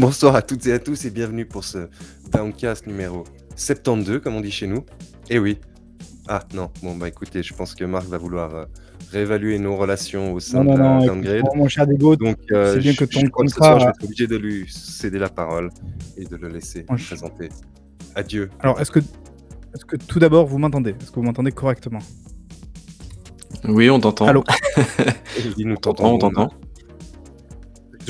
Bonsoir à toutes et à tous et bienvenue pour ce Downcast numéro 72, comme on dit chez nous. Eh oui. Ah non, bon bah écoutez, je pense que Marc va vouloir euh, réévaluer nos relations au sein Non, non, de non, Downgrade. écoute, mon cher Digo, Donc, euh, c'est bien que je- ton je crois que ce contrat- soir, je vais être obligé de lui céder la parole et de le laisser présenter. Adieu. alors est-ce que, est-ce que tout d'abord vous m'entendez? Est-ce que vous m'entendez correctement? Oui, on t'entend. Allô? On t'entend, on t'entend.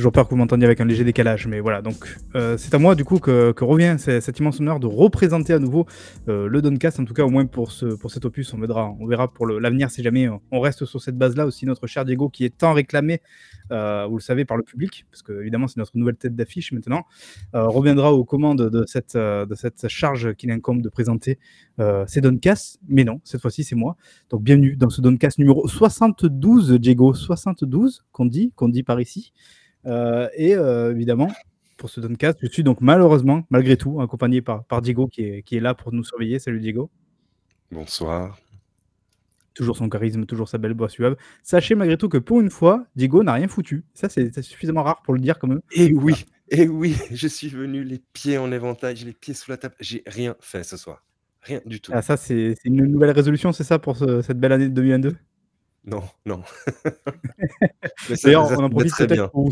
Toujours peur que vous m'entendiez avec un léger décalage, mais voilà. Donc, euh, c'est à moi, du coup, que, revient cet immense honneur de représenter à nouveau euh, le Doncast. En tout cas, au moins pour, ce, pour cet opus, on verra, on verra pour l'avenir si jamais euh, on reste sur cette base-là. Aussi, notre cher Diego, qui est tant réclamé, vous le savez, par le public, parce que évidemment, c'est notre nouvelle tête d'affiche maintenant, reviendra aux commandes de cette, charge qu'il incombe de présenter euh, ces Doncasts. Mais non, cette fois-ci, c'est moi. Donc, bienvenue dans ce Doncast numéro 72, Diego. 72, qu'on dit, qu'on dit par ici. Euh, et euh, évidemment, pour ce Doncast, je suis donc malheureusement, malgré tout, accompagné par, par Diego qui est, qui est là pour nous surveiller. Salut Diego. Bonsoir. Toujours son charisme, toujours sa belle voix suave. Sachez malgré tout que pour une fois, Diego n'a rien foutu. Ça, c'est suffisamment rare pour le dire quand même. Et oui, et oui, je suis venu les pieds en éventail, les pieds sous la table. J'ai rien fait ce soir. Rien du tout. Ah, ça, c'est c'est une nouvelle résolution, c'est ça, pour ce- cette belle année de 2022 Non, non. D'ailleurs, on en profite très bien. peut-être pour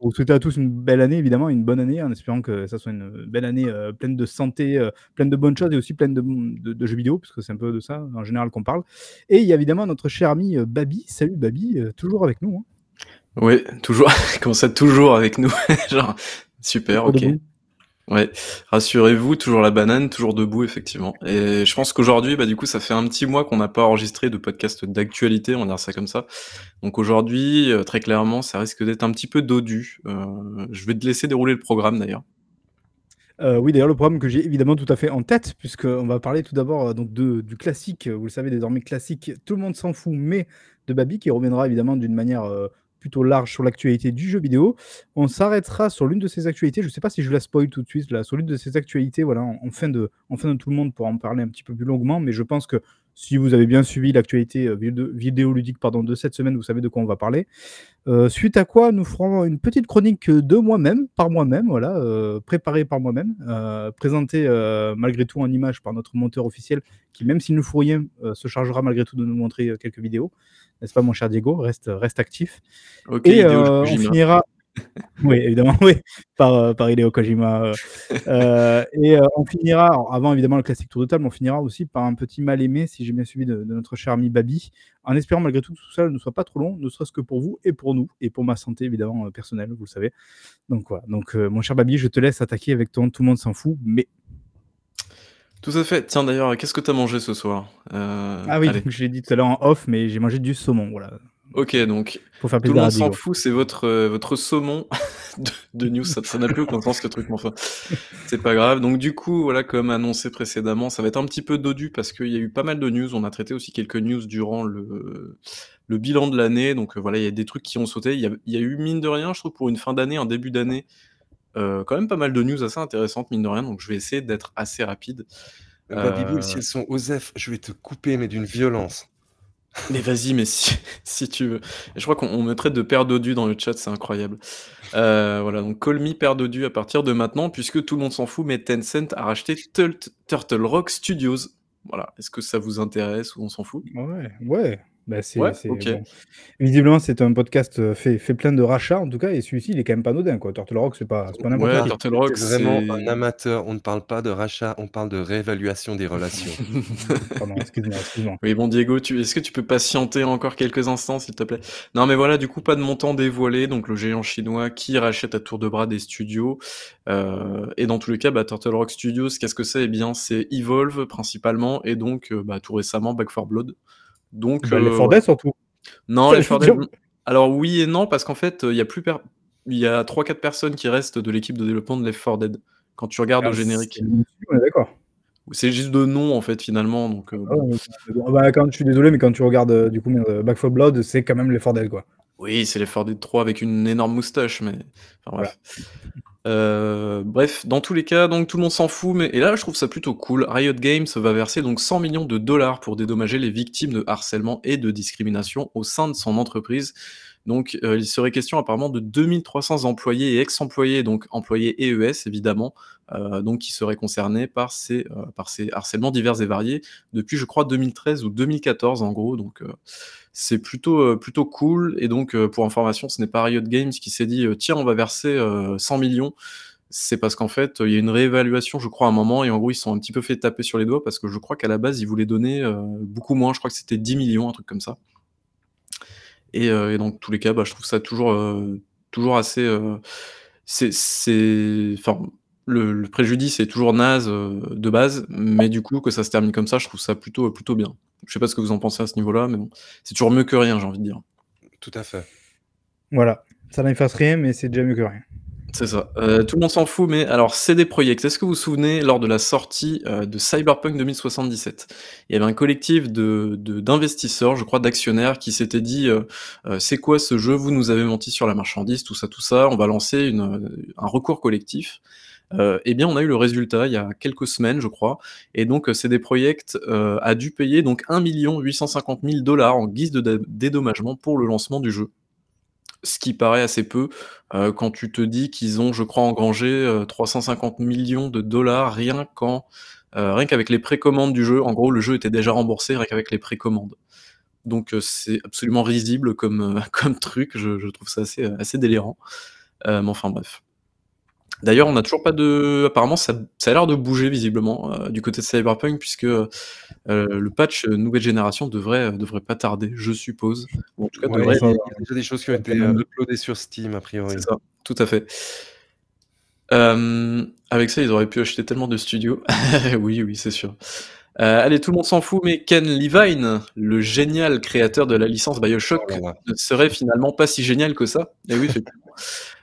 vous, souhaiter à tous une belle année, évidemment, une bonne année, en espérant que ça soit une belle année euh, pleine de santé, euh, pleine de bonnes choses et aussi pleine de, de- de jeux vidéo, parce que c'est un peu de ça en général qu'on parle. Et il y a évidemment notre cher ami euh, Babi. Salut Babi, euh, toujours avec nous. hein. Oui, toujours. Comment ça, toujours avec nous Genre, super, ok. Ouais, rassurez-vous, toujours la banane, toujours debout, effectivement. Et je pense qu'aujourd'hui, bah, du coup, ça fait un petit mois qu'on n'a pas enregistré de podcast d'actualité, on va dire ça comme ça. Donc aujourd'hui, euh, très clairement, ça risque d'être un petit peu dodu. Euh, je vais te laisser dérouler le programme, d'ailleurs. Euh, oui, d'ailleurs, le programme que j'ai évidemment tout à fait en tête, puisqu'on va parler tout d'abord donc du classique, vous le savez désormais classique, tout le monde s'en fout, mais de Babi, qui reviendra évidemment d'une manière plutôt large sur l'actualité du jeu vidéo. On s'arrêtera sur l'une de ces actualités, je ne sais pas si je la spoil tout de suite, là, sur l'une de ces actualités, voilà, en, en fin de, en fin de tout le monde pour en parler un petit peu plus longuement, mais je pense que si vous avez bien suivi l'actualité euh, vidéo- vidéoludique pardon, de cette semaine, vous savez de quoi on va parler. Euh, suite à quoi, nous ferons une petite chronique de moi-même, par moi-même, voilà, euh, préparée par moi-même, euh, présentée malgré tout en image par notre monteur officiel, qui même s'il ne faut rien, se chargera malgré tout de nous montrer quelques vidéos. N'est-ce pas, mon cher Diego? Reste, reste actif. Ok, Et on Kojima. finira. Oui, évidemment, oui, par, euh, par Hideo Kojima. euh. Euh, et euh, on finira, avant évidemment le classique tour de table, on finira aussi par un petit mal aimé, si j'ai bien suivi, de, de notre cher ami Babi, en espérant malgré tout que tout ça ne soit pas trop long, ne serait-ce que pour vous et pour nous, et pour ma santé évidemment personnelle, vous le savez. Donc voilà, donc euh, mon cher Babi, je te laisse attaquer avec ton Tout le monde s'en fout, mais. Tout à fait. Tiens, d'ailleurs, qu'est-ce que t'as mangé ce soir? Euh, Ah oui, allez. je l'ai dit tout à l'heure en off, mais j'ai mangé du saumon, voilà. Ok, donc Pour faire Tout le monde s'en fout, c'est votre, euh, votre saumon de, de news. Ça n'a plus aucun sens ce truc, mais enfin, c'est pas grave. Donc, du coup, voilà, comme annoncé précédemment, ça va être un petit peu dodu parce qu'il y a eu pas mal de news. On a traité aussi quelques news durant le, le bilan de l'année. Donc, euh, voilà, il y a des trucs qui ont sauté. Il y a, il y a eu, mine de rien, je trouve, pour une fin d'année, un début d'année, euh, quand même pas mal de news assez intéressantes, mine de rien. Donc, je vais essayer d'être assez rapide. Babyboul, si elles sont OSEF, je vais te couper, mais d'une violence. Mais vas-y, mais si, tu veux. Je crois qu'on on me traite de père dodu dans le chat, c'est incroyable. Euh, voilà, donc call me père dodu à partir de maintenant, puisque tout le monde s'en fout, mais Tencent a racheté Turtle Rock Studios. Voilà, est-ce que ça vous intéresse ou on s'en fout? Ouais, ouais. Bah, c'est, Ouais, c'est- ok. bon. Visiblement, c'est un podcast euh, fait, fait plein de rachats, en tout cas, et celui-ci, il est quand même pas anodin, quoi. Turtle Rock, c'est pas, c'est pas n'importe Ouais. Turtle Rock, C'est vraiment c'est... un amateur. On ne parle pas de rachat, on parle de réévaluation des relations. Pardon, excuse-moi, excuse-moi. Oui, bon, Diego, tu... est-ce que tu peux patienter encore quelques instants, s'il te plaît? Non, mais voilà, du coup, pas de montant dévoilé, donc le géant chinois qui rachète à tour de bras des studios. Euh, et dans tous les cas, bah, Turtle Rock Studios, qu'est-ce que c'est? Eh bien, c'est Evolve, principalement, et donc, euh, bah, tout récemment, Back 4 Blood. Donc, Bah, les euh, 4 Dead, surtout. Non, Ça, les je 4 veux Dead- Alors oui et non, parce qu'en fait, il y a plus per- il y a 3-4 personnes qui restent de l'équipe de développement de Left 4 Dead. Quand tu regardes Ah, au générique, d'accord. c'est juste de nom en fait finalement. Donc euh, Ah bon, bah, quand, je suis désolé, mais quand tu regardes, euh, du coup, Back 4 Blood, c'est quand même les 4 Dead, quoi. Oui, c'est 4 Dead 3 avec une énorme moustache, mais enfin, bref. Euh, bref, dans tous les cas, donc tout le monde s'en fout, mais et là je trouve ça plutôt cool. Riot Games va verser donc 100 millions de dollars pour dédommager les victimes de harcèlement et de discrimination au sein de son entreprise. Donc, il serait question apparemment de 2300 employés et ex-employés, donc employés EES évidemment, donc qui seraient concernés par ces, par ces harcèlements divers et variés depuis, je crois, 2013 ou 2014 en gros. Donc, c'est plutôt, plutôt cool. Et donc, pour information, ce n'est pas Riot Games qui s'est dit tiens, on va verser 100 millions c'est parce qu'en fait, il y a une réévaluation, je crois, à un moment, et en gros, ils sont un petit peu fait taper sur les doigts parce que je crois qu'à la base, ils voulaient donner euh, beaucoup moins. Je crois que c'était 10 millions, un truc comme ça. Et, euh, dans tous les cas, bah, je trouve ça toujours, euh, toujours assez. c'est, enfin, le, préjudice est toujours naze de base, mais du coup, que ça se termine comme ça, je trouve ça plutôt, plutôt bien. Je sais pas ce que vous en pensez à ce niveau-là, mais bon, c'est toujours mieux que rien, j'ai envie de dire. Tout à fait. Voilà, ça n'efface rien, mais c'est déjà mieux que rien. C'est ça. Euh, tout le monde s'en fout, mais alors CD Projekt, est-ce que vous vous souvenez lors de la sortie euh, de Cyberpunk 2077, il y avait un collectif de d'investisseurs, je crois, d'actionnaires qui s'étaient dit euh, c'est quoi ce jeu? Vous nous avez menti sur la marchandise, tout ça, tout ça. On va lancer une, un recours collectif. Eh bien, on a eu le résultat il y a quelques semaines, je crois, et donc CD Projekt a dû payer donc 1 850 000 dollars en guise de dédommagement pour le lancement du jeu ce qui paraît assez peu euh, quand tu te dis qu'ils ont, je crois, engrangé 350 euh, millions de dollars rien qu'en euh, rien qu'avec les précommandes du jeu. En gros, le jeu était déjà remboursé rien qu'avec les précommandes. Donc c'est absolument risible comme, comme truc, je, trouve ça assez, assez délirant. mais enfin bref. D'ailleurs, on n'a toujours pas de. Apparemment, ça, a l'air de bouger visiblement euh, du côté de Cyberpunk, puisque euh, le patch euh, nouvelle génération devrait, devrait pas tarder, je suppose. en tout cas, il y a déjà des choses qui ont été uploadées sur Steam, a priori. C'est ça, tout à fait. avec ça, ils auraient pu acheter tellement de studios. oui, oui, c'est sûr. allez, tout le monde s'en fout, mais Ken Levine, le génial créateur de la licence Bioshock, oh ne serait finalement pas si génial que ça. Et oui, effectivement.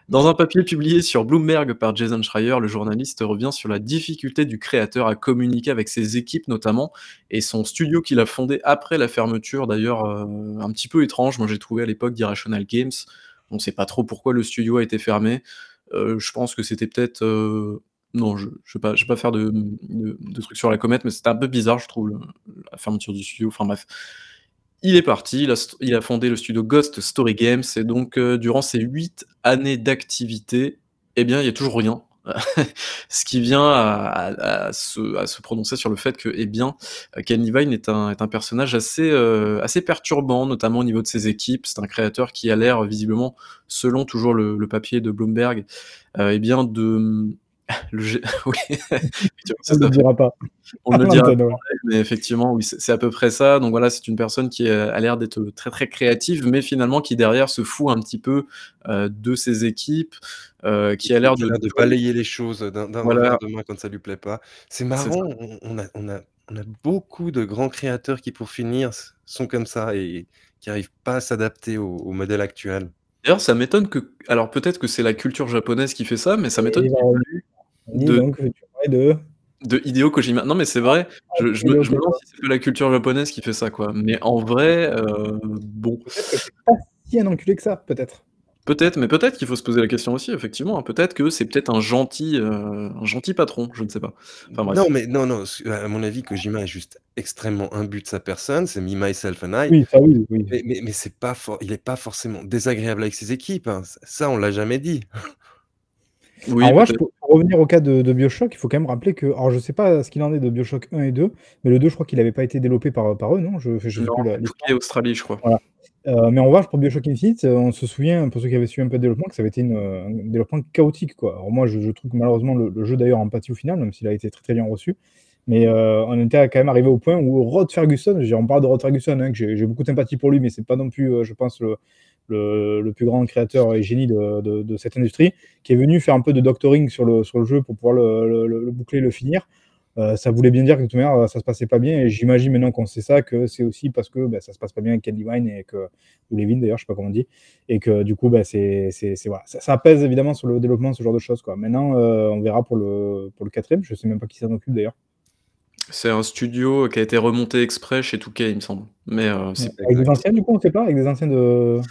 Dans un papier publié sur Bloomberg par Jason Schreier, le journaliste revient sur la difficulté du créateur à communiquer avec ses équipes notamment, et son studio qu'il a fondé après la fermeture, d'ailleurs euh, un petit peu étrange, moi j'ai trouvé à l'époque d'Irrational Games, on ne sait pas trop pourquoi le studio a été fermé, euh, je pense que c'était peut-être... Euh, non, je ne vais, pas, pas faire de, de, trucs sur la comète, mais c'était un peu bizarre, je trouve, la fermeture du studio, enfin bref. Il est parti, il a, fondé le studio Ghost Story Games, et donc euh, durant ces huit années d'activité, eh bien, il n'y a toujours rien. Ce qui vient à, se, prononcer sur le fait que, eh bien, Ken Levine est un, personnage assez, euh, assez perturbant, notamment au niveau de ses équipes. C'est un créateur qui a l'air, visiblement, selon toujours le, papier de Bloomberg, euh, eh bien, de, le oui. on ne le dira pas. On le dira pas, mais effectivement, oui, c'est à peu près ça. Donc voilà, c'est une personne qui a l'air d'être très très créative, mais finalement qui derrière se fout un petit peu euh, de ses équipes, euh, qui a l'air de, de, balayer les choses d'un voilà. de main quand ça lui plaît pas. C'est marrant, on, a, on, a, on a beaucoup de grands créateurs qui, pour finir, sont comme ça et qui n'arrivent pas à s'adapter au, au modèle actuel. D'ailleurs, ça m'étonne que. Alors, peut-être que c'est la culture japonaise qui fait ça, mais ça m'étonne de... Donc, tu de... de Hideo Kojima. Non, mais c'est vrai. Je, me, demande si c'est la culture japonaise qui fait ça, quoi. Mais en vrai, euh, bon. Pas si un enculé que ça, peut-être. Peut-être, mais peut-être qu'il faut se poser la question aussi, effectivement. Peut-être que c'est peut-être un gentil, euh, un gentil patron, je ne sais pas. Non, mais non, non. À mon avis, Kojima est juste extrêmement imbu de sa personne. C'est me, myself and I. Oui, ça oui, oui. Mais, mais, c'est pas il n'est pas forcément désagréable avec ses équipes. Hein. Ça, on l'a jamais dit. Oui, alors, pour, revenir au cas de, Bioshock, il faut quand même rappeler que, alors je sais pas ce qu'il en est de Bioshock 1 et 2, mais le 2, je crois qu'il n'avait pas été développé par, par eux, non? Je, je non, plus Australie, je crois. Euh, mais en revanche, pour Bioshock Infinite, on se souvient, pour ceux qui avaient suivi un peu de développement, que ça avait été une, un développement chaotique. Quoi. Alors moi, je, trouve que malheureusement, le, jeu d'ailleurs empathie au final, même s'il a été très très bien reçu. Mais euh, on était quand même arrivé au point où Rod Ferguson, on parle de Rod Ferguson, hein, que j'ai beaucoup d'empathie pour lui, mais c'est pas non plus, euh, je pense, le, le, plus grand créateur et génie de, cette industrie, qui est venu faire un peu de doctoring sur le, sur le jeu pour pouvoir le, boucler, le finir. Euh, ça voulait bien dire que de toute manière, ça se passait pas bien. Et j'imagine maintenant qu'on sait ça, que c'est aussi parce que bah, ça se passe pas bien avec Candy Wine et que, ou Levin d'ailleurs, je sais pas comment on dit. Et que du coup, bah, c'est, voilà. ça, ça, pèse évidemment sur le développement de ce genre de choses. Quoi. Maintenant, euh, on verra pour le, pour le quatrième. Je sais même pas qui s'en occupe d'ailleurs. C'est un studio qui a été remonté exprès chez Touquet, il me semble. Mais, euh, avec des anciens, du coup, on sait pas? Avec des anciens de.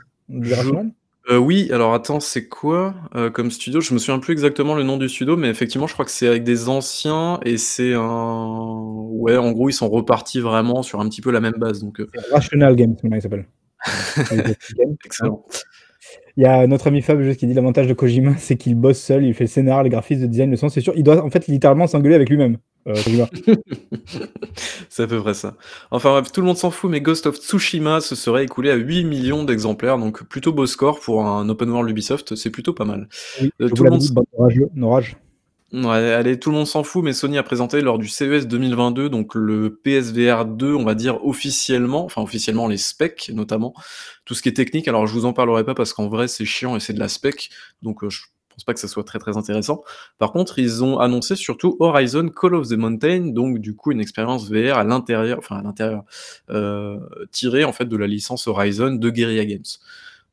Euh, oui, alors attends, c'est quoi, euh, comme studio? Je me souviens plus exactement le nom du studio, mais effectivement, je crois que c'est avec des anciens et c'est un ouais, en gros, ils sont repartis vraiment sur un petit peu la même base, donc euh Rational Games, comment il s'appelle? Excellent. Il y a notre ami Fab juste qui dit l'avantage de Kojima, c'est qu'il bosse seul, il fait le scénar, les graphismes, le design, le son, c'est sûr. Il doit en fait littéralement s'engueuler avec lui-même. Euh, c'est à peu près ça. Enfin bref, tout le monde s'en fout, mais Ghost of Tsushima se serait écoulé à 8 millions d'exemplaires, donc plutôt beau score pour un open world Ubisoft, c'est plutôt pas mal. Euh, tout le monde... Dit, Ouais, allez, tout le monde s'en fout, mais Sony a présenté lors du CES 2022, donc le PSVR 2, on va dire officiellement, enfin officiellement les specs notamment, tout ce qui est technique. Alors je vous en parlerai pas parce qu'en vrai c'est chiant et c'est de la spec, donc euh, je pense pas que ça soit très très intéressant. Par contre, ils ont annoncé surtout Horizon Call of the Mountain, donc du coup une expérience VR à l'intérieur, enfin à l'intérieur, euh, tirée en fait de la licence Horizon de Guerrilla Games.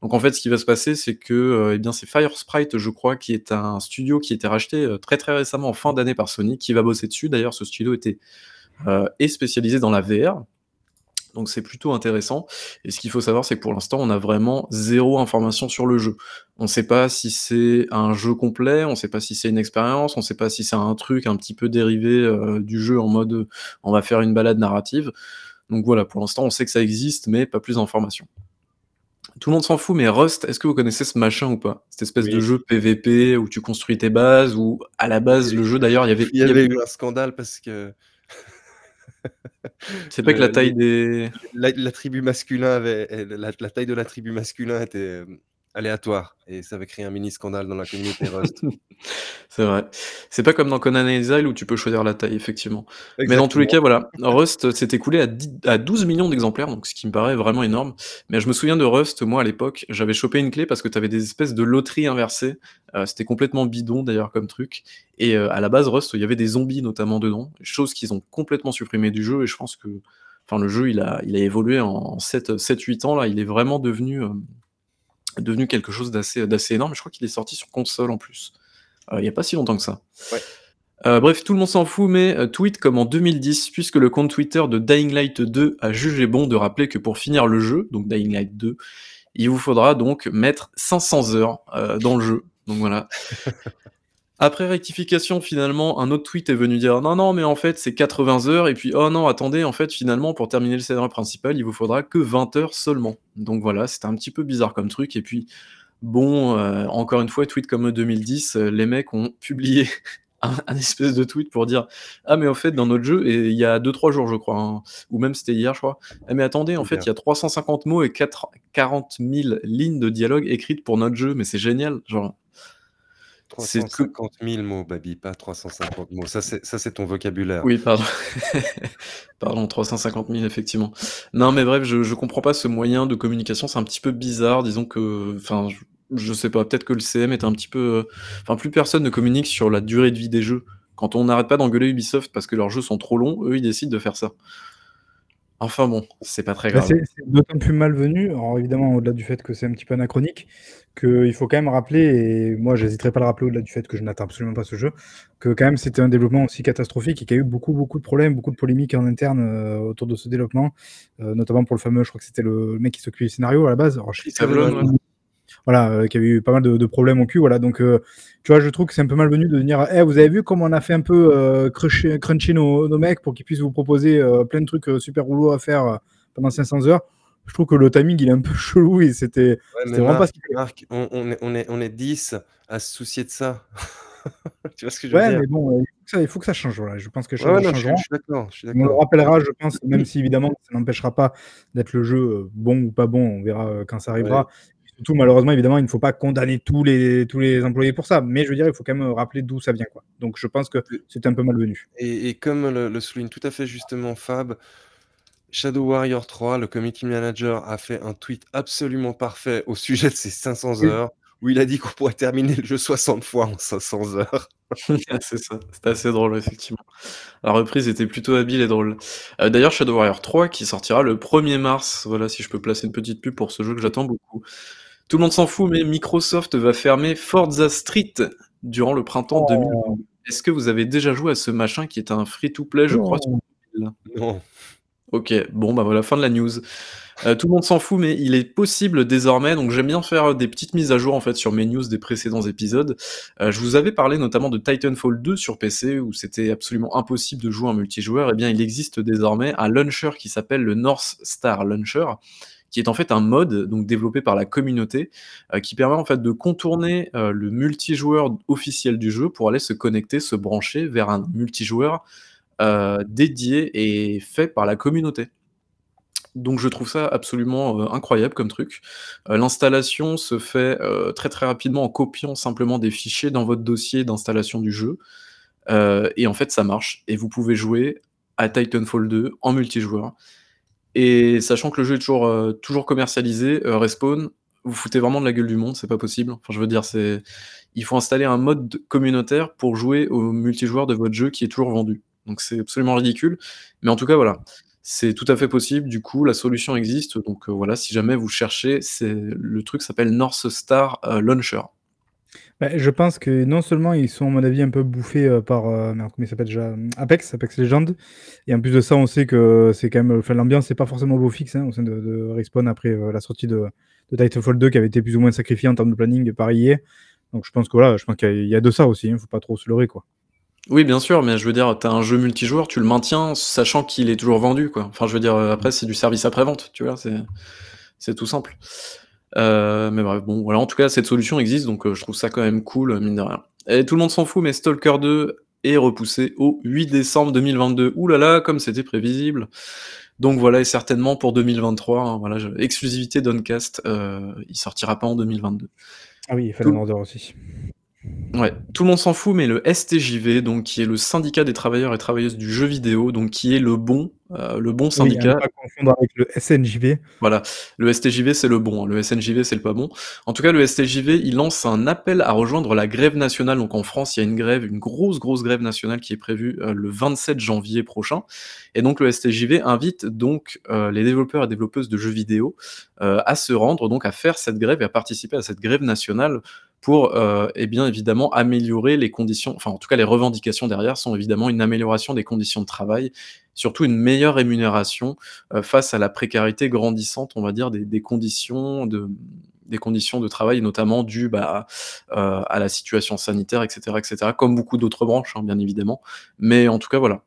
Donc en fait, ce qui va se passer, c'est que euh, eh bien c'est Firesprite, je crois, qui est un studio qui été racheté euh, très très récemment en fin d'année par Sony, qui va bosser dessus. D'ailleurs, ce studio était est spécialisé dans la VR. Donc c'est plutôt intéressant. Et ce qu'il faut savoir, c'est que pour l'instant, on a vraiment zéro information sur le jeu. On ne sait pas si c'est un jeu complet, on ne sait pas si c'est une expérience, on ne sait pas si c'est un truc un petit peu dérivé du jeu en mode on va faire une balade narrative. Donc voilà, pour l'instant, on sait que ça existe, mais pas plus d'informations. Tout le monde s'en fout, mais Rust, est-ce que vous connaissez ce machin ou pas? Cette espèce de jeu PVP où tu construis tes bases, ou à la base, le jeu d'ailleurs, il y avait. Il y avait eu un scandale parce que. C'est pas que la taille des. La, tribu masculin avait. La, la, taille de la tribu masculin était euh, aléatoire et ça avait créé un mini scandale dans la communauté Rust. c'est vrai. C'est pas comme dans Conan Exile où tu peux choisir la taille, effectivement. Mais dans tous les cas, voilà. Rust s'est écoulé à, 12 millions d'exemplaires, donc ce qui me paraît vraiment énorme. Mais je me souviens de Rust, moi à l'époque, j'avais chopé une clé parce que tu avais des espèces de loteries inversées. Euh, c'était complètement bidon d'ailleurs comme truc. Et euh, à la base, Rust, il y avait des zombies notamment dedans, chose qu'ils ont complètement supprimé du jeu et je pense que. Enfin, le jeu, il a, il a évolué en 7-8 ans, là, il est vraiment devenu. Euh, devenu quelque chose d'assez énorme. Je crois qu'il est sorti sur console en plus. Euh, il n'y a pas si longtemps que ça. Euh, bref, tout le monde s'en fout, mais euh, tweet comme en 2010, puisque le compte Twitter de Dying Light 2 a jugé bon de rappeler que pour finir le jeu, donc Dying Light 2, il vous faudra donc mettre 500 heures dans le jeu. Donc voilà. Après rectification, finalement, un autre tweet est venu dire non, non, mais en fait, c'est 80 heures. Et puis, oh non, attendez, en fait, finalement, pour terminer le scénario principal, il vous faudra que 20 heures seulement. Donc voilà, c'était un petit peu bizarre comme truc. Et puis, bon, euh, encore une fois, tweet comme 2010, euh, les mecs ont publié un, espèce de tweet pour dire ah mais en fait dans notre jeu et il y a 2-3 jours je crois hein, ou même c'était hier je crois ah mais attendez en fait il y a 350 mots et 4, 40 000 lignes de dialogue écrites pour notre jeu mais c'est génial genre 350 000 mots, Babi, pas 350 mots. Ça, c'est ton vocabulaire. Oui, pardon. pardon, 350 000, effectivement. Non, mais bref, je, je comprends pas ce moyen de communication. C'est un petit peu bizarre. Disons que. Enfin, je, sais pas, peut-être que le CM est un petit peu. Enfin, plus personne ne communique sur la durée de vie des jeux. Quand on n'arrête pas d'engueuler Ubisoft parce que leurs jeux sont trop longs, eux, ils décident de faire ça. Enfin bon, c'est pas très bah, grave. c'est d'autant plus malvenu, alors évidemment, au-delà du fait que c'est un petit peu anachronique, qu'il faut quand même rappeler, et moi j'hésiterai pas à le rappeler au-delà du fait que je n'attends absolument pas ce jeu, que quand même c'était un développement aussi catastrophique et qu'il y a eu beaucoup, beaucoup de problèmes, beaucoup de polémiques en interne euh, autour de ce développement, euh, notamment pour le fameux, je crois que c'était le, mec qui s'occupait du scénario à la base. Alors, je sais voilà, euh, qui a eu pas mal de, problèmes au cul. Voilà, donc euh, tu vois, je trouve que c'est un peu malvenu de dire, eh, vous avez vu comment on a fait un peu euh, cruncher, nos, mecs pour qu'ils puissent vous proposer plein de trucs super rouleaux à faire pendant 500 heures. Je trouve que le timing il est un peu chelou et c'était vraiment pas ce Marc, on, est, on, est, on est 10 à se soucier de ça. tu vois ce que je veux ouais, dire? mais bon, il faut que ça change. Voilà. Je pense que ça ouais, je, suis d'accord. On le rappellera, je pense, même si évidemment ça n'empêchera pas d'être le jeu bon ou pas bon, on verra quand ça arrivera. Surtout, malheureusement, évidemment, il ne faut pas condamner tous les, tous les employés pour ça. Mais je veux dire, il faut quand même rappeler d'où ça vient. Quoi. Donc, je pense que c'est un peu malvenu. Et, et comme le, souligne tout à fait justement Fab, Shadow Warrior 3, le committee manager, a fait un tweet absolument parfait au sujet de ces 500 heures, où il a dit qu'on pourrait terminer le jeu 60 fois en 500 heures. c'est ça, c'était assez drôle, effectivement. La reprise était plutôt habile et drôle. Euh, d'ailleurs, Shadow Warrior 3 qui sortira le 1er mars, voilà si je peux placer une petite pub pour ce jeu que j'attends beaucoup. Tout le monde s'en fout, mais Microsoft va fermer Forza Street durant le printemps 2020. Est-ce que vous avez déjà joué à ce machin qui est un free-to-play, je crois Non. Ok, bon bah voilà, fin de la news. Euh, tout le monde s'en fout, mais il est possible désormais, donc j'aime bien faire des petites mises à jour en fait sur mes news des précédents épisodes. Euh, je vous avais parlé notamment de Titanfall 2 sur PC où c'était absolument impossible de jouer en multijoueur. Et eh bien, il existe désormais un launcher qui s'appelle le North Star Launcher, qui est en fait un mode donc développé par la communauté, qui permet en fait de contourner, le multijoueur officiel du jeu pour aller se connecter, se brancher vers un multijoueur, dédié et fait par la communauté. Donc je trouve ça absolument, incroyable comme truc. l'installation se fait, très, très rapidement en copiant simplement des fichiers dans votre dossier d'installation du jeu, et en fait ça marche et vous pouvez jouer à Titanfall 2 en multijoueur et sachant que le jeu est toujours, toujours commercialisé, Respawn, vous foutez vraiment de la gueule du monde, c'est pas possible. Enfin je veux dire, c'est il faut installer un mode communautaire pour jouer au multijoueur de votre jeu qui est toujours vendu. Donc c'est absolument ridicule, mais en tout cas voilà. C'est tout à fait possible, du coup, la solution existe, donc euh, voilà, si jamais vous cherchez, c'est le truc s'appelle North Star, euh, Launcher. Bah, je pense que non seulement ils sont à mon avis un peu bouffés, euh, par, comment il s'appelle déjà? Apex, Apex Legends et en plus de ça, on sait que c'est quand même, enfin l'ambiance n'est pas forcément beau fixe, hein, au sein de Respawn après, la sortie de de Titanfall 2 qui avait été plus ou moins sacrifié en termes de planning par EA. Donc je pense que voilà, je pense qu'il y a de ça aussi, hein, faut pas trop se leurrer, quoi. Oui, bien sûr, mais je veux dire, tu as un jeu multijoueur, tu le maintiens sachant qu'il est toujours vendu, quoi. Enfin, je veux dire, euh, après, c'est du service après-vente, tu vois? C'est c'est tout simple. Euh, mais bref, bon, voilà, en tout cas, cette solution existe, donc euh, je trouve ça quand même cool, mine de rien. Et tout le monde s'en fout, mais Stalker 2 est repoussé au 8 décembre 2022. Ouh là là, comme c'était prévisible. Donc voilà, et certainement pour 2023, hein, voilà, exclusivité d'Oncast, il sortira pas en 2022. Ah oui, il fallait Tout aussi. Ouais, tout le monde s'en fout, mais le STJV, donc qui est le syndicat des travailleurs et travailleuses du jeu vidéo, donc qui est le bon, euh, le bon syndicat. pas confondre avec le SNJV. Voilà, le STJV c'est le bon, hein. le SNJV c'est le pas bon. En tout cas, le STJV, il lance un appel à rejoindre la grève nationale. Donc en France, il y a une grève, une grosse grosse grève nationale qui est prévue euh, le 27 janvier prochain. Et donc le STJV invite donc euh, les développeurs et développeuses de jeux vidéo à se rendre, donc à faire cette grève et à participer à cette grève nationale pour, euh, eh bien évidemment améliorer les conditions, enfin en tout cas les revendications derrière sont évidemment une amélioration des conditions de travail, surtout une meilleure rémunération euh, face à la précarité grandissante, on va dire, des, conditions de travail, notamment dues bah, euh, à la situation sanitaire, etc., etc., comme beaucoup d'autres branches, hein, bien évidemment. Mais en tout cas, voilà.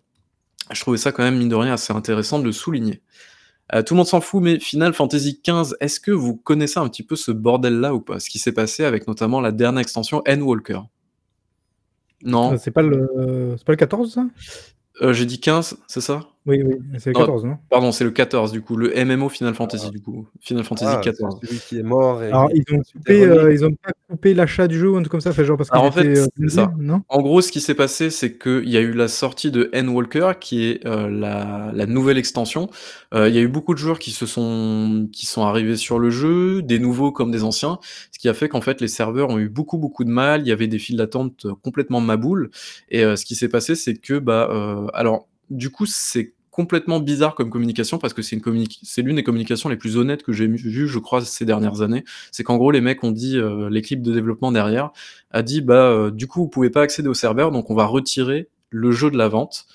Je trouvais ça quand même, mine de rien, assez intéressant de le souligner. Euh, tout le monde s'en fout, mais Final Fantasy XV, est-ce que vous connaissez un petit peu ce bordel-là ou pas? Ce qui s'est passé avec notamment la dernière extension Endwalker? Non? C'est pas pas le 14 ça? Euh, j'ai dit 15, c'est ça? Oui, oui, c'est le 14, non? Pardon, c'est le 14 du coup, le MMO Final Fantasy du coup, Final Fantasy Ah, c'est celui qui est mort et Alors ils ont coupé, euh, ils ont pas coupé l'achat du jeu ou un truc comme ça? Enfin genre parce qu'il en fait, était, c'est ça. non? En gros, ce qui s'est passé, c'est qu'il y a eu la sortie de Endwalker qui est, euh, la la nouvelle extension. Heu, il y a eu beaucoup de joueurs qui se sont qui sont arrivés sur le jeu, des nouveaux comme des anciens, ce qui a fait qu'en fait les serveurs ont eu beaucoup, beaucoup de mal. Il y avait des files d'attente, complètement maboules et ce qui s'est passé, c'est que, bah, alors du coup, c'est complètement bizarre comme communication parce que c'est une c'est l'une des communications les plus honnêtes que j'ai vues, je crois, ces dernières années. C'est qu'en gros, les mecs ont dit, euh, l'équipe de développement derrière a dit, bah, euh, du coup, vous pouvez pas accéder au serveur, donc on va retirer le jeu de la vente.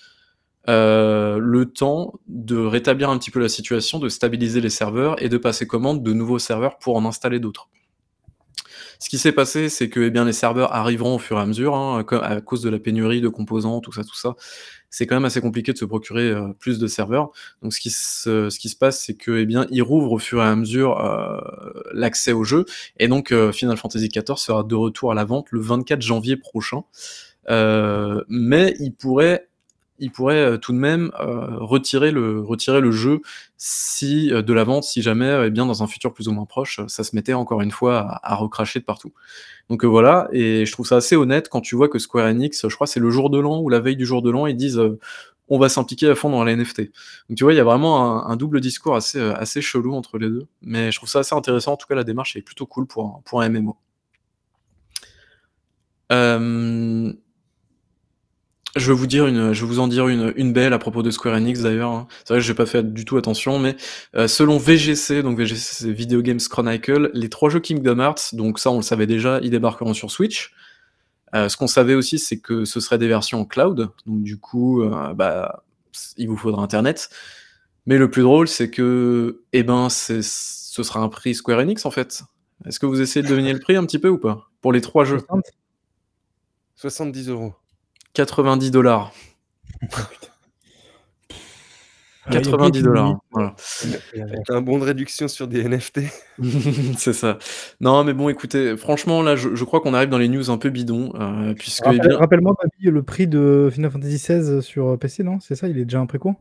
Euh, le temps de rétablir un petit peu la situation, de stabiliser les serveurs et de passer commande de nouveaux serveurs pour en installer d'autres. Ce qui s'est passé, c'est que eh bien, les serveurs arriveront au fur et à mesure, hein, à cause de la pénurie de composants, tout ça, tout ça c'est quand même assez compliqué de se procurer euh, plus de serveurs. Donc ce qui se, ce qui se passe, c'est que eh bien ils rouvrent au fur et à mesure euh, l'accès au jeu, et donc euh, Final Fantasy XIV sera de retour à la vente le 24 janvier prochain. mais il pourrait il pourrait tout de même retirer, le, retirer le jeu si, de la vente si jamais, eh bien, dans un futur plus ou moins proche, ça se mettait encore une fois à, à recracher de partout. Donc euh, voilà, et je trouve ça assez honnête quand tu vois que Square Enix, je crois c'est le jour de l'an ou la veille du jour de l'an, ils disent euh, on va s'impliquer à fond dans la NFT. Donc tu vois, il y a vraiment un, double discours assez, euh, assez chelou entre les deux. Mais je trouve ça assez intéressant. En tout cas, la démarche est plutôt cool pour un, pour un MMO. Euh, je vais vous dire une, je vais vous en dire une, une belle à propos de Square Enix d'ailleurs. Hein. C'est vrai que j'ai pas fait du tout attention, mais euh, selon VGC, donc VGC c'est Video Games Chronicle, les trois jeux Kingdom Hearts, donc ça on le savait déjà, ils débarqueront sur Switch. Euh, ce qu'on savait aussi, c'est que ce serait des versions cloud, donc du coup, euh, bah, il vous faudra Internet. Mais le plus drôle, c'est que, eh ben, ce sera un prix Square Enix en fait. Est-ce que vous essayez de deviner le prix un petit peu ou pas pour les trois jeux? 70 euros. 90 dollars. 90 $, voilà. Avec un bon de réduction sur des NFT. C'est ça. Non, mais bon, écoutez, franchement, là, je je crois qu'on arrive dans les news un peu bidons, heu, puisque, eh bien rappelle-moi, le prix de Final Fantasy XVI sur PC, non? C'est ça? Il est déjà en précommande?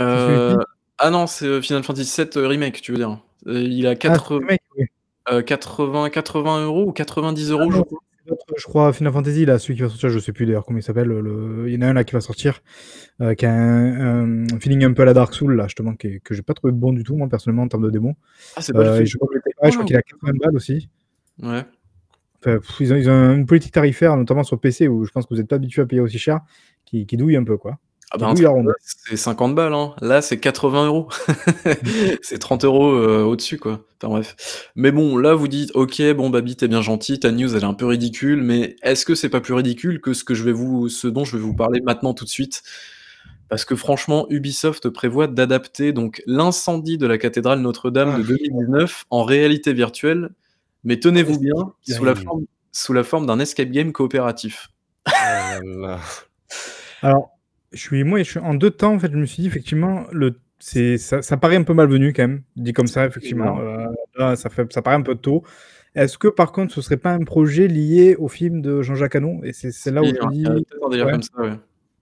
Heu, ah non, c'est, heu, Final Fantasy VII Remake, tu veux dire? Il est à Ah, c'est le quatre remake, oui. heu, 80- 80 € ou 90 Ah €, je crois. Je crois, Final Fantasy, là, celui qui va sortir, je sais plus d'ailleurs comment il s'appelle, le il y en a un là qui va sortir, heu, qui a un un feeling un peu à la Dark Souls là, justement, qui que j'ai pas trouvé bon du tout, moi, personnellement, en termes de démo. Ah, c'est pas feeling je crois ouais, je crois qu'il à 80 balles aussi. Ouais. Enfin, ils ont ils ont une politique tarifaire, notamment sur PC, où je pense que vous êtes pas habitués à payer aussi cher, qui qui douille un peu, quoi. Ah bah, c'est 50 balles, hein. Là, c'est 80 €. C'est 30 €, heu, au-dessus, quoi. Enfin bref. Mais bon, là, vous dites: «OK, bon, Babi, tu es bien gentil, ta news, elle est un peu ridicule», mais est-ce que c'est pas plus ridicule que ce que je vais vous ce dont je vais vous parler maintenant, tout de suite? Parce que franchement, Ubisoft prévoit d'adapter donc l'incendie de la cathédrale Notre-Dame Ah. de 2019 en réalité virtuelle, mais tenez-vous bien, sous la forme sous la forme d'un escape game coopératif. Oh. Alors, je suis moi, je suis en 2 temps, en fait, je me suis dit effectivement, le c'est ça ça paraît un peu malvenu quand même, dit comme ça, effectivement, là, ça fait ça paraît un peu tôt. Est-ce que par contre, ce serait pas un projet lié au film de Jean-Jacques Hano? Et c'est c'est là où je hein, dis peut-être un délire ouais. comme ça, ouais.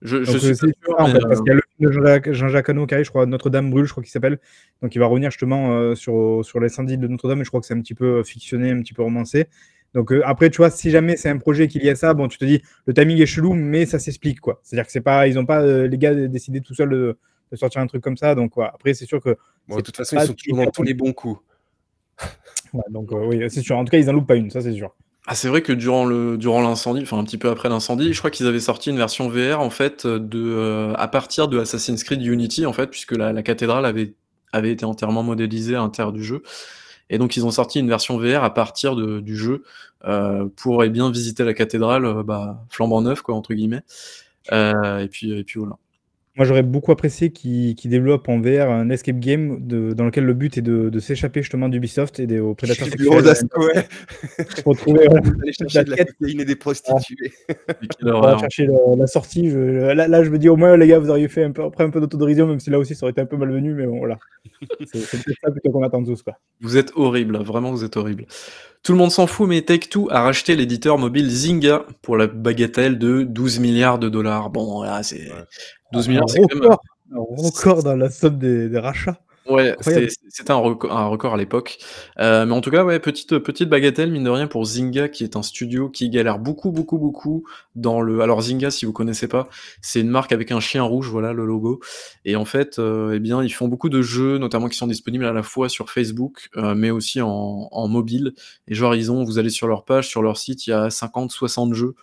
Je je suis c'est sûr, en fait, parce heu qu'il y a le film de Jean-Jacques Hano qui arrive, je crois, Notre-Dame brûle, je crois qu'il s'appelle. Donc il va revenir justement, sur sur l'incendie de Notre-Dame et je crois que c'est un petit peu, fictionné, un petit peu romancé. Donc, heu, après, tu vois, si jamais c'est un projet qui est lié à ça, bon, tu te dis: «Le timing est chelou», mais ça s'explique, quoi. C'est-à-dire que c'est pas ils ont pas, heu, les gars décidé tout seuls de de sortir un truc comme ça, donc. Après, c'est sûr que Bon, de toute façon, ils sont toujours dans tous les bons coups. Ouais, donc, oui, c'est sûr. En tout cas, ils en loupent pas une, ça, c'est sûr. Ah, c'est vrai que durant le durant l'incendie, enfin, un petit peu après l'incendie, je crois qu'ils avaient sorti une version VR, en fait, de, à partir de Assassin's Creed Unity, en fait, puisque la la cathédrale avait avait été entièrement modélisée à l'intérieur du jeu. Et donc ils ont sorti une version VR à partir de du jeu, heu, pour, eh bien, visiter la cathédrale, heu, bah, «flambant neuf», quoi, entre guillemets. Heu, et puis et puis voilà. Moi, j'aurais beaucoup apprécié qu'ils développent en VR un escape game de dans lequel le but est de de s'échapper justement d'Ubisoft et des aux prédateurs bureau sexuels. ouais. Retrouver, voilà, Aller toute chercher la de la cocaïne et des prostituées. On va horreur. chercher la sortie, je là là, je me dis: «Au moins, les gars, vous auriez fait un peu après un peu d'autodérision», même si là aussi, ça aurait été un peu malvenu, mais bon, voilà. C'est peut-être ça plutôt qu'on attend tous, quoi. Vous êtes horribles, vraiment, vous êtes horribles. Tout le monde s'en fout, mais Take-Two a racheté l'éditeur mobile Zynga pour la bagatelle de 12 000 000 $. Bon, là, c'est Ouais. 12 Un 000 000 c'est quand même record dans la somme des des rachats. Ouais, c'était un reco un record à l'époque. Heu, mais en tout cas, ouais, petite, petite bagatelle, mine de rien, pour Zynga, qui est un studio qui galère beaucoup, beaucoup, beaucoup dans le alors Zynga, si vous connaissez pas, c'est une marque avec un chien rouge, voilà le logo. Et en fait, heu, eh bien, ils font beaucoup de jeux, notamment qui sont disponibles à la fois sur Facebook, heu, mais aussi en en mobile. Et genre, ils ont vous allez sur leur page, sur leur site, il y a 50-60 jeux.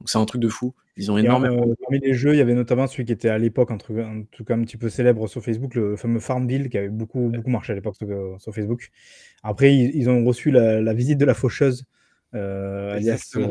Donc c'est un truc de fou. Ils ont en, énormément heu, parmi les jeux, il y avait notamment celui qui était à l'époque un truc en tout cas un petit peu célèbre sur Facebook, le fameux Farmville qui avait beaucoup, beaucoup marché à l'époque sur, sur Facebook. Après, ils ils ont reçu la la visite de la faucheuse, heu, alias, dire.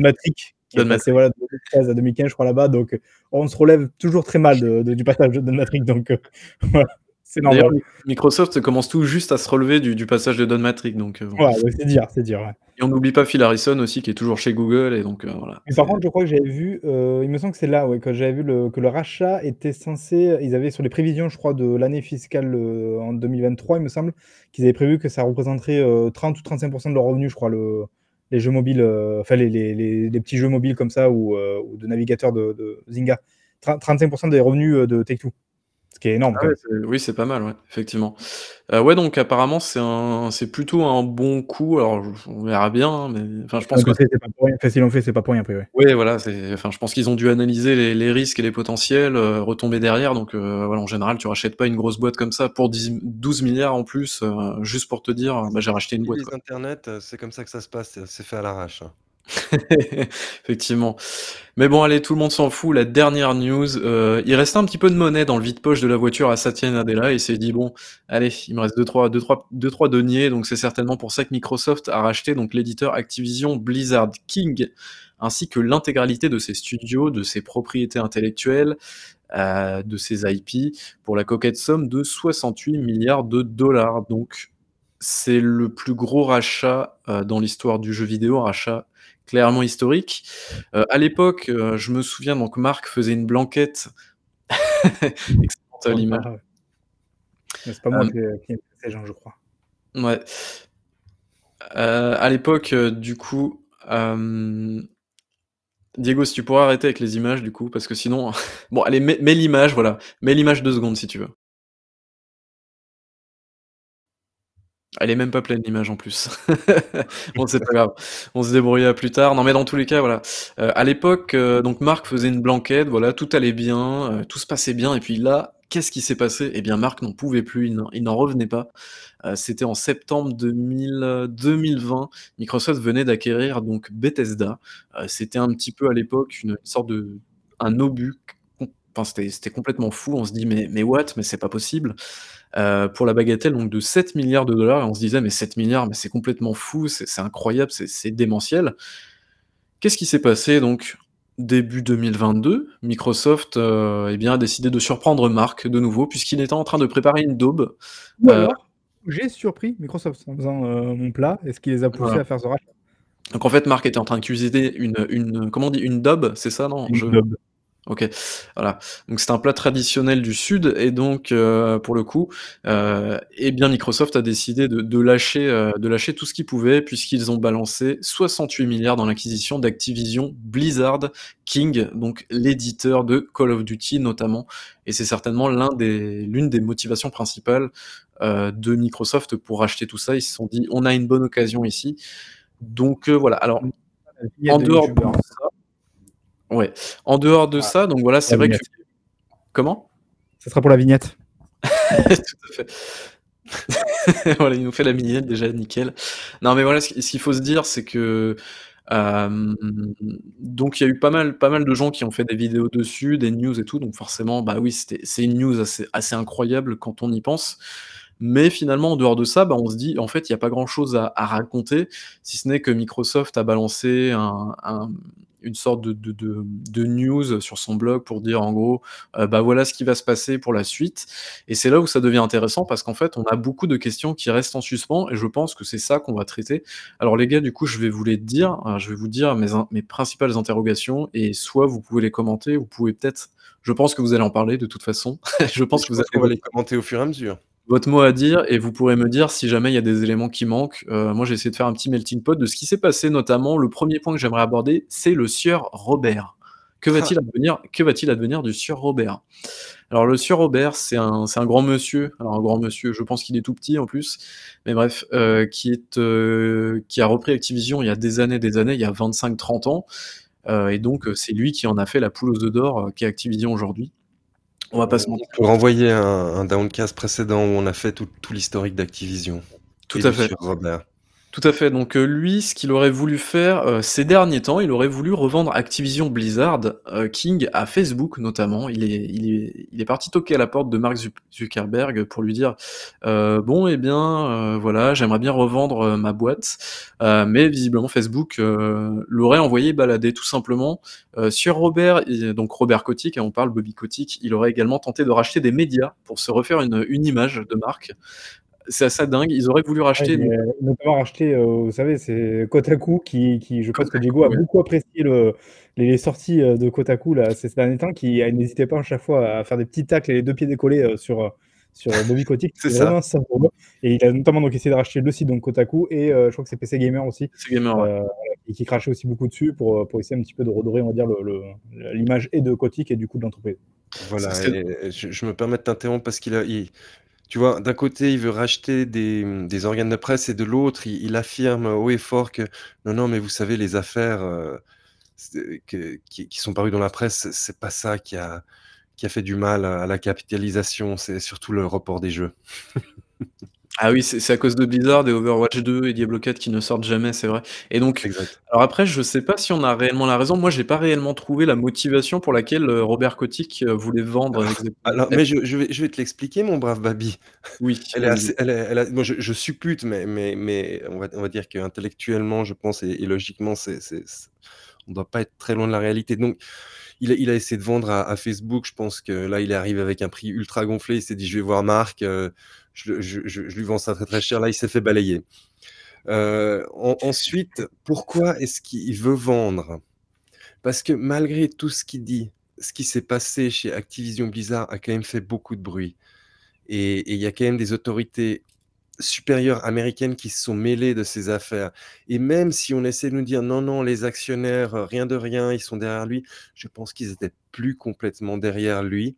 Matrick, qui est passé, voilà, de 2013 à 2015, je crois, là-bas. Donc, on se relève toujours très mal de de du passage de Don Matrick, donc, voilà, c'est normal. Mi Microsoft commence tout juste à se relever du du passage de Don Matrick, donc. Ouais, ouais, c'est dire, c'est dire, ouais. Et on n'oublie pas Phil Harrison aussi, qui est toujours chez Google et donc, voilà, Mais par contre, je crois que j'avais vu, heu, il me semble que c'est là, ouais, que j'avais vu le que le rachat était censé ils avaient sur les prévisions, je crois, de l'année fiscale, en 2023, il me semble, qu'ils avaient prévu que ça représenterait, heu, 30 ou 35% de leurs revenus, je crois, le les jeux mobiles, enfin les les les les petits jeux mobiles comme ça ou, de navigateurs de de Zynga. Tren 35% des revenus, de Take-Two. Ce qui est énorme, Ah ouais, oui, c'est pas mal, ouais, effectivement. Heu, ouais, donc apparemment, c'est un c'est plutôt un bon coup. Alors, on verra bien, hein, mais enfin, je pense que c'est pas pour rien. Enfin, s'ils l'ont fait, c'est pas pour rien, après, ouais. Ouais, voilà, c'est enfin, je pense qu'ils ont dû analyser les les risques et les potentielles, heu, retombées derrière. Donc, heu, voilà, en général, tu rachètes pas une grosse boîte comme ça pour 10 12 000 000 en plus, heu, juste pour te dire: «Bah, j'ai racheté une boîte», quoi. internet, heu, c'est comme ça que ça se passe, c'est c'est fait à l'arrache, hein. Effectivement. Mais bon, allez, tout le monde s'en fout. La dernière news, heu, il restait un petit peu de monnaie dans le vide-poche de la voiture à Satya Nadella. Il s'est dit: «Bon, allez, il me reste 2-3 2-3 2-3 deniers». Donc c'est certainement pour ça que Microsoft a racheté donc l'éditeur Activision Blizzard King, ainsi que l'intégralité de ses studios, de ses propriétés intellectuelles, heu, de ses IP, pour la coquette somme de 68 000 000 $. Donc c'est le plus gros rachat, heu, dans l'histoire du jeu vidéo, un rachat clairement historique. Heu, à l'époque, heu, je me souviens donc Marc faisait une blanquette excellente l'image. c'est pas moi qui ai ces gens, je crois. Ouais. à l'époque, du coup, Diego, si tu pourrais arrêter avec les images, du coup, parce que sinon bon, allez, mets mets l'image, voilà, mets l'image 2 secondes si tu veux. Elle est même pas pleine l'image en plus. Bon, c'est pas grave, on se débrouillera plus tard. Non, mais dans tous les cas, voilà, heu, à l'époque, heu, donc Marc faisait une blanquette, voilà, tout allait bien, heu, tout se passait bien et puis là, qu'est-ce qui s'est passé? Eh bien, Marc n'en pouvait plus, il n'en revenait pas. C'était en septembre 2000, 2020. Microsoft venait d'acquérir donc Bethesda. C'était un petit peu à l'époque une sorte de un obus enfin, c'était complètement fou. On se dit: «Mais mais what? Mais c'est pas possible». Euh, pour la bagatelle donc de 7 milliards de dollars et on se disait: «Mais 7 milliards, mais c'est complètement fou, c'est incroyable, c'est démentiel». Qu'est-ce qui s'est passé donc? Début 2022, Microsoft, heu, eh bien, a décidé de surprendre Mark de nouveau puisqu'il était en train de préparer une daube, alors, j'ai surpris Microsoft en faisant, mon plat et ce qui les a poussés à faire ce rachat. Donc en fait, Mark était en train de cuisiner une une comment on dit? Une daube, c'est ça, non? Une daube. OK, voilà. Donc c'est un plat traditionnel du sud et donc heu, pour le coup, heu, eh bien Microsoft a décidé de de lâcher, heu, de lâcher tout ce qu'ils pouvaient puisqu'ils ont balancé 68 milliards dans l'acquisition d'Activision Blizzard King, donc l'éditeur de Call of Duty notamment et c'est certainement l'un des l'une des motivations principales, heu, de Microsoft pour racheter tout ça. Ils se sont dit: «On a une bonne occasion ici». Donc voilà. Alors en dehors de ça Ouais. En dehors de ça, donc voilà, c'est vrai que comment? Ça sera pour la vignette. Tout à fait. Voilà, il nous fait la vignette déjà, nickel. Non, mais voilà, ce qu'il faut se dire, c'est que, hem, donc il y a eu pas mal pas mal de gens qui ont fait des vidéos dessus, des news et tout, donc forcément, bah oui, c'est une news assez assez incroyable quand on y pense. Mais finalement, en dehors de ça, bah, on se dit, en fait, il y a pas grand chose à à raconter, si ce n'est que Microsoft a balancé un un une sorte de de de de news sur son blog pour dire en gros, heu, bah, voilà ce qui va se passer pour la suite et c'est là où ça devient intéressant parce qu'en fait, on a beaucoup de questions qui restent en suspens et je pense que c'est ça qu'on va traiter. Alors les gars, du coup, je vais vous les dire, heu, je vais vous dire mes mes principales interrogations et soit vous pouvez les commenter, vous pouvez peut-être je pense que vous allez en parler de toute façon. Je pense que vous allez les commenter au fur et à mesure votre mot à dire et vous pourrez me dire si jamais il y a des éléments qui manquent. Heu, moi, j'ai essayé de faire un petit melting pot de ce qui s'est passé, notamment le premier point que j'aimerais aborder, c'est le sieur Robert. Que va-t-il advenir que va-t-il advenir du sieur Robert? Alors le sieur Robert, c'est un c'est un grand monsieur, alors un grand monsieur, je pense qu'il est tout petit en plus, mais bref, qui est, heu, qui a repris Activision il y a des années, des années, il y a 25-30 ans, heu et donc c'est lui qui en a fait la poule aux œufs d'or, qui est Activision aujourd'hui. On va pas se mentir. Pour renvoyer un un downcast précédent où on a fait tout tout l'historique d'Activision Tout à fait. Robert. Tout à fait, donc heu, lui, ce qu'il aurait voulu faire, heu, ces derniers temps, il aurait voulu revendre Activision Blizzard, heu, King à Facebook notamment. Il est parti toquer à la porte de Mark Zuckerberg pour lui dire, «Bon et bien, voilà, j'aimerais bien revendre, ma boîte». Mais visiblement Facebook, l'aurait envoyé balader tout simplement. Sur Robert donc Robert Kotick, hein, on parle Bobby Kotick, il aurait également tenté de racheter des médias pour se refaire une une image de marque. C'est assez dingue. Ils auraient voulu racheter. Ouais, notamment racheter, euh, vous savez, c'est Kotaku qui, qui, je pense que Diego a beaucoup apprécié le, les sorties euh, de Kotaku là, ces derniers temps, qui n'hésitait pas à chaque fois à faire des petits tacles et les deux pieds décollés euh, sur, sur Bobby Kotick. c'est ça. Et il a notamment donc essayé de racheter le site, donc Kotaku, et je crois que c'est PC Gamer aussi. PC Gamer, Et qui crachait aussi beaucoup dessus pour, pour essayer un petit peu de redorer, on va dire, l'image et de Kotick et du coup de l'entreprise. Voilà, je, me permets de t'interrompre parce qu'il a, tu vois, d'un côté, il veut racheter des, organes de presse et de l'autre, il, affirme haut et fort que non, non, mais vous savez, les affaires euh, qui, sont parues dans la presse, c'est pas ça qui a fait du mal à la capitalisation, c'est surtout le report des jeux. Ah oui, c'est à cause de Blizzard et Overwatch 2 et Diablo 4 qui ne sortent jamais, c'est vrai. Et donc, alors après, je sais pas si on a réellement la raison. Moi, j'ai pas réellement trouvé la motivation pour laquelle euh, Robert Kotick euh, voulait vendre. Alors, mais je, vais, je vais te l'expliquer, mon brave Babi. Oui. Elle est elle est, moi, je, suppute, mais, mais, mais on, va, on va dire qu'intellectuellement, je pense, et, logiquement, c'est, on doit pas être très loin de la réalité. Donc, il a, il a essayé de vendre à, Facebook. Je pense que là, il est arrivé avec un prix ultra gonflé. Il s'est dit, je vais voir Marc. Euh, je, lui vends ça très très cher. Là, il s'est fait balayer. Euh, ensuite, pourquoi est-ce qu'il veut vendre? Parce que malgré tout ce qu'il dit, ce qui s'est passé chez Activision Blizzard a quand même fait beaucoup de bruit et il y a quand même des autorités supérieures américaines qui se sont mêlées de ces affaires et même si on essaie de nous dire: «Non, non, les actionnaires, rien de rien, ils sont derrière lui», je pense qu'ils étaient plus complètement derrière lui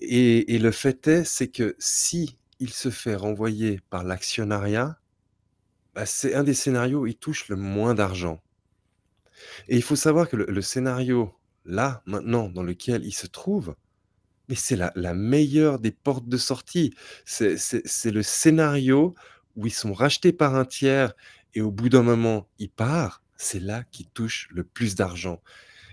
et le fait est, c'est que si il se fait renvoyer par l'actionnariat, bah, c'est un des scénarios où il touche le moins d'argent. Et il faut savoir que le scénario, là, maintenant, dans lequel il se trouve, mais c'est la la meilleure des portes de sortie. C'est le scénario où ils sont rachetés par un tiers et au bout d'un moment, il part, c'est là qu'il touche le plus d'argent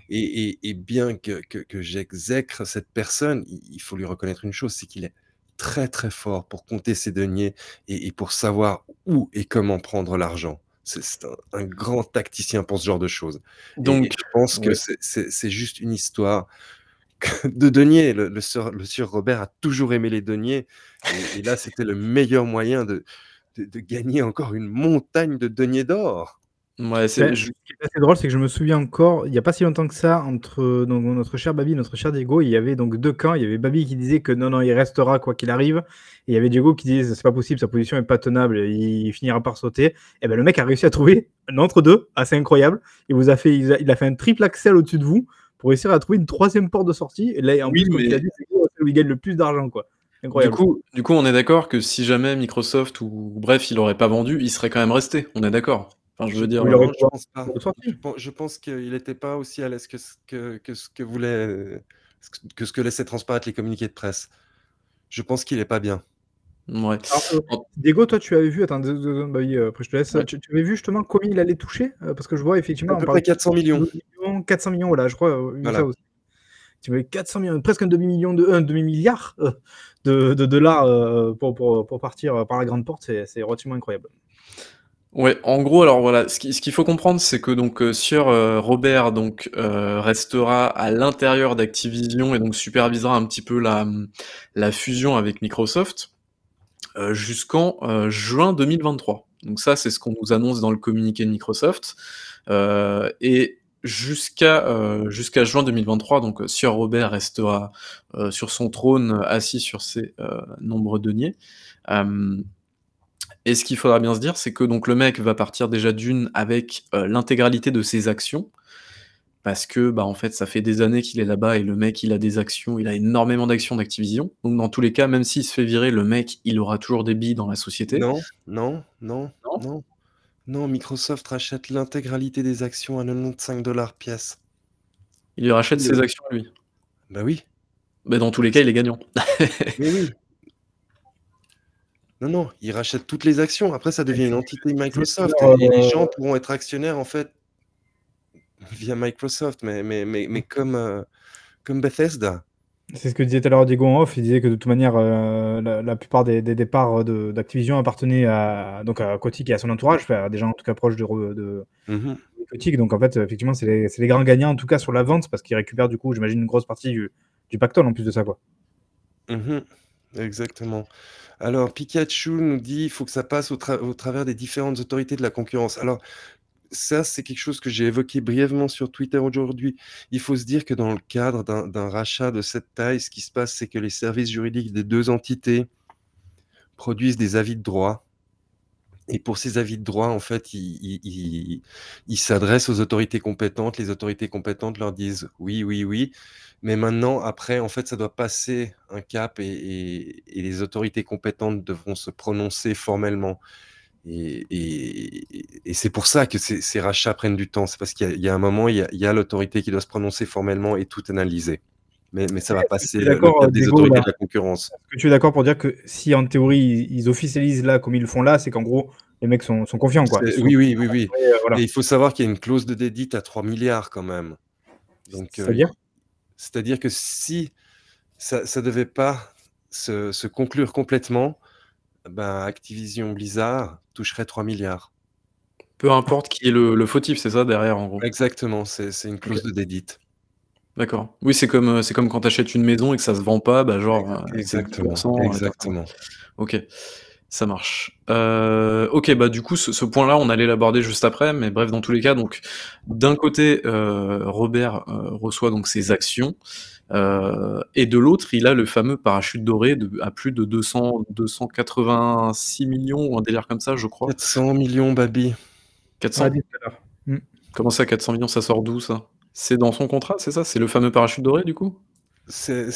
et et et bien que que que j'exècre cette personne, il il faut lui reconnaître une chose, c'est qu'il est très, très fort pour compter ses deniers et et pour savoir où et comment prendre l'argent. C'est un un grand tacticien pour ce genre de choses Donc je pense que c'est juste une histoire de deniers. Le le sieur Robert a toujours aimé les deniers et et là, c'était le meilleur moyen de de de gagner encore une montagne de deniers d'or. Mouais, Beh, c'est ce je qui est assez drôle, c'est que je me souviens encore, il y a pas si longtemps que ça, entre donc notre cher Babi, notre cher Diego, il y avait donc 2 camps. Il y avait Babi qui disait que: «Non, non, il restera quoi qu'il arrive» et il y avait Diego qui disait: «C'est pas possible, sa position est pas tenable, il finira par sauter» et bah, le mec a réussi à trouver un entre-deux assez incroyable. Il vous a fait il a il a fait un triple Axel au-dessus de vous pour réussir à trouver une 3e porte de sortie et là et en Oui, plus, il a dit, c'est où il gagne le plus d'argent, quoi. Du coup du coup, on est d'accord que si jamais Microsoft ou bref, il aurait pas vendu, il serait quand même resté, on est d'accord? Enfin, je veux dire, non, je pense pas. Je pense qu'il était pas aussi à l'aise que ce que que ce que voulait, que ce que laissaient transparaître les communiqués de presse. Je pense qu'il est pas bien. Alors, En Diego, toi, tu avais vu attends, deux deux secondes, Babi, heu, après je te laisse. Ouais. Tu tu avais vu justement combien il allait toucher? Parce que je vois À effectivement, on peu près 400 000 000. 400 000 000, voilà, je crois, ça aussi. Tu avais 400 000 presque un demi-million de un demi-milliard, de de dollars, pour pour pour partir par la grande porte, c'est c'est relativement incroyable. Ouais, en gros, alors voilà, ce ce qu'il faut comprendre, c'est que donc, heu, sieur, heu, Robert donc, heu, restera à l'intérieur d'Activision et donc supervisera un petit peu la, la fusion avec Microsoft, heu, jusqu'en, heu, juin 2023. Donc ça, c'est ce qu'on nous annonce dans le communiqué de Microsoft, heu et jusqu'à, heu, jusqu'à juin 2023, donc, heu, sieur Robert restera, heu, sur son trône, assis sur ses, heu, nombreux deniers. Hem et ce qu'il faudra bien se dire, c'est que donc le mec va partir déjà d'1 avec, heu, l'intégralité de ses actions parce que, bah, en fait, ça fait des années qu'il est là-bas et le mec, il a des actions, il a énormément d'actions d'Activision. Donc dans tous les cas, même s'il se fait virer, le mec, il aura toujours des billes dans la société. Non, non, non, Non? non, non, Microsoft rachète l'intégralité des actions à 95 $ pièce. Il lui rachète ses actions lui? Bah oui. Beh, dans tous les cas, il est gagnant. Mais oui. Non, non, il rachète toutes les actions. Après, ça devient une entité Microsoft et les gens pourront être actionnaires, en fait via Microsoft, mais mais mais mais comme, heu, comme Bethesda. C'est ce que disait tout à l'heure Diego en off. Il disait que de toute manière, heu, la la plupart des des des parts de d'Activision appartenaient à donc à Kotick et à son entourage, à des gens en tout cas proches de re de Kotick. Donc en fait, effectivement, c'est les les grands gagnants, en tout cas sur la vente, parce qu'ils récupèrent du coup, j'imagine, une grosse partie du du pactole en plus de ça, quoi. Mh. Exactement. Alors Pikachu nous dit: «Il faut que ça passe au au travers des différentes autorités de la concurrence». Alors ça, c'est quelque chose que j'ai évoqué brièvement sur Twitter aujourd'hui. Il faut se dire que dans le cadre d'un rachat de cette taille, ce qui se passe, c'est que les services juridiques des 2 entités produisent des avis de droit et pour ces avis de droit, en fait, ils s'adressent aux autorités compétentes. Les autorités compétentes leur disent: «Oui, oui, oui», mais maintenant, après, en fait, ça doit passer un cap et et et les autorités compétentes devront se prononcer formellement et c'est pour ça que ces ces rachats prennent du temps. C'est parce qu'il y a il y a un moment, il y a l'autorité qui doit se prononcer formellement et tout analyser, mais mais ça va passer le le des Diego, autorités là? de la concurrence. est-ce que tu es d'accord pour dire que si en théorie, ils officialisent là, comme ils le font là, c'est qu'en gros, les mecs sont sont confiants, quoi? Sont oui, oui, oui, oui voilà. il faut savoir qu'il y a une clause de dédite à 3 000 000 000 quand même. Donc heu, C'est-à-dire? que si ça ça devait pas se se conclure complètement, ben, Activision Blizzard toucherait 3 000 000 000. Peu importe qui est le le fautif, c'est ça, derrière, en gros? Exactement, c'est une clause de dédite. D'accord. Oui, c'est comme, c'est comme quand tu achètes une maison et que ça se vend pas, bah, genre, pour exactement, enfin exactement. OK. Ça marche. Euh, OK, bah, du coup, ce point-là, on allait l'aborder juste après, mais bref, dans tous les cas, donc d'un côté, euh, Robert, euh, reçoit donc ses actions, et de l'autre, il a le fameux parachute doré de à plus de 200-286 millions ou un délire comme ça, je crois. 400 millions, baby. 400? Mmh. Comment ça, 400 millions, ça sort d'où ça? C'est dans son contrat, c'est ça? C'est le fameux parachute doré, du coup? C'est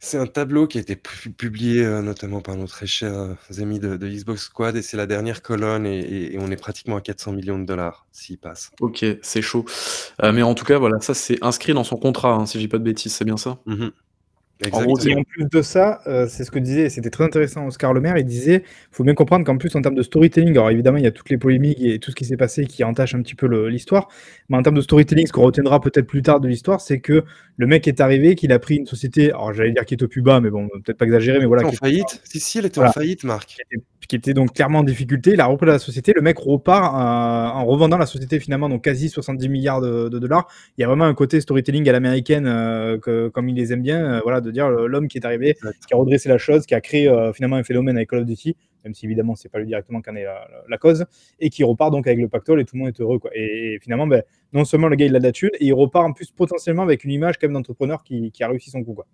c'est, un tableau qui a été publié, euh, notamment par nos très chers, euh, amis de Xbox Squad et c'est la dernière colonne et on est pratiquement à 400 millions de dollars s'il passe. OK, c'est chaud. Euh, mais en tout cas, voilà, ça, c'est inscrit dans son contrat, hein, si je dis pas de bêtises, c'est bien ça? Mmh et en plus de ça, euh, c'est ce que disait, c'était très intéressant Oscar Le Maire, il disait, il faut bien comprendre qu'en plus en termes de storytelling, alors évidemment il y a toutes les polémiques et tout ce qui s'est passé qui entache un petit peu l'histoire, mais en termes de storytelling, ce qu'on retiendra peut-être plus tard de l'histoire, c'est que le mec est arrivé, qu'il a pris une société, alors j'allais dire qui est au plus bas, mais bon, peut-être pas exagéré, mais voilà. En faillite. Si, si, elle était en faillite, Marc qui était donc clairement en difficulté. Il a repris la société. Le mec repart euh, en revendant la société finalement, donc quasi 70 milliards de, dollars. Il y a vraiment un côté storytelling à l'américaine, euh, comme il les aime bien, euh, voilà, de dire l'homme qui est arrivé, qui a redressé la chose, qui a créé finalement un phénomène avec Call of Duty, même si évidemment c'est pas lui directement qui en est la, cause, et qui repart donc avec le pactole et tout le monde est heureux. Quoi. Et, finalement, ben, non seulement le gars il a de la thune, et il repart en plus potentiellement avec une image quand même d'entrepreneur qui, a réussi son coup. Quoi.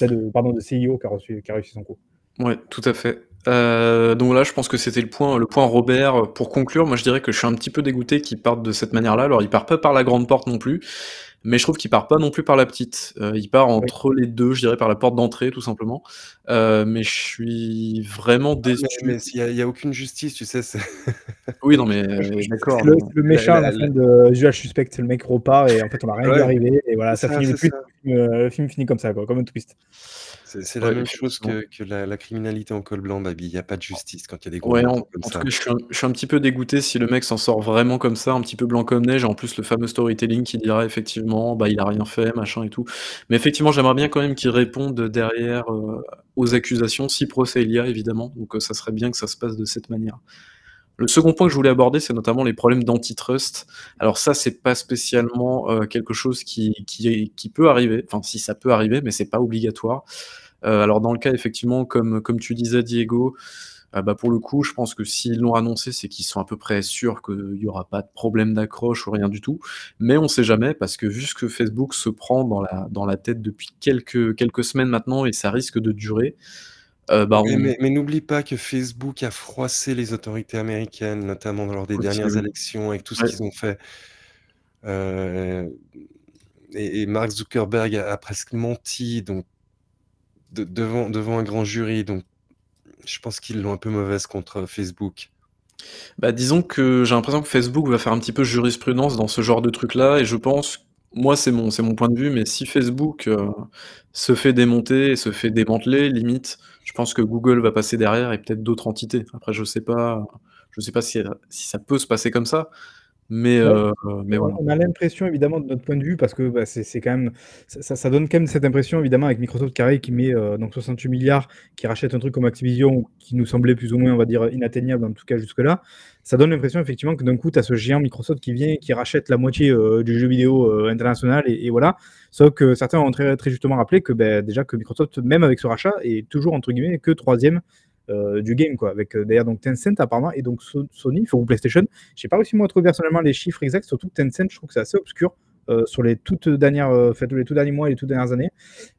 De, pardon, de CEO qui a, reçu, qui a réussi son coup. Ouais, tout à fait. Euh, donc là, je pense que c'était le point le point Robert. Pour conclure, moi, je dirais que je suis un petit peu dégoûté qu'il parte de cette manière-là. Alors, il part pas par la grande porte non plus, mais je trouve qu'il part pas non plus par la petite. Euh, il part entre les deux, je dirais par la porte d'entrée, tout simplement. Euh, mais je suis vraiment ah, déçu. mais il y a aucune justice, tu sais, Oui, non, mais d'accord, le méchant, La de Usual Suspect, le mec repart et en fait, on a rien vu arriver et voilà, ça finit le film finit comme ça, quoi, comme un twist. C'est la même chose que, la, criminalité en col blanc, Babi. Il n'y a pas de justice quand il y a des gros ouais, en, comme ça. Tout cas, je, suis un, petit peu dégoûté si le mec s'en sort vraiment comme ça, un petit peu blanc comme neige. En plus, le fameux storytelling qui dirait effectivement, bah, il a rien fait, machin et tout. Mais effectivement, j'aimerais bien quand même qu'il réponde derrière euh, aux accusations, si procès il y a, évidemment. Donc, euh, ça serait bien que ça se passe de cette manière. Le second point que je voulais aborder, c'est notamment les problèmes d'antitrust. Alors ça, c'est pas spécialement euh, quelque chose qui, peut arriver. Enfin, si ça peut arriver, mais c'est pas obligatoire. Euh, alors dans le cas effectivement, comme, tu disais Diego, euh, bah pour le coup, je pense que s'ils l'ont annoncé, c'est qu'ils sont à peu près sûrs qu'il n'y aura pas de problème d'accroche ou rien du tout. Mais on ne sait jamais, parce que vu ce que Facebook se prend dans la, tête depuis quelques semaines maintenant, et ça risque de durer, euh, bah mais, n'oublie pas que Facebook a froissé les autorités américaines, notamment lors des dernières élections, avec tout ce qu'ils ont fait. et, Mark Zuckerberg a, presque menti, donc devant, devant un grand jury, donc je pense qu'ils l'ont un peu mauvaise contre Facebook. Bah, disons que j'ai l'impression que Facebook va faire un petit peu jurisprudence dans ce genre de truc-là, et je pense, moi c'est mon, c'est mon point de vue, mais si Facebook euh, se fait démonter et se fait démanteler, limite, pense que Google va passer derrière et peut-être d'autres entités. Après, je sais pas, je sais pas si, si ça peut se passer comme ça, mais, euh, mais voilà. On a l'impression évidemment de notre point de vue parce que, bah, c'est quand même ça ça donne quand même cette impression évidemment avec Microsoft Carré qui met, euh, donc 68 milliards, qui rachète un truc comme Activision qui nous semblait plus ou moins, on va dire, inatteignable en tout cas jusque-là. Ça donne l'impression effectivement que d'un coup, tu as ce géant Microsoft qui vient qui rachète la moitié, euh, du jeu vidéo, international et voilà. Sauf que certains ont très justement rappelé que, beh, déjà que Microsoft, même avec ce rachat, est toujours entre guillemets que troisième euh, du game, quoi, avec euh, d'ailleurs donc Tencent apparemment et donc Sony, ou PlayStation. J'ai pas réussi moi à trouver personnellement les chiffres exacts, surtout Tencent, je trouve que c'est assez obscur. Euh, sur les toutes dernières, euh, les tout derniers mois et les toutes dernières années.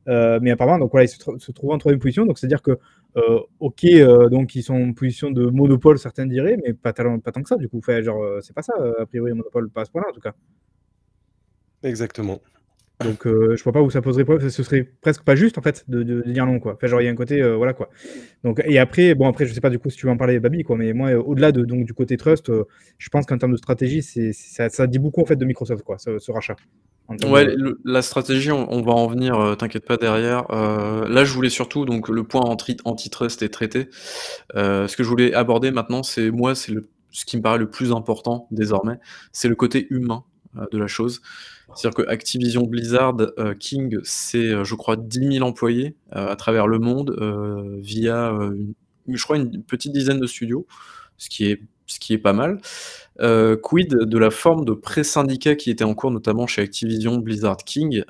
Euh, mais apparemment, donc voilà, ils se, se, trouvent en troisième position. Donc c'est-à-dire que, ok, donc ils sont en position de monopole, certains diraient, mais pas, pas tant que ça. Du coup, fait, genre, c'est pas ça a priori monopole, pas à ce point-là en tout cas. Exactement. Donc, euh, je vois pas où ça poserait problème. Ce serait presque pas juste, en fait, de, de, dire non, quoi. Enfin, genre, il y a un côté, euh, voilà, quoi. Donc, et après, bon, après, je sais pas du coup si tu veux en parler, Babi, quoi. Mais moi, euh, au-delà de, donc, du côté trust, je pense qu'en termes de stratégie, c'est, ça, ça, dit beaucoup, en fait, de Microsoft, quoi, ce, rachat. Ouais, la stratégie, on, va en venir, t'inquiète pas derrière. là, je voulais surtout, donc, le point antitrust est traité. ce que je voulais aborder maintenant, c'est, moi, c'est le, ce qui me paraît le plus important désormais, c'est le côté humain de la chose. C'est-à-dire que Activision Blizzard euh, King, c'est, euh, je crois, 10 000 employés euh, à travers le monde via, je crois, une petite dizaine de studios, ce qui est, ce qui est pas mal. Quid de la forme de pré-syndicat qui était en cours, notamment chez Activision Blizzard King,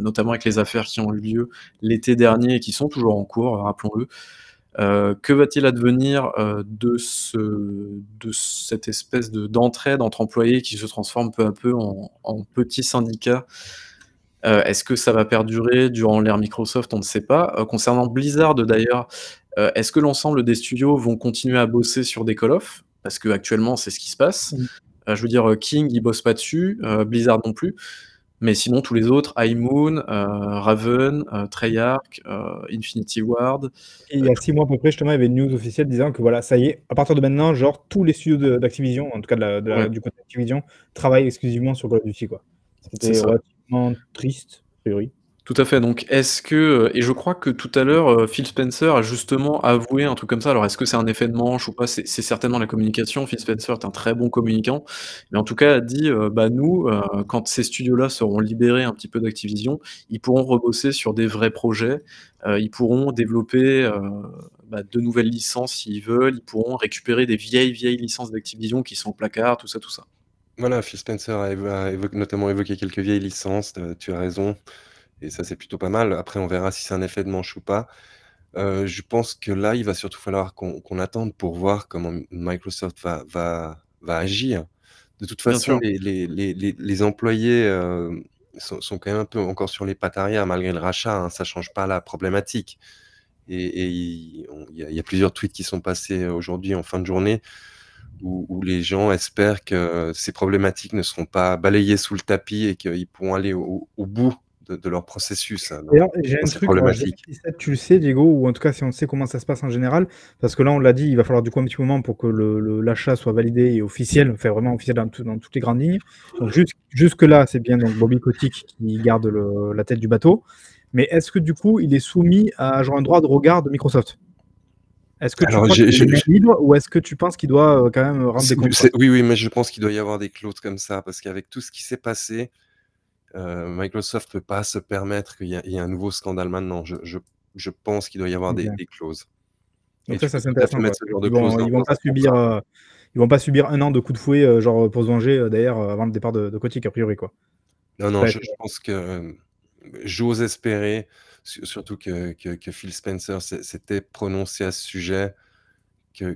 notamment avec les affaires qui ont eu lieu l'été dernier et qui sont toujours en cours, rappelons-le. Euh, que va-t-il advenir euh, de, ce, de cette espèce de, d'entraide entre employés qui se transforme peu à peu en, en petits syndicats? Euh, Est-ce que ça va perdurer durant l'ère Microsoft? On ne sait pas. concernant Blizzard d'ailleurs, est-ce que l'ensemble des studios vont continuer à bosser sur des Call Parce qu'actuellement c'est ce qui se passe. je veux dire, King, il bosse pas dessus, Blizzard non plus. Mais sinon, tous les autres, High Moon, euh, Raven, euh, Treyarch, euh, Infinity Ward. Et il y a six mois à peu près, justement, il y avait une news officielle disant que voilà, ça y est, à partir de maintenant, genre tous les studios d'Activision, en tout cas de du côté d'Activision, travaillent exclusivement sur Call of Duty. C'était relativement triste, a priori. Tout à fait. Donc, est-ce que euh, et je crois que tout à l'heure, euh, Phil Spencer a justement avoué un truc comme ça. Alors, est-ce que c'est un effet de manche ou pas? C'est certainement la communication. Phil Spencer est un très bon communicant, mais en tout cas a dit, euh, bah, nous, quand ces studios-là seront libérés un petit peu d'Activision, ils pourront rebosser sur des vrais projets. ils pourront développer, bah, de nouvelles licences s'ils veulent. Ils pourront récupérer des vieilles, vieilles licences d'Activision qui sont au placard, tout ça, tout ça. Voilà, Phil Spencer a notamment évoqué quelques vieilles licences, tu as raison et ça, c'est plutôt pas mal. Après, on verra si c'est un effet de manche ou pas. Euh, je pense que là, il va surtout falloir qu'on attende pour voir comment Microsoft va va va agir. De toute façon, les les les les employés, euh, sont quand même un peu encore sur les pattes arrière malgré le rachat, hein, ça change pas la problématique et il y a plusieurs tweets qui sont passés aujourd'hui en fin de journée où les gens espèrent que ces problématiques ne seront pas balayées sous le tapis et qu'ils pourront aller au bout de, leur processus. Hein, j'ai un truc, tu le sais, Diego, ou en tout cas si on sait comment ça se passe en général, parce que là, on l'a dit, il va falloir du coup un petit moment pour que l'achat soit validé et officiel, enfin vraiment officiel dans, dans toutes les grandes lignes. Donc jusque là, c'est bien donc Bobby Kotick qui garde la tête du bateau. Mais est-ce que du coup, il est soumis à genre un droit de regard de Microsoft? Est-ce que tu Alors, qu'il est libre ou est-ce que tu penses qu'il doit euh, quand même rendre des comptes Oui, oui, mais je pense qu'il doit y avoir des clauses comme ça parce qu'avec tout ce qui s'est passé, euh, Microsoft peut pas se permettre qu'il y, ait un nouveau scandale maintenant. Je, je, je pense qu'il doit y avoir des, des, clauses. Donc ça, ça c'est intéressant. Ils, vont, ils vont pas subir, euh, ils vont pas subir un an de coups de fouet, euh, genre pour se venger d'ailleurs avant le départ de, de Kotick a priori quoi. Non, non, je, pense que j'ose espérer, surtout que, que, que Phil Spencer s'était prononcé à ce sujet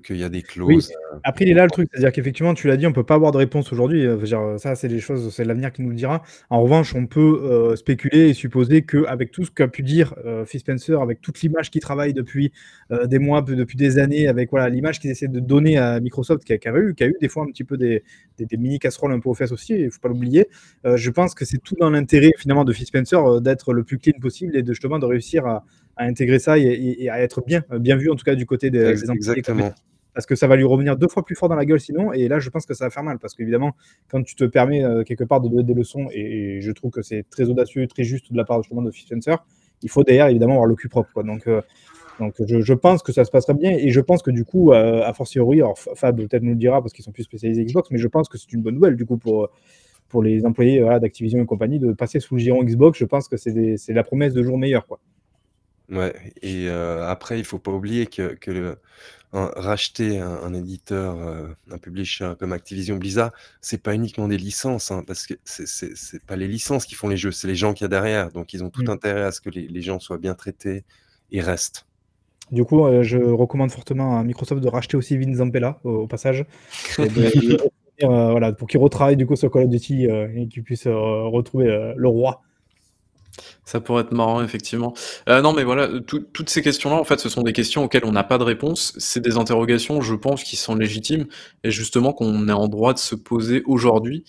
qu'il y a des clauses. Euh, Après, il est là le truc, c'est-à-dire qu'effectivement, tu l'as dit, on peut pas avoir de réponse aujourd'hui. Euh, ça, c'est des choses, c'est l'avenir qui nous le dira. En revanche, on peut euh, spéculer et supposer qu'avec tout ce qu'a pu dire Phil Spencer, avec toute l'image qu'il travaille depuis des mois, depuis des années, avec voilà l'image qu'ils essaient de donner à Microsoft, qui a, eu, qui a eu des fois un petit peu des, mini casseroles un peu aux fesses aussi, il faut pas l'oublier. je pense que c'est tout dans l'intérêt finalement de Phil Spencer d'être le plus clean possible et de justement de réussir à, à intégrer ça et, à être bien, bien vu en tout cas du côté des, des Exactement. Parce que ça va lui revenir deux fois plus fort dans la gueule sinon. Et là, je pense que ça va faire mal. Parce qu'évidemment, quand tu te permets euh, quelque part de donner des leçons, et, je trouve que c'est très audacieux, très juste de la part justement de Spencer, il faut derrière évidemment avoir le cul propre. Quoi. Donc, euh, donc je, pense que ça se passerait bien. Et je pense que du coup, euh, à fortiori, alors Fab peut-être nous le dira parce qu'ils sont plus spécialisés Xbox, mais je pense que c'est une bonne nouvelle du coup pour pour les employés d'Activision et compagnie de passer sous le giron Xbox, je pense que c'est la promesse de jour meilleur. Quoi. Ouais et après il faut pas oublier que que racheter un éditeur, un publisher comme Activision Blizzard, c'est pas uniquement des licences, hein, parce que c'est c'est pas les licences qui font les jeux, c'est les gens qu'il y a derrière. Donc ils ont tout mmh. intérêt à ce que les les gens soient bien traités et restent. Du coup, je recommande fortement à Microsoft de racheter aussi Vin Zampella au passage voilà, pour qu'il retravaille du coup sur Call of Duty, et qu'il puisse, retrouver, le roi. Ça pourrait être marrant, effectivement. Euh, non, mais voilà, toutes ces questions-là, en fait, ce sont des questions auxquelles on n'a pas de réponse. C'est des interrogations, je pense, qui sont légitimes et justement qu'on est en droit de se poser aujourd'hui.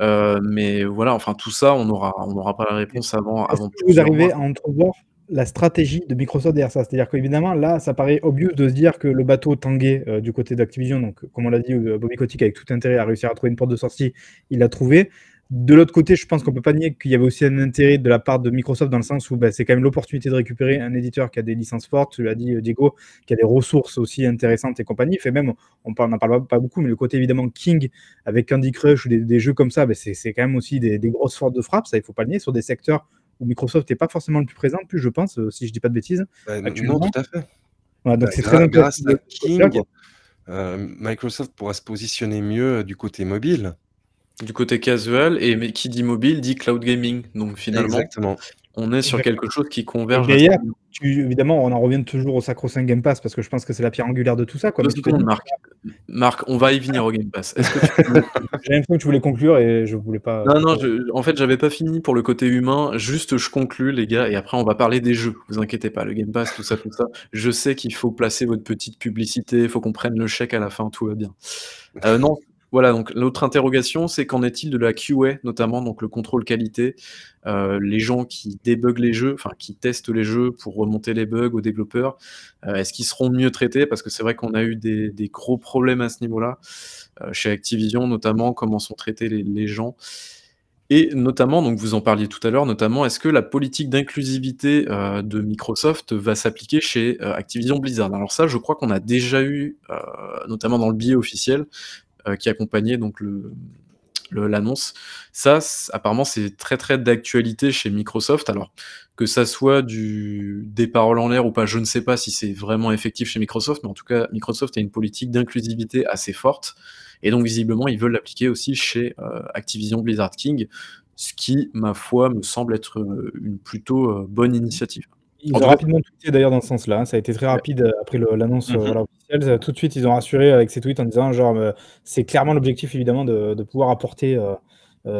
Euh, mais voilà, enfin, tout ça, on n'aura on n'aura pas la réponse avant avant que vous arrivez à entrevoir la stratégie de Microsoft derrière ça? C'est-à-dire qu'évidemment, là, ça paraît obvious de se dire que le bateau tanguait, euh, du côté d'Activision, donc comme on l'a dit, Bobby Kotick, avec tout intérêt, a réussi à trouver une porte de sortie, il l'a trouvé. De l'autre côté, je pense qu'on peut pas nier qu'il y avait aussi un intérêt de la part de Microsoft dans le sens où bah, c'est quand même l'opportunité de récupérer un éditeur qui a des licences fortes, tu l'as dit euh, Diego, qui a des ressources aussi intéressantes et compagnie. Fait même, on n'en parle pas, beaucoup, mais le côté évidemment King avec Candy Crush ou des, jeux comme ça, bah, c'est quand même aussi des, grosses forces de frappe, ça il faut pas le nier, sur des secteurs où Microsoft n'est pas forcément le plus présent, plus je pense, euh, si je dis pas de bêtises. Bah, non, tout à fait. donc bah, c'est très intéressant. Grâce à King, euh, Microsoft pourra se positionner mieux du côté mobile. Du côté casual, et mais qui dit mobile dit cloud gaming. Donc finalement, On est sur quelque chose qui converge. D'ailleurs, évidemment, on en revient toujours au sacro-saint Game Pass parce que je pense que c'est la pierre angulaire de tout ça. Quoi. Marc. Marc, on va y venir au Game Pass. J'ai l'impression que tu voulais conclure et je voulais pas. Non, non, en fait, j'avais pas fini pour le côté humain. Juste, je conclue, les gars, et après, on va parler des jeux. Vous inquiétez pas, le Game Pass, tout ça, tout ça. Je sais qu'il faut placer votre petite publicité, il faut qu'on prenne le chèque à la fin, tout va bien. Euh, non, voilà, donc l'autre interrogation, c'est qu'en est-il de la QA, notamment donc le contrôle qualité, euh, les gens qui débuguent les jeux, enfin qui testent les jeux pour remonter les bugs aux développeurs, euh, est-ce qu'ils seront mieux traités? Parce que c'est vrai qu'on a eu des, gros problèmes à ce niveau-là, euh, chez Activision notamment, comment sont traités les, gens. Et notamment, donc vous en parliez tout à l'heure, notamment, est-ce que la politique d'inclusivité de Microsoft va s'appliquer chez Activision Blizzard? Alors ça, je crois qu'on a déjà eu, notamment dans le billet officiel, qui accompagnait donc le, l'annonce. Ça, apparemment, c'est très très d'actualité chez Microsoft. Alors que ça soit du des paroles en l'air ou pas, je ne sais pas si c'est vraiment effectif chez Microsoft, mais en tout cas, Microsoft a une politique d'inclusivité assez forte, et donc visiblement, ils veulent l'appliquer aussi chez euh, Activision Blizzard King, ce qui, ma foi, me semble être euh, une plutôt bonne initiative. Ils ont rapidement tweeté d'ailleurs dans ce sens-là. Hein. Ça a été très rapide euh, après l'annonce euh, mhm. Officielle. Tout de suite, ils ont rassuré avec ces tweets en disant genre euh, c'est clairement l'objectif évidemment de, pouvoir apporter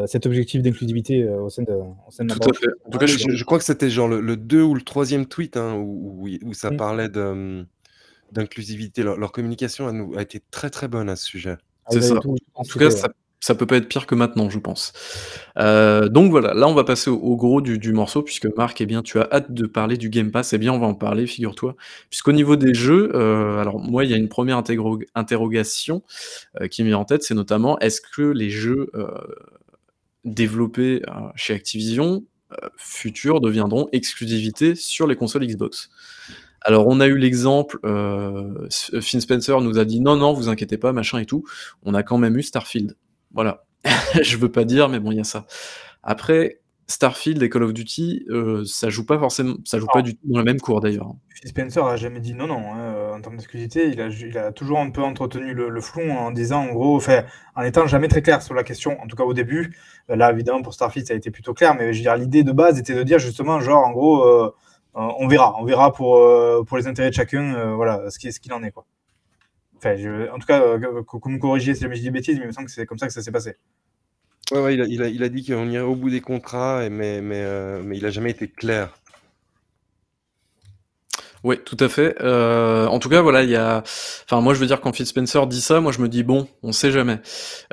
cet objectif d'inclusivité au sein de, au sein de Tout à fait. En tout cas, je, crois que c'était genre le, 2 ou le troisième tweet hein, où, où, ça parlait d'inclusivité. Leur, leur, communication a, nous, a, été très très bonne à ce sujet. Ah, c'est ça. en tout cas, ça, ça peut pas être pire que maintenant, je pense. Euh, donc voilà, là on va passer au, gros du, morceau, puisque Marc, eh bien, tu as hâte de parler du Game Pass, eh bien on va en parler, figure-toi. Puisqu'au niveau des jeux, euh, alors moi il y a une première interrogation euh, qui m'est en tête, c'est notamment est-ce que les jeux développés chez Activision futurs deviendront exclusivité sur les consoles Xbox? Alors, on a eu l'exemple, euh, Finn Spencer nous a dit non, non, vous inquiétez pas, machin et tout. On a quand même eu Starfield. Voilà. je veux pas dire, mais bon, il y a ça. Après, Starfield et Call of Duty, euh, ça joue pas forcément, ça joue pas du tout dans la même cour d'ailleurs. Phil Spencer a jamais dit non, non. Hein, euh, en termes d'exclusivité, il a, il a toujours un peu entretenu le, flou en disant, en gros, enfin, en étant jamais très clair sur la question, en tout cas au début. Euh, là, évidemment, pour Starfield, ça a été plutôt clair, mais je veux dire, l'idée de base était de dire justement, genre, en gros, on verra, on verra pour, pour les intérêts de chacun, voilà, ce qu'il ce qu'il en est, quoi. En tout cas, euh, vous me corrigez si jamais je dis bêtises, mais il me semble que c'est comme ça que ça s'est passé. Ouais, ouais, il a, dit qu'on irait au bout des contrats, mais, mais, euh, mais il n'a jamais été clair. Oui, tout à fait. Euh, en tout cas, voilà, il y a. Enfin, moi, je veux dire, quand Phil Spencer dit ça, moi, je me dis bon, on sait jamais.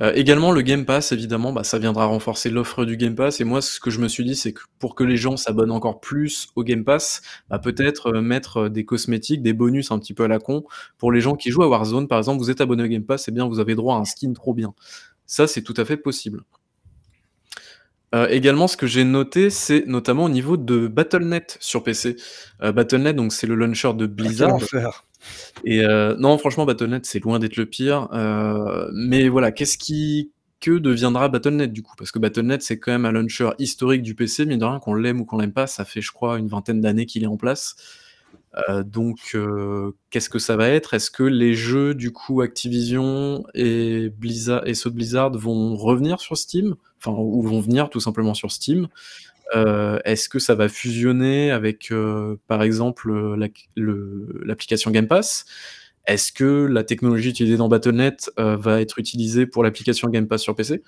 Euh, également, le Game Pass, évidemment, bah, ça viendra renforcer l'offre du Game Pass. Et moi, ce que je me suis dit, c'est que pour que les gens s'abonnent encore plus au Game Pass, bah, peut-être euh, mettre des cosmétiques, des bonus un petit peu à la con pour les gens qui jouent à Warzone. Par exemple, vous êtes abonné au Game Pass, et bien, vous avez droit à un skin trop bien. Ça, c'est tout à fait possible. Euh, également, ce que j'ai noté, c'est notamment au niveau de Battle.net sur PC. Euh, Battle.net, donc c'est le launcher de Blizzard. Et euh, non, franchement, Battle.net, c'est loin d'être le pire. mais voilà, qu'est-ce qui que deviendra Battle.net du coup? Parce que Battle.net, c'est quand même un launcher historique du PC, mais de rien, qu'on l'aime ou qu'on l'aime pas, ça fait, je crois, une vingtaine d'années qu'il est en place. donc, qu'est-ce que ça va être? Est-ce que les jeux, du coup, Activision et, Blizzard, et ceux de Blizzard vont revenir sur Steam? Enfin, ou vont venir tout simplement sur Steam. Euh, est-ce que ça va fusionner avec, euh, par exemple, l'application Game Pass? Est-ce que la technologie utilisée dans Battle.net euh, va être utilisée pour l'application Game Pass sur PC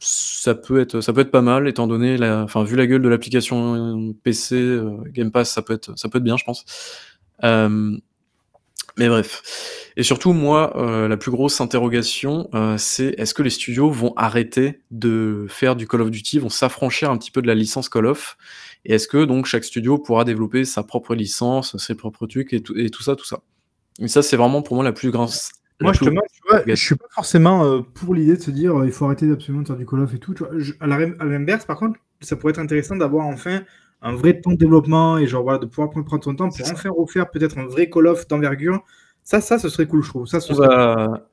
ça peut être ça peut être pas mal étant donné la enfin vu la gueule de l'application PC Game Pass ça peut ça peut être bien je pense mais bref. Et surtout, moi, euh, la plus grosse interrogation, euh, c'est est-ce que les studios vont arrêter de faire du Call of Duty, vont s'affranchir un petit peu de la licence Call of? Et est-ce que donc chaque studio pourra développer sa propre licence, ses propres trucs et tout, et tout ça, tout ça? Et ça, c'est vraiment pour moi la plus grande. Moi, je, je suis pas forcément euh, pour l'idée de se dire il faut arrêter absolument de faire du Call of et tout. à l'inverse, par contre, ça pourrait être intéressant d'avoir enfin un vrai temps de développement et genre voilà, de pouvoir prendre son temps pour enfin refaire peut-être un vrai Call of d'envergure. Ça, ça, ce serait cool, je trouve. Ça, ce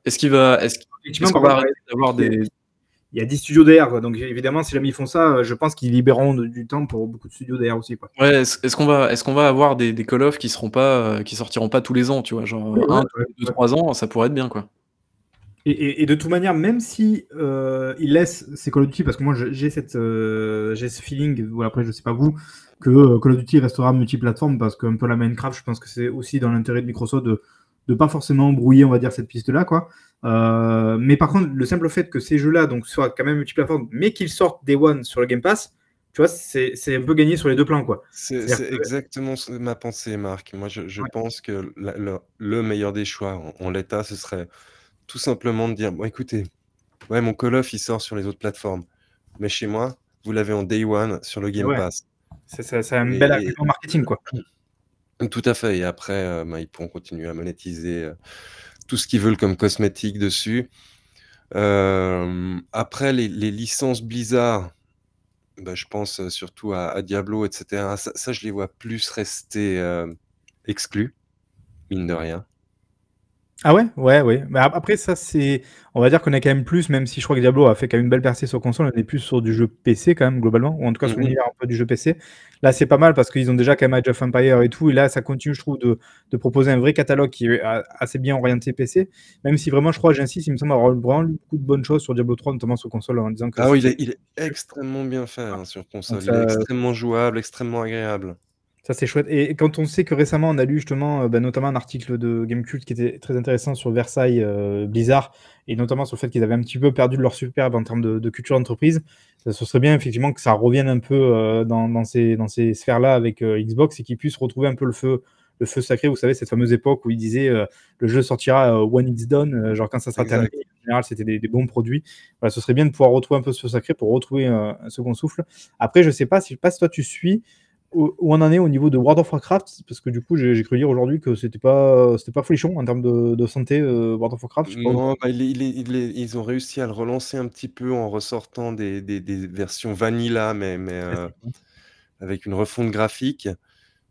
Est-ce qu'il va, est-ce qu'il va arrêter d'avoir des il y a 10 studios DR, donc évidemment, si jamais ils font ça, je pense qu'ils libéreront du temps pour beaucoup de studios DR aussi. Quoi. Ouais, est-ce, qu'on va, est-ce qu'on va avoir des, des Call of qui seront pas, qui sortiront pas tous les ans, tu vois, genre 1, 2, 3 ans, ça pourrait être bien, quoi. Et, de toute manière, même si euh, il laisse ces Call of Duty, parce que moi j'ai cette euh, j'ai ce feeling, voilà, après je sais pas vous, que euh, Call of Duty restera multiplateforme parce qu'un peu la Minecraft, je pense que c'est aussi dans l'intérêt de Microsoft de de pas forcément brouiller, on va dire, cette piste-là, quoi. mais par contre, le simple fait que ces jeux-là donc soient quand même multiplateforme, mais qu'ils sortent Day One sur le Game Pass, tu vois, c'est un peu gagné sur les deux plans, quoi. C'est exactement ma pensée, Marc. Moi, je, pense que le, meilleur des choix en l'état, ce serait tout simplement de dire, bon écoutez, ouais, mon Call of, il sort sur les autres plateformes, mais chez moi, vous l'avez en day one sur le Game Pass. C'est un bel argument marketing, quoi. Tout à fait. Et après, euh, bah, ils pourront continuer à monétiser euh, tout ce qu'ils veulent comme cosmétique dessus. Euh, après, les, licences Blizzard, bah, je pense surtout à, Diablo, etc. Ça, ça, je les vois plus rester exclus, mine de rien. Ah ouais? Ouais, ouais. Mais après ça, c'est on va dire qu'on est quand même plus, même si je crois que Diablo a fait quand même une belle percée sur console, on est plus sur du jeu PC quand même globalement, ou en tout cas sur mmh l'univers un peu du jeu PC. Là, c'est pas mal parce qu'ils ont déjà quand même Age of Empires et tout et là, ça continue, je trouve, de de proposer un vrai catalogue qui est assez bien orienté PC, même si vraiment, je crois, j'insiste, il me semble avoir vraiment beaucoup de bonnes choses sur Diablo 3, notamment sur console, en disant que Ah oui, il est il est extrêmement bien fait, hein, sur console. Il est extrêmement jouable, extrêmement agréable. Ça, c'est chouette. Et quand on sait que récemment, on a lu justement, euh, bah, notamment un article de Gamecult qui était très intéressant sur Versailles euh, Blizzard, et notamment sur le fait qu'ils avaient un petit peu perdu leur superbe en termes de, culture d'entreprise, ce serait bien effectivement que ça revienne un peu euh, dans, ces, dans ces sphères-là avec Xbox et qu'ils puissent retrouver un peu le feu, le feu sacré. Vous savez, cette fameuse époque où ils disaient le jeu sortira when it's done, genre quand ça sera terminé. En général, c'était des, bons produits. Voilà, ce serait bien de pouvoir retrouver un peu ce feu sacré pour retrouver un second souffle. Après, je sais pas si, je sais pas si toi tu suis où, on en est au niveau de World of Warcraft Parce que du coup, j'ai cru dire aujourd'hui que c'était pas, c'était pas folichon en termes de, santé, euh, World of Warcraft. Non, bah, ils ont réussi à le relancer un petit peu en ressortant des, versions vanilla, mais, mais euh, avec une refonte graphique.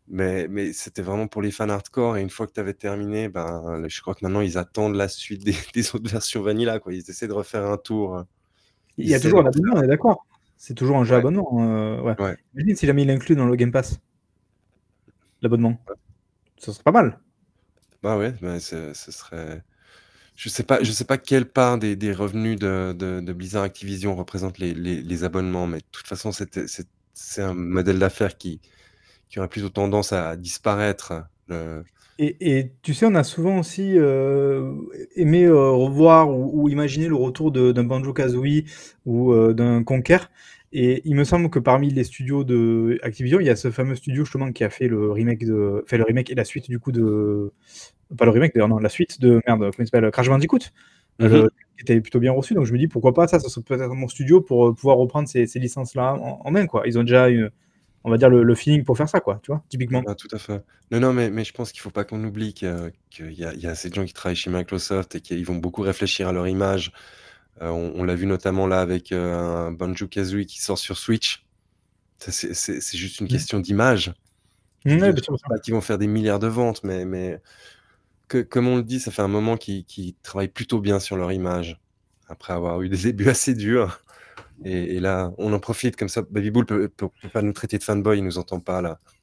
Mais, mais c'était vraiment pour les fans hardcore. Et une fois que tu avais terminé, ben, je crois que maintenant ils attendent la suite des, autres versions vanilla. Quoi. Ils essaient de refaire un tour. Il y a toujours un abonnement, on est d'accord c'est toujours un jeu abonnement. Euh, ouais. Imagine si jamais il inclut dans le Game Pass l'abonnement. Ça serait pas mal. Bah ouais, bah ce serait. Je sais pas, je sais pas quelle part des, des revenus de, de, Blizzard Activision représente les, les, abonnements, mais de toute façon, c'est un modèle d'affaires qui, qui aurait plutôt tendance à disparaître. Le, et, tu sais, on a souvent aussi euh, aimé euh, revoir ou, imaginer le retour d'un Banjo Kazooie ou euh, d'un Conquer. Et il me semble que parmi les studios de Activision, il y a ce fameux studio justement qui a fait le remake de, fait le remake et la suite du coup de, pas le remake d'ailleurs, non, la suite de merde, comment il s'appelle, Crash Bandicoot, mm-hmm. qui était plutôt bien reçu. Donc je me dis pourquoi pas ça, ça serait peut-être mon studio pour pouvoir reprendre ces, licences là en, main quoi. Ils ont déjà une, on va dire, le, feeling pour faire ça, quoi, tu vois, typiquement. tout à fait. Non, non, mais, mais je pense qu'il faut pas qu'on oublie qu'il y, a, y a assez de gens qui travaillent chez Microsoft et qu'ils vont beaucoup réfléchir à leur image. Euh, on, l'a vu notamment là avec euh, un Banjo Kazooie qui sort sur Switch. C'est juste une mmh. question d'image. Mmh, pas qu'ils vont faire des milliards de ventes, mais, mais que, comme on le dit, ça fait un moment qu'ils travaillent plutôt bien sur leur image après avoir eu des débuts assez durs. Et, là, on en profite comme ça. Baby Bull peut, peut, pas nous traiter de fanboy, il nous entend pas là.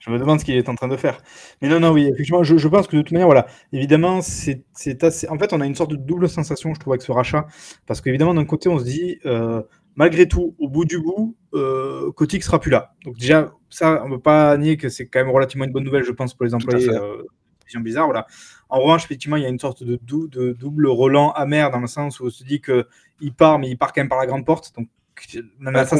je me demande ce qu'il est en train de faire. Mais non, non, oui, effectivement, je, pense que de toute manière, voilà, évidemment, c'est assez. En fait, on a une sorte de double sensation, je trouve, avec ce rachat, parce qu'évidemment, d'un côté, on se dit, euh, malgré tout, au bout du bout, euh, Kotick sera plus là. Donc déjà, ça, on ne peut pas nier que c'est quand même relativement une bonne nouvelle, je pense, pour les employés. Euh, bizarre, voilà. En revanche, effectivement, il y a une sorte de, de, double Roland amer dans le sens où on se dit qu'il part, mais il part quand même par la grande porte. Donc, même ah, ça,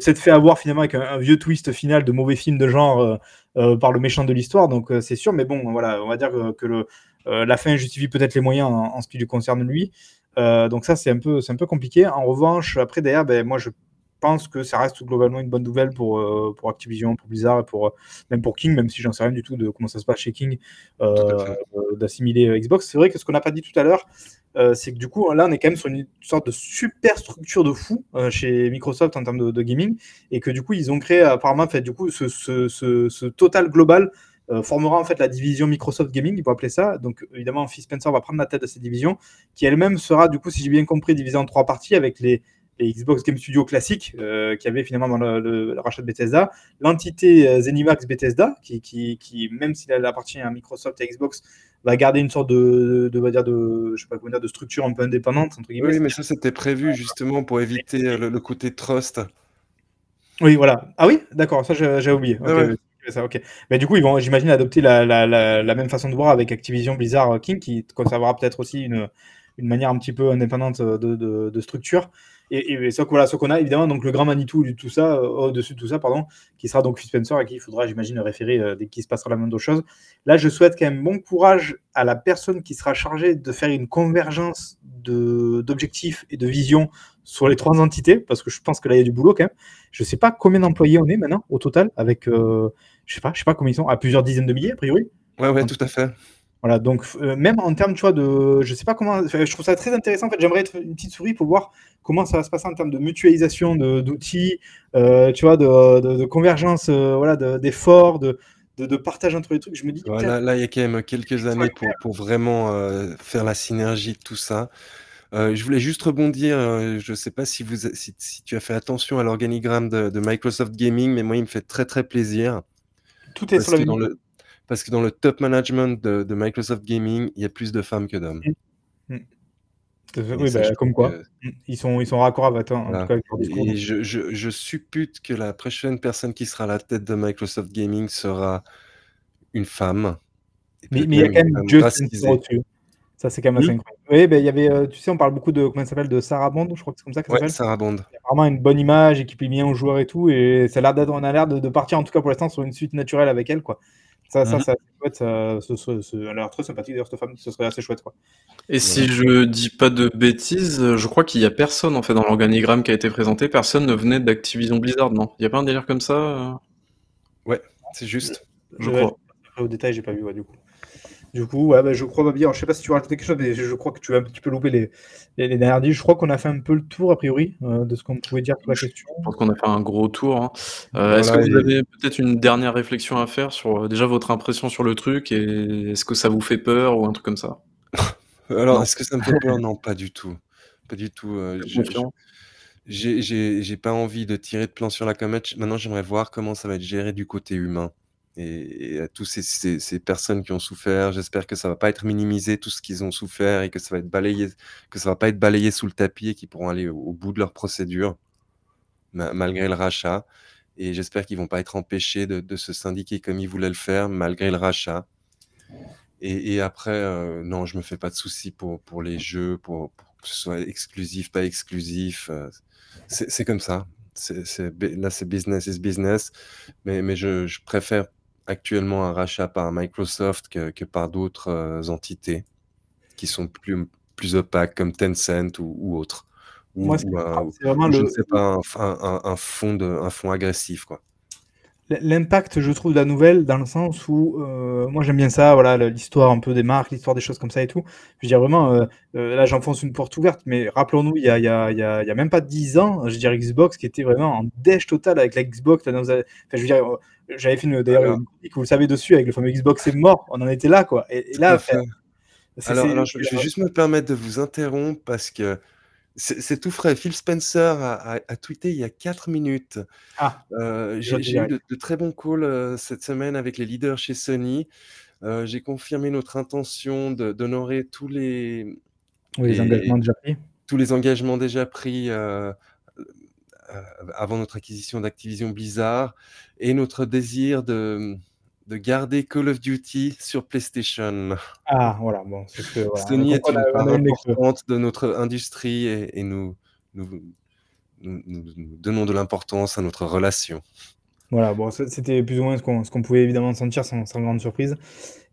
s'est fait avoir finalement avec un, vieux twist final de mauvais film de genre euh, euh, par le méchant de l'histoire. Donc, euh, c'est sûr, mais bon, voilà, on va dire que, le, la fin justifie peut-être les moyens en, ce qui lui concerne lui. donc, ça, c'est un, peu, un peu compliqué. En revanche, après, derrière, ben, moi, je pense que ça reste globalement une bonne nouvelle pour, euh, pour Activision, pour Blizzard et pour, euh, même pour King, même si j'en sais rien du tout de comment ça se passe chez King, euh, d'assimiler Xbox. C'est vrai que ce qu'on n'a pas dit tout à l'heure, c'est que du coup, là, on est quand même sur une sorte de super structure de fou chez Microsoft en termes de, gaming, et que du coup, ils ont créé apparemment, fait, du coup, ce, ce, ce, total global formera en fait la division Microsoft Gaming, il faut appeler ça. Donc évidemment, Phil Spencer va prendre la tête de cette division, qui elle-même sera, du coup, si j'ai bien compris, divisée en trois parties avec les les Xbox Game Studio classiques euh, qui avait finalement dans le, rachat de Bethesda, l'entité euh, ZeniMax Bethesda, qui, qui, qui, même s'il appartient à Microsoft et Xbox, va garder une sorte de, de, dire de, je sais pas comment dire, de structure un peu indépendante. Entre guillemets. Oui, mais ça c'était prévu justement pour éviter le, côté trust. Oui, voilà. Ah oui, d'accord, ça j'ai oublié. Ça, ok. Mais du coup, ils vont, j'imagine, adopter la, la, la, même façon de voir avec Activision Blizzard King, qui conservera peut-être aussi une, une manière un petit peu indépendante de, de, de structure. Et, et voilà, qu'on a évidemment, donc le grand Manitou de tout ça, euh, au-dessus de tout ça, pardon, qui sera donc Spencer à qui il faudra, j'imagine, référer euh, dès qu'il se passera la moindre chose. Là, je souhaite quand même bon courage à la personne qui sera chargée de faire une convergence d'objectifs et de vision sur les trois entités, parce que je pense que là, il y a du boulot quand même. Je ne sais pas combien d'employés on est maintenant au total, avec, euh, je sais pas, je sais pas combien ils sont, à plusieurs dizaines de milliers, a priori. Ouais, ouais, tout à fait. Voilà, donc euh, même en termes, tu vois, de, je sais pas comment, je trouve ça très intéressant. En fait, j'aimerais être une petite souris pour voir comment ça va se passer en termes de mutualisation d'outils, euh, tu vois, de, convergence, euh, voilà, d'efforts, de, de, partage entre les trucs. Je me dis. Voilà, là, il y a quand même quelques années pour, pour vraiment faire la synergie de tout ça. je voulais juste rebondir, je ne sais pas si, vous, si, tu as fait attention à l'organigramme de, Microsoft Gaming, mais moi, il me fait très très plaisir. Tout est sur la dans le, parce que dans le top management de, Microsoft Gaming, il y a plus de femmes que d'hommes. Mm. Mm. Oui, bah, comme quoi. Mm. Ils sont, ils sont cas, Et je, je, je, suppute que la prochaine personne qui sera à la tête de Microsoft Gaming sera une femme. Mais, il y a quand même Dieu au-dessus. Ça, c'est quand même assez incroyable. Oui, ben, il y avait, euh, tu sais, on parle beaucoup de, comment ça s'appelle, de Sarah Bond, je crois que c'est comme ça qu'elle ouais, s'appelle. Sarah Bond. Il y a vraiment une bonne image et qui plaît bien aux joueurs et tout. Et ça a l'air on a l'air de, de, partir, en tout cas pour l'instant, sur une suite naturelle avec elle, quoi. Ça, ça, mmh ça, chouette. Ça, ce, ce, ce, elle a l'air très sympathique d'ailleurs, cette femme. Ce serait assez chouette. Quoi. Et si je dis pas de bêtises, je crois qu'il y a personne en fait dans l'organigramme qui a été présenté. Personne ne venait d'Activision Blizzard, non? Il y a pas un délire comme ça euh? Ouais, c'est juste. Je, crois. Après, au détail, j'ai pas vu, ouais, du coup. Du coup, ouais, bah, je crois, Babi, alors, je sais pas si tu veux rajouter quelque chose, mais je crois que tu vas un petit peu louper les, les, dernières Je crois qu'on a fait un peu le tour, a priori, euh, de ce qu'on pouvait dire sur la question. Je pense qu'on a fait un gros tour. Hein. Euh, est-ce que vous avez peut-être une dernière réflexion à faire sur euh, déjà votre impression sur le truc et est-ce que ça vous fait peur ou un truc comme ça? Alors, est-ce que ça me fait peur? Non, pas du tout. Pas du tout. j'ai pas envie de tirer de plan sur la comète. Maintenant, j'aimerais voir comment ça va être géré du côté humain et, à tous ces, personnes qui ont souffert. J'espère que ça va pas être minimisé tout ce qu'ils ont souffert et que ça va être balayé, que ça va pas être balayé sous le tapis et qu'ils pourront aller au, bout de leur procédure malgré le rachat. Et j'espère qu'ils vont pas être empêchés de, se syndiquer comme ils voulaient le faire malgré le rachat. Et, après, euh, non, je me fais pas de soucis pour, les jeux, pour, que ce soit exclusif, pas exclusif. Euh, c'est comme ça. là, c'est business is business. Mais, je préfère actuellement un rachat par Microsoft que, par d'autres euh, entités qui sont plus, plus opaques comme Tencent ou, autres. Ou, Moi, c'est vraiment je ne sais pas, un, un, fond de, un fond agressif. quoi. L'impact, je trouve, de la nouvelle, dans le sens où, euh, moi j'aime bien ça, voilà, l'histoire un peu des marques, l'histoire des choses comme ça et tout. Je veux dire, vraiment, euh, là j'enfonce une porte ouverte, mais rappelons-nous, il y a, y, a, y, a, y a, même pas 10 ans, je veux dire, Xbox qui était vraiment en dèche total avec la Xbox. Enfin, je veux dire, j'avais fait d'ailleurs une critique, vous le savez, dessus, avec le fameux Xbox est mort. On en était là, quoi. Et, là, alors, je, vais juste me permettre de vous interrompre parce que c'est tout frais. Phil Spencer a, tweeté il y a 4 minutes. Ah, euh, j'ai eu de, très bons calls euh, cette semaine avec les leaders chez Sony. Euh, j'ai confirmé notre intention d'honorer tous les, les, engagements déjà pris. Tous les engagements déjà pris avant notre acquisition d'Activision Blizzard et notre désir de, de garder Call of Duty sur PlayStation. Ah, voilà, bon, c'est que, voilà. Sony est une part importante de notre industrie et, nous, nous, nous, donnons de l'importance à notre relation. Voilà, bon, c'était plus ou moins ce qu'on pouvait évidemment sentir sans, sans grande surprise.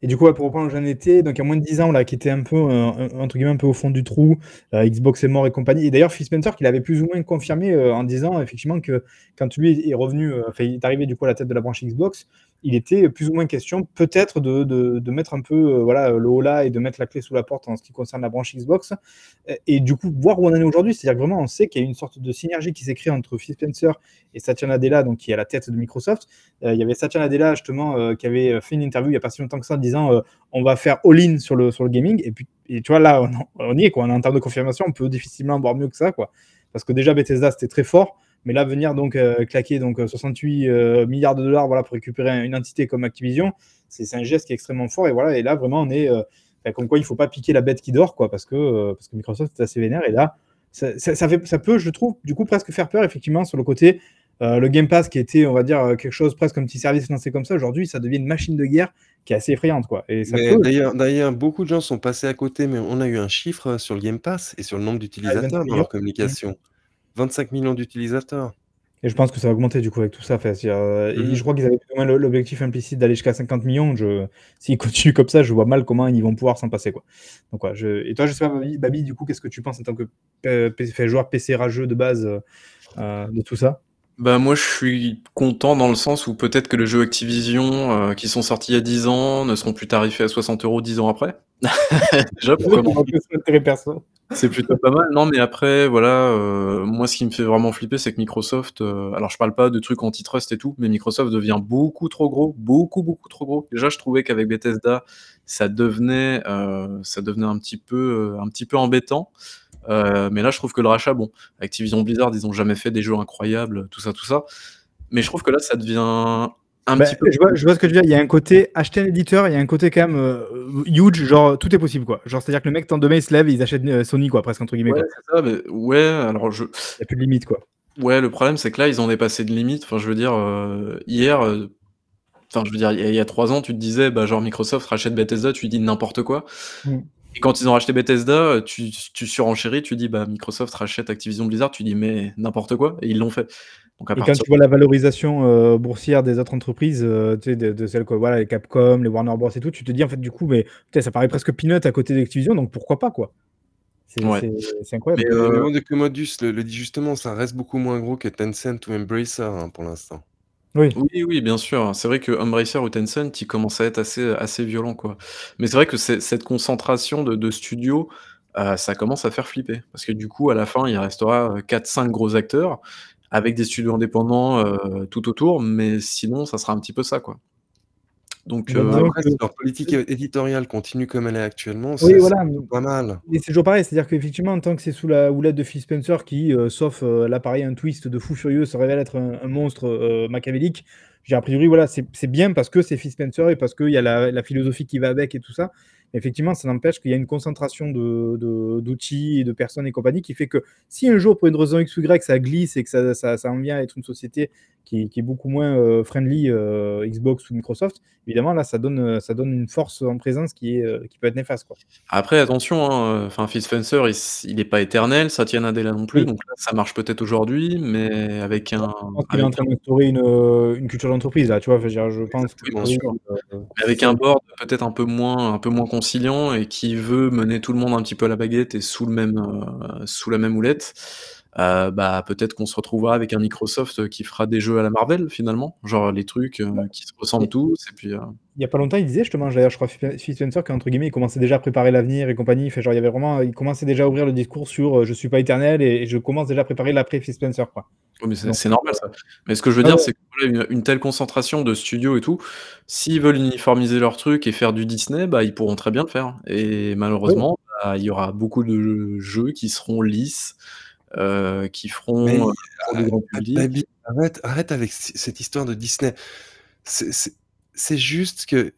Et du coup, pour reprendre où j'en étais, donc il y a moins de 10 ans, là, qui était un peu, euh, entre guillemets, un peu au fond du trou, euh, Xbox est mort et compagnie. Et d'ailleurs, Phil Spencer, qui l'avait plus ou moins confirmé euh, en disant effectivement que quand lui est revenu, enfin, il est arrivé du coup à la tête de la branche Xbox, il était plus ou moins question peut-être de, de, mettre un peu voilà, le haut là et de mettre la clé sous la porte en ce qui concerne la branche Xbox. Et, du coup, voir où on en est aujourd'hui, c'est-à-dire vraiment, on sait qu'il y a une sorte de synergie qui s'est créée entre Phil Spencer et Satya Nadella, donc qui est à la tête de Microsoft. il y avait Satya Nadella, justement, qui avait fait une interview il n'y a pas si longtemps que ça, disant euh, on va faire all-in sur le, sur le gaming. Et puis, tu vois, là, on, y est, quoi. En termes de confirmation, on peut difficilement voir mieux que ça, quoi. parce que déjà Bethesda c'était très fort, mais là venir donc claquer donc 68 milliards de dollars voilà pour récupérer une entité comme Activision, c'est un geste qui est extrêmement fort et voilà et là vraiment on est comme quoi il faut pas piquer la bête qui dort quoi parce que parce que Microsoft est assez vénère et là ça, ça, fait, ça peut je trouve du coup presque faire peur effectivement sur le côté euh, le Game Pass qui était, on va dire, quelque chose presque comme petit service lancé comme ça, aujourd'hui, ça devient une machine de guerre qui est assez effrayante. Quoi. Et D'ailleurs, beaucoup de gens sont passés à côté, mais on a eu un chiffre sur le Game Pass et sur le nombre d'utilisateurs dans leur communication. 25 millions d'utilisateurs. Et je pense que ça va augmenter du coup avec tout ça. Fait, euh, et mhm. je crois qu'ils avaient plus ou moins l'objectif implicite d'aller jusqu'à 50 millions. Je... S'ils continuent comme ça, je vois mal comment ils vont pouvoir s'en passer. Quoi. Donc, je... Et toi, je sais pas, Babi, du coup, qu'est-ce que tu penses en tant que joueur PC rageux de base euh, de tout ça? Bah moi je suis content dans le sens où peut-être que les jeux Activision euh, qui sont sortis il y a 10 ans ne seront plus tarifés à 60 euros 10 ans après. Déjà C'est plutôt pas mal. Non mais après voilà, euh, moi ce qui me fait vraiment flipper c'est que Microsoft, euh, alors je parle pas de trucs antitrust et tout, mais Microsoft devient beaucoup trop gros, beaucoup beaucoup trop gros. Déjà je trouvais qu'avec Bethesda ça devenait, ça devenait un petit peu, un petit peu embêtant. Euh, mais là, je trouve que le rachat, bon, Activision Blizzard, ils ont jamais fait des jeux incroyables, tout ça, tout ça. Mais je trouve que là, ça devient un bah, petit peu. Je vois, je vois, ce que tu veux dire. Il y a un côté acheter un éditeur, il y a un côté quand même euh, huge, genre tout est possible, quoi. Genre, c'est-à-dire que le mec, tant demain, il se lève, ils achètent euh, Sony, quoi, presque entre guillemets. Ouais, ça, mais ouais, alors je. Il n'y a plus de limite, quoi. Ouais, le problème, c'est que là, ils ont dépassé de limite. Enfin, je veux dire, hier. Enfin, je veux dire, il y, a trois ans, tu te disais, bah, genre Microsoft rachète Bethesda, tu dis n'importe quoi. Mm. Et quand ils ont racheté Bethesda, tu, tu surenchéris, tu dis bah Microsoft rachète Activision Blizzard, tu dis mais n'importe quoi, et ils l'ont fait. Donc, et quand tu vois la valorisation euh, boursière des autres entreprises, euh, tu sais, de, celles quoi, voilà, les Capcom, les Warner Bros et tout, tu te dis en fait du coup, mais ça paraît presque peanut à côté d'Activision, donc pourquoi pas quoi C'est incroyable. Mais euh... le monde de Commodus le, dit justement, ça reste beaucoup moins gros que Tencent ou Embracer hein, pour l'instant. Oui. Oui, bien sûr. C'est vrai que Embracer ou Tencent, ils commencent à être assez, assez violents, quoi. Mais c'est vrai que cette concentration de, de studios, euh, ça commence à faire flipper. Parce que du coup, à la fin, il restera 4-5 gros acteurs avec des studios indépendants euh, tout autour, mais sinon, ça sera un petit peu ça, quoi. Donc, euh, après, si leur politique éditoriale continue comme elle est actuellement, c'est voilà. pas mal. Et c'est toujours pareil, c'est-à-dire qu'effectivement, tant que c'est sous la houlette de Phil Spencer, qui, euh, sauf euh, l'appareil un twist de fou furieux, se révèle être un, monstre machiavélique, j'ai a priori, voilà, c'est bien parce que c'est Phil Spencer et parce qu'il y a la, la, philosophie qui va avec et tout ça effectivement, ça n'empêche qu'il y a une concentration d'outils de, et de personnes et compagnie qui fait que si un jour, pour une raison X ou Y, ça glisse et que ça, ça, ça en vient à être une société qui, est beaucoup moins euh, friendly euh, Xbox ou Microsoft, évidemment, là, ça donne, ça donne une force en présence qui, est, euh, qui peut être néfaste. Quoi. Après, attention, hein, enfin, Phil Spencer, il n'est pas éternel, Satya Nadella non plus, donc là, ça marche peut-être aujourd'hui, mais avec un. Je pense qu'il est en train d'instaurer une, une, culture d'entreprise, là, tu vois, je pense. que, avec un board peut-être un peu moins, un peu moins conciliant et qui veut mener tout le monde un petit peu à la baguette et sous le même, sous la même houlette. Euh, bah, peut-être qu'on se retrouvera avec un Microsoft qui fera des jeux à la Marvel finalement, genre les trucs euh, qui se ressemblent tous et puis, euh Il y a pas longtemps, il disait justement, d'ailleurs je crois Phil Spencer qu'entre guillemets, il commençait déjà à préparer l'avenir et compagnie, fait genre il y avait vraiment il commençait déjà à ouvrir le discours sur, «Je suis pas éternel et je commence déjà à préparer l'après Phil Spencer», quoi. Oui, mais c'est normal ça. Mais ce que je veux dire, c'est que une telle concentration de studios et tout, s'ils veulent uniformiser leur truc et faire du Disney, bah, ils pourront très bien le faire. Et malheureusement, bah, il y aura beaucoup de jeux qui seront lisses, euh, qui feront euh, pour le grand public. arrête, arrête avec cette histoire de Disney. C'est juste que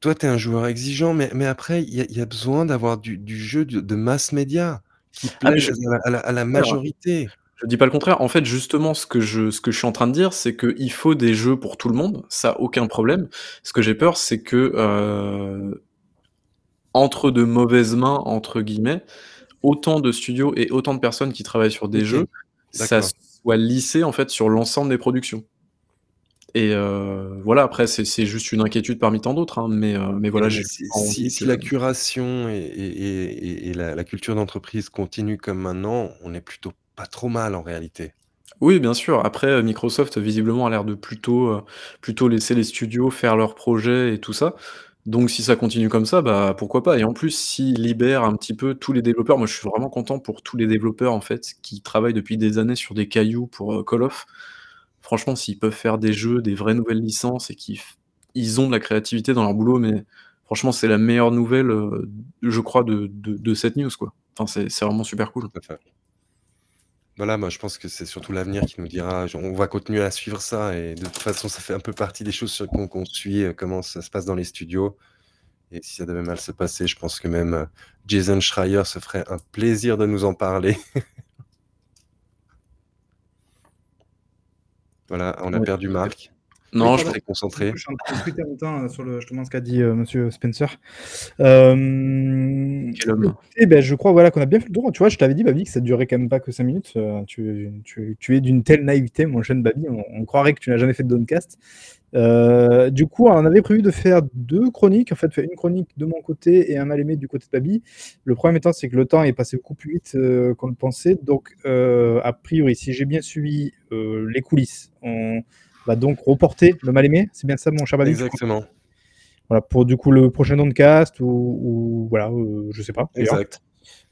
toi, tu es un joueur exigeant, mais, mais après, il y, a besoin d'avoir du, du, jeu de, mass média qui ah, plaît à, la, à, la, majorité. Je dis pas le contraire. En fait, justement, ce que je, ce que je suis en train de dire, c'est qu'il faut des jeux pour tout le monde. Ça, aucun problème. Ce que j'ai peur, c'est que euh, entre de mauvaises mains, entre guillemets, autant de studios et autant de personnes qui travaillent sur des jeux, ça soit lissé en fait sur l'ensemble des productions. Et euh, voilà, après, c'est juste une inquiétude parmi tant d'autres, hein, mais, euh, mais voilà. si, si, la curation et, la, culture d'entreprise continuent comme maintenant, on est plutôt pas trop mal en réalité. Oui, bien sûr. Après, Microsoft, visiblement, a l'air de plutôt, euh, plutôt laisser les studios faire leurs projets et tout ça. Donc si ça continue comme ça, bah, pourquoi pas? Et en plus, s'ils libèrent un petit peu tous les développeurs moi je suis vraiment content pour tous les développeurs, en fait, qui travaillent depuis des années sur des cailloux pour, euh, Call of. Franchement, s'ils peuvent faire des jeux, des vraies nouvelles licences et qu'ils ont de la créativité dans leur boulot, mais franchement, c'est la meilleure nouvelle, euh, je crois, de de cette news, quoi. Enfin, c'est vraiment super cool. Voilà, moi je pense que c'est surtout l'avenir qui nous dira, on va continuer à suivre ça et de toute façon, ça fait un peu partie des choses sur qu'on qu'on suit, comment ça se passe dans les studios et si ça devait mal se passer, je pense que même, Jason Schreier se ferait un plaisir de nous en parler. Voilà, on a perdu Marc. Non, je suis concentré. Je suis en train de discuter en même temps sur le, justement ce qu'a dit euh, Monsieur Spencer. Euh, Quel homme. Et ben, je crois voilà, qu'on a bien fait le tour. Tu vois, je t'avais dit, Babi, que ça durait quand même pas que 5 minutes. Euh, tu, tu, tu, es d'une telle naïveté, mon jeune Babi. On, croirait que tu n'as jamais fait de Downcast. Euh, du coup, on avait prévu de faire deux chroniques. En fait, faire une chronique de mon côté et un mal aimé du côté de Babi. Le problème étant, c'est que le temps est passé beaucoup plus vite qu'on le pensait. Donc, a priori, si j'ai bien suivi les coulisses, on va donc reporter le mal-aimé. C'est bien ça, mon cher Babi Exactement. Voilà, pour du coup le prochain Downcast ou, ou voilà, euh, je sais pas. Exact.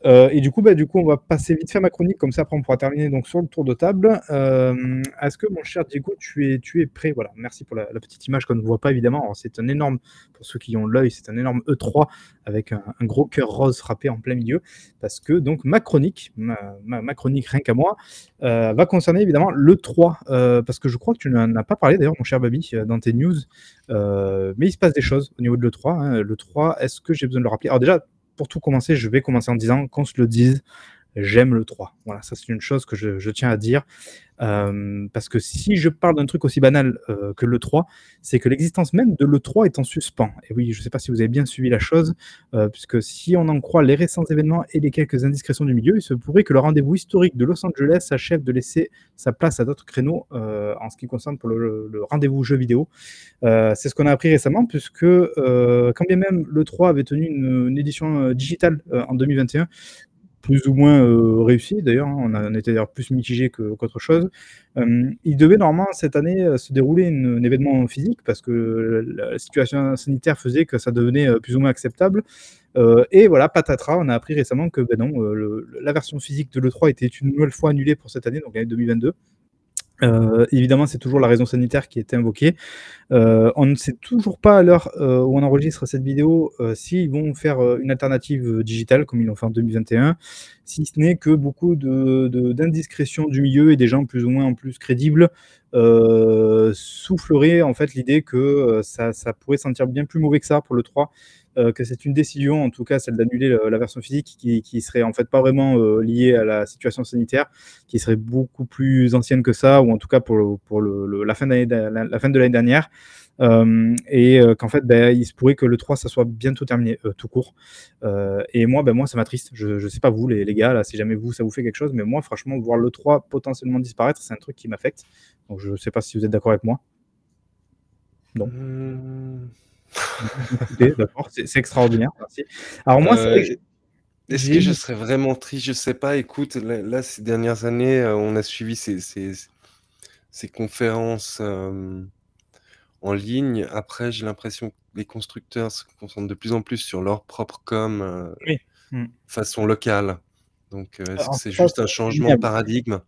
Euh, et du coup, bah, du coup, on va passer vite fait ma chronique, comme ça après on pourra terminer donc sur le tour de table. Euh, est-ce que mon cher Diego, tu es, tu es prêt? Voilà, merci pour la, petite image qu'on ne voit pas évidemment. C'est un énorme, pour ceux qui ont l'œil, c'est un énorme E3 avec un, gros cœur rose frappé en plein milieu, parce que donc ma chronique, ma, chronique rien qu'à moi, euh, va concerner évidemment le 3, parce que je crois que tu n'en as pas parlé d'ailleurs, mon cher Babi, dans tes news, mais il se passe des choses au niveau de l'E3. Hein. Le 3, est-ce que j'ai besoin de le rappeler? Alors déjà, pour tout commencer, je vais commencer en disant qu'on se le dise, j'aime le 3. Voilà, ça c'est une chose que je, tiens à dire. Euh, parce que si je parle d'un truc aussi banal euh, que le 3, c'est que l'existence même de l'E3 est en suspens. Et oui, je ne sais pas si vous avez bien suivi la chose, euh, puisque si on en croit les récents événements et les quelques indiscrétions du milieu, il se pourrait que le rendez-vous historique de Los Angeles s'achève de laisser sa place à d'autres créneaux en ce qui concerne pour le, rendez-vous jeu vidéo. c'est ce qu'on a appris récemment, puisque quand bien même l'E3 avait tenu une édition digitale en 2021, plus ou moins euh, réussi d'ailleurs, hein. on, était d'ailleurs plus mitigé qu'autre chose. Euh, il devait normalement cette année euh, se dérouler un événement physique parce que la situation sanitaire faisait que ça devenait plus ou moins acceptable. et voilà, patatras, on a appris récemment que ben la version physique de l'E3 était une nouvelle fois annulée pour cette année, donc l'année 2022. Euh, évidemment, c'est toujours la raison sanitaire qui est invoquée. Euh, on ne sait toujours pas à l'heure euh, où on enregistre cette vidéo s'ils vont faire une alternative digitale comme ils l'ont fait en 2021, si ce n'est que beaucoup d'indiscrétions du milieu et des gens plus ou moins plus crédibles souffleraient en fait l'idée que ça, ça, pourrait sentir bien plus mauvais que ça pour le 3 euh, que c'est une décision, en tout cas celle d'annuler la version physique, qui, qui serait en fait pas vraiment euh, liée à la situation sanitaire, qui serait beaucoup plus ancienne que ça, ou en tout cas pour, la, fin de l'année dernière. Euh, et qu'en fait, ben, il se pourrait que le 3, ça soit bientôt terminé, tout court. et moi, ben, moi, ça m'attriste. Je ne sais pas vous, les, gars, là, si jamais vous, ça vous fait quelque chose, mais moi, franchement, voir le 3 potentiellement disparaître, c'est un truc qui m'affecte. Donc, je sais pas si vous êtes d'accord avec moi. Non. C'est extraordinaire. Alors moi, euh, est-ce que je serais vraiment triste? Je sais pas. Écoute, là, ces dernières années, euh, on a suivi ces, ces, conférences euh, en ligne. Après, j'ai l'impression que les constructeurs se concentrent de plus en plus sur leur propre com mmh. façon locale. Donc, c'est juste un changement de paradigme?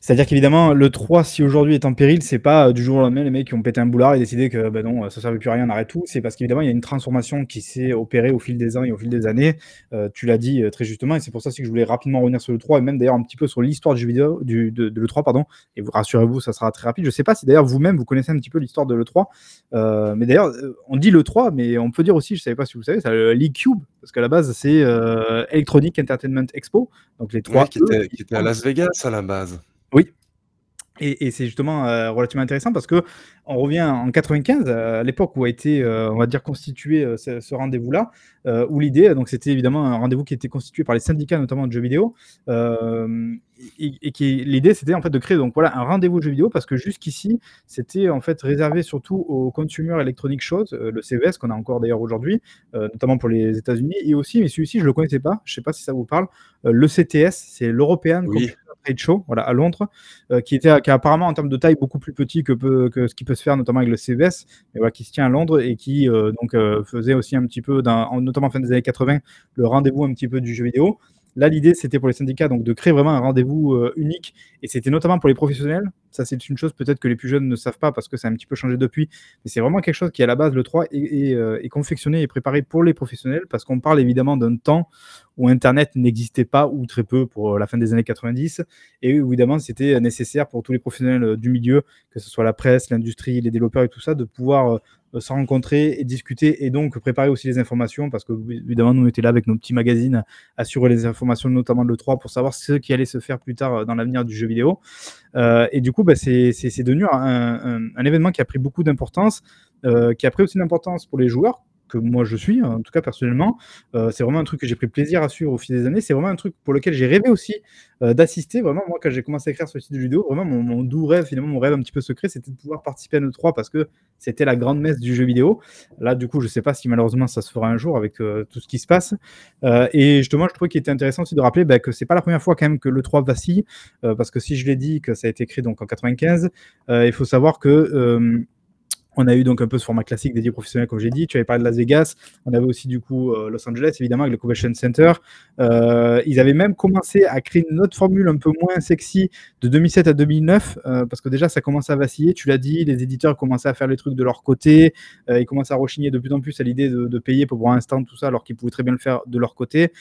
C'est-à-dire qu'évidemment, le 3, si aujourd'hui est en péril, c'est pas euh, du jour au lendemain les mecs qui ont pété un boulard et décidé que ben non, ça ne servait plus à rien, on arrête tout. C'est parce qu'évidemment, il y a une transformation qui s'est opérée au fil des ans et au fil des années. Euh, tu l'as dit euh, très justement, et c'est pour ça que je voulais rapidement revenir sur le 3 et même d'ailleurs un petit peu sur l'histoire du vidéo du, de, de l'E3, pardon. Et vous rassurez-vous, ça sera très rapide. Je sais pas si d'ailleurs vous-même vous connaissez un petit peu l'histoire de l'E3. mais d'ailleurs, on dit l'E3, mais on peut dire aussi, je savais pas si vous savez, c'est le League Cube, parce qu'à la base, c'est Electronic Entertainment Expo. Donc les trois. qui, était, qui était à Las Vegas à la base. Oui, et, c'est justement euh, relativement intéressant parce que on revient en 95, euh, à l'époque où a été, euh, on va dire, constitué ce, rendez-vous-là, où l'idée, donc c'était évidemment un rendez-vous qui était constitué par les syndicats, notamment de jeux vidéo, et, qui l'idée c'était en fait de créer donc voilà un rendez-vous de jeux vidéo parce que jusqu'ici c'était en fait réservé surtout aux Consumer Electronic Shows, le CES qu'on a encore d'ailleurs aujourd'hui, notamment pour les États-Unis, et aussi, mais celui-ci je le connaissais pas, je sais pas si ça vous parle, le CTS, c'est l'European oui. Show, à Londres, euh, qui était apparemment en termes de taille beaucoup plus petit que, ce qui peut se faire notamment avec le CES, mais qui se tient à Londres et qui euh, donc euh, faisait aussi un petit peu, notamment fin des années 80, le rendez-vous un petit peu du jeu vidéo. Là, l'idée, c'était pour les syndicats donc de créer vraiment un rendez-vous unique, et c'était notamment pour les professionnels. Ça, c'est une chose peut-être que les plus jeunes ne savent pas parce que ça a un petit peu changé depuis. Mais c'est vraiment quelque chose qui, à la base, le 3 est, est confectionné et préparé pour les professionnels parce qu'on parle évidemment d'un temps où Internet n'existait pas ou très peu pour euh, la fin des années 90 et évidemment c'était nécessaire pour tous les professionnels euh, du milieu, que ce soit la presse, l'industrie, les développeurs et tout ça, de pouvoir euh, se rencontrer et discuter et donc préparer aussi les informations parce que évidemment nous on était là avec nos petits magazines assurer les informations notamment de l'E3 pour savoir ce qui allait se faire plus tard dans l'avenir du jeu vidéo et du coup bah, c'est devenu un, un, événement qui a pris beaucoup d'importance qui a pris aussi d'importance pour les joueurs que moi je suis, en tout cas personnellement. Euh, c'est vraiment un truc que j'ai pris plaisir à suivre au fil des années. C'est vraiment un truc pour lequel j'ai rêvé aussi euh, d'assister. Vraiment, moi, quand j'ai commencé à écrire sur le site de vidéo, vraiment mon, doux rêve, finalement, mon rêve un petit peu secret, c'était de pouvoir participer à E3 parce que c'était la grande messe du jeu vidéo. Là, du coup, je sais pas si malheureusement ça se fera un jour avec euh, tout ce qui se passe. et justement, je trouvais qu'il était intéressant aussi de rappeler bah, que c'est pas la première fois quand même que l'E3 vacille, parce que si je l'ai dit que ça a été créé donc en 95, il faut savoir que on a eu donc un peu ce format classique dédié professionnels, comme j'ai dit. Tu avais parlé de Las Vegas. On avait aussi du coup euh, Los Angeles, évidemment, avec le Convention Center. Euh, ils avaient même commencé à créer une autre formule un peu moins sexy de 2007 à 2009, euh, parce que déjà, ça commençait à vaciller. Tu l'as dit, les éditeurs commençaient à faire les trucs de leur côté. ils commençaient à rechigner de plus en plus à l'idée de, de, payer pour voir un stand, tout ça, alors qu'ils pouvaient très bien le faire de leur côté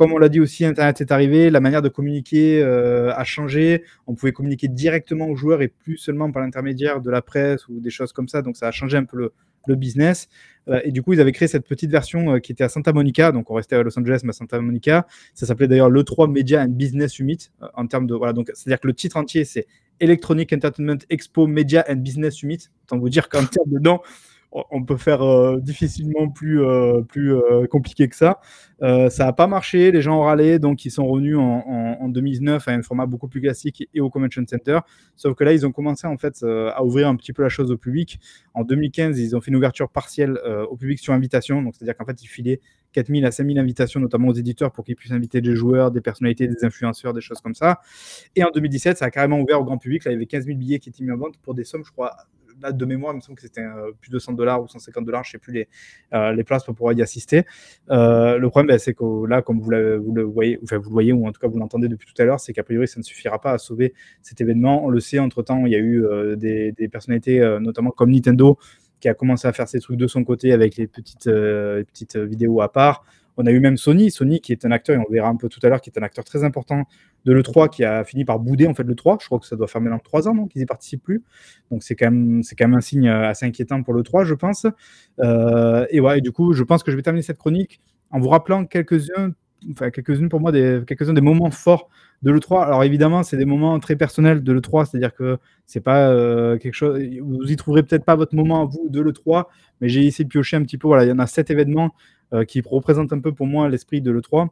comme on l'a dit aussi, Internet est arrivé, la manière de communiquer euh, a changé. On pouvait communiquer directement aux joueurs et plus seulement par l'intermédiaire de la presse ou des choses comme ça. Donc ça a changé un peu le, business. Euh, et du coup, ils avaient créé cette petite version euh, qui était à Santa Monica. Donc on restait à Los Angeles, mais à Santa Monica. Ça s'appelait d'ailleurs l'E3 Media and Business Summit. en termes de voilà, donc c'est-à-dire que le titre entier c'est Electronic Entertainment Expo Media and Business Summit. Autant vous dire qu'en termes de on peut faire euh, difficilement plus, euh, plus euh, compliqué que ça. ça n'a pas marché, les gens ont râlé, donc ils sont revenus en, 2009 à un format beaucoup plus classique et au Convention Center. Sauf que là, ils ont commencé en fait à ouvrir un petit peu la chose au public. En 2015, ils ont fait une ouverture partielle au public sur invitation, donc c'est-à-dire qu'en fait, ils filaient 4000 à 5000 invitations, notamment aux éditeurs, pour qu'ils puissent inviter des joueurs, des personnalités, des influenceurs, des choses comme ça. Et en 2017, ça a carrément ouvert au grand public. Là, il y avait 15 000 billets qui étaient mis en vente pour des sommes, je crois, là, de mémoire, il me semble que c'était euh, plus de 100 dollars ou 150 dollars, je ne sais plus les, euh, les places pour pouvoir y assister. Euh, le problème, ben, c'est que là, comme vous, le voyez, vous le voyez, ou en tout cas vous l'entendez depuis tout à l'heure, c'est qu'a priori, ça ne suffira pas à sauver cet événement. On le sait, entre-temps, il y a eu des, personnalités, notamment comme Nintendo, qui a commencé à faire ses trucs de son côté avec les petites, petites vidéos à part. On a eu même Sony, Sony qui est un acteur, et on verra un peu tout à l'heure, qui est un acteur très important de l'E3 qui a fini par bouder en fait l'E3. Je crois que ça doit faire maintenant 3 ans qu'ils n'y participent plus. Donc c'est quand, même, quand même un signe assez inquiétant pour l'E3, je pense. Euh, et ouais, du coup, je pense que je vais terminer cette chronique en vous rappelant quelques-uns enfin quelques-unes pour moi, des, quelques-uns des moments forts de l'E3. Alors évidemment, c'est des moments très personnels de l'E3, c'est-à-dire que c'est pas euh, quelque chose, vous y trouverez peut-être pas votre moment à vous de l'E3, mais j'ai essayé de piocher un petit peu. Voilà, il y en a sept événements euh, qui représente un peu pour moi l'esprit de l'E3.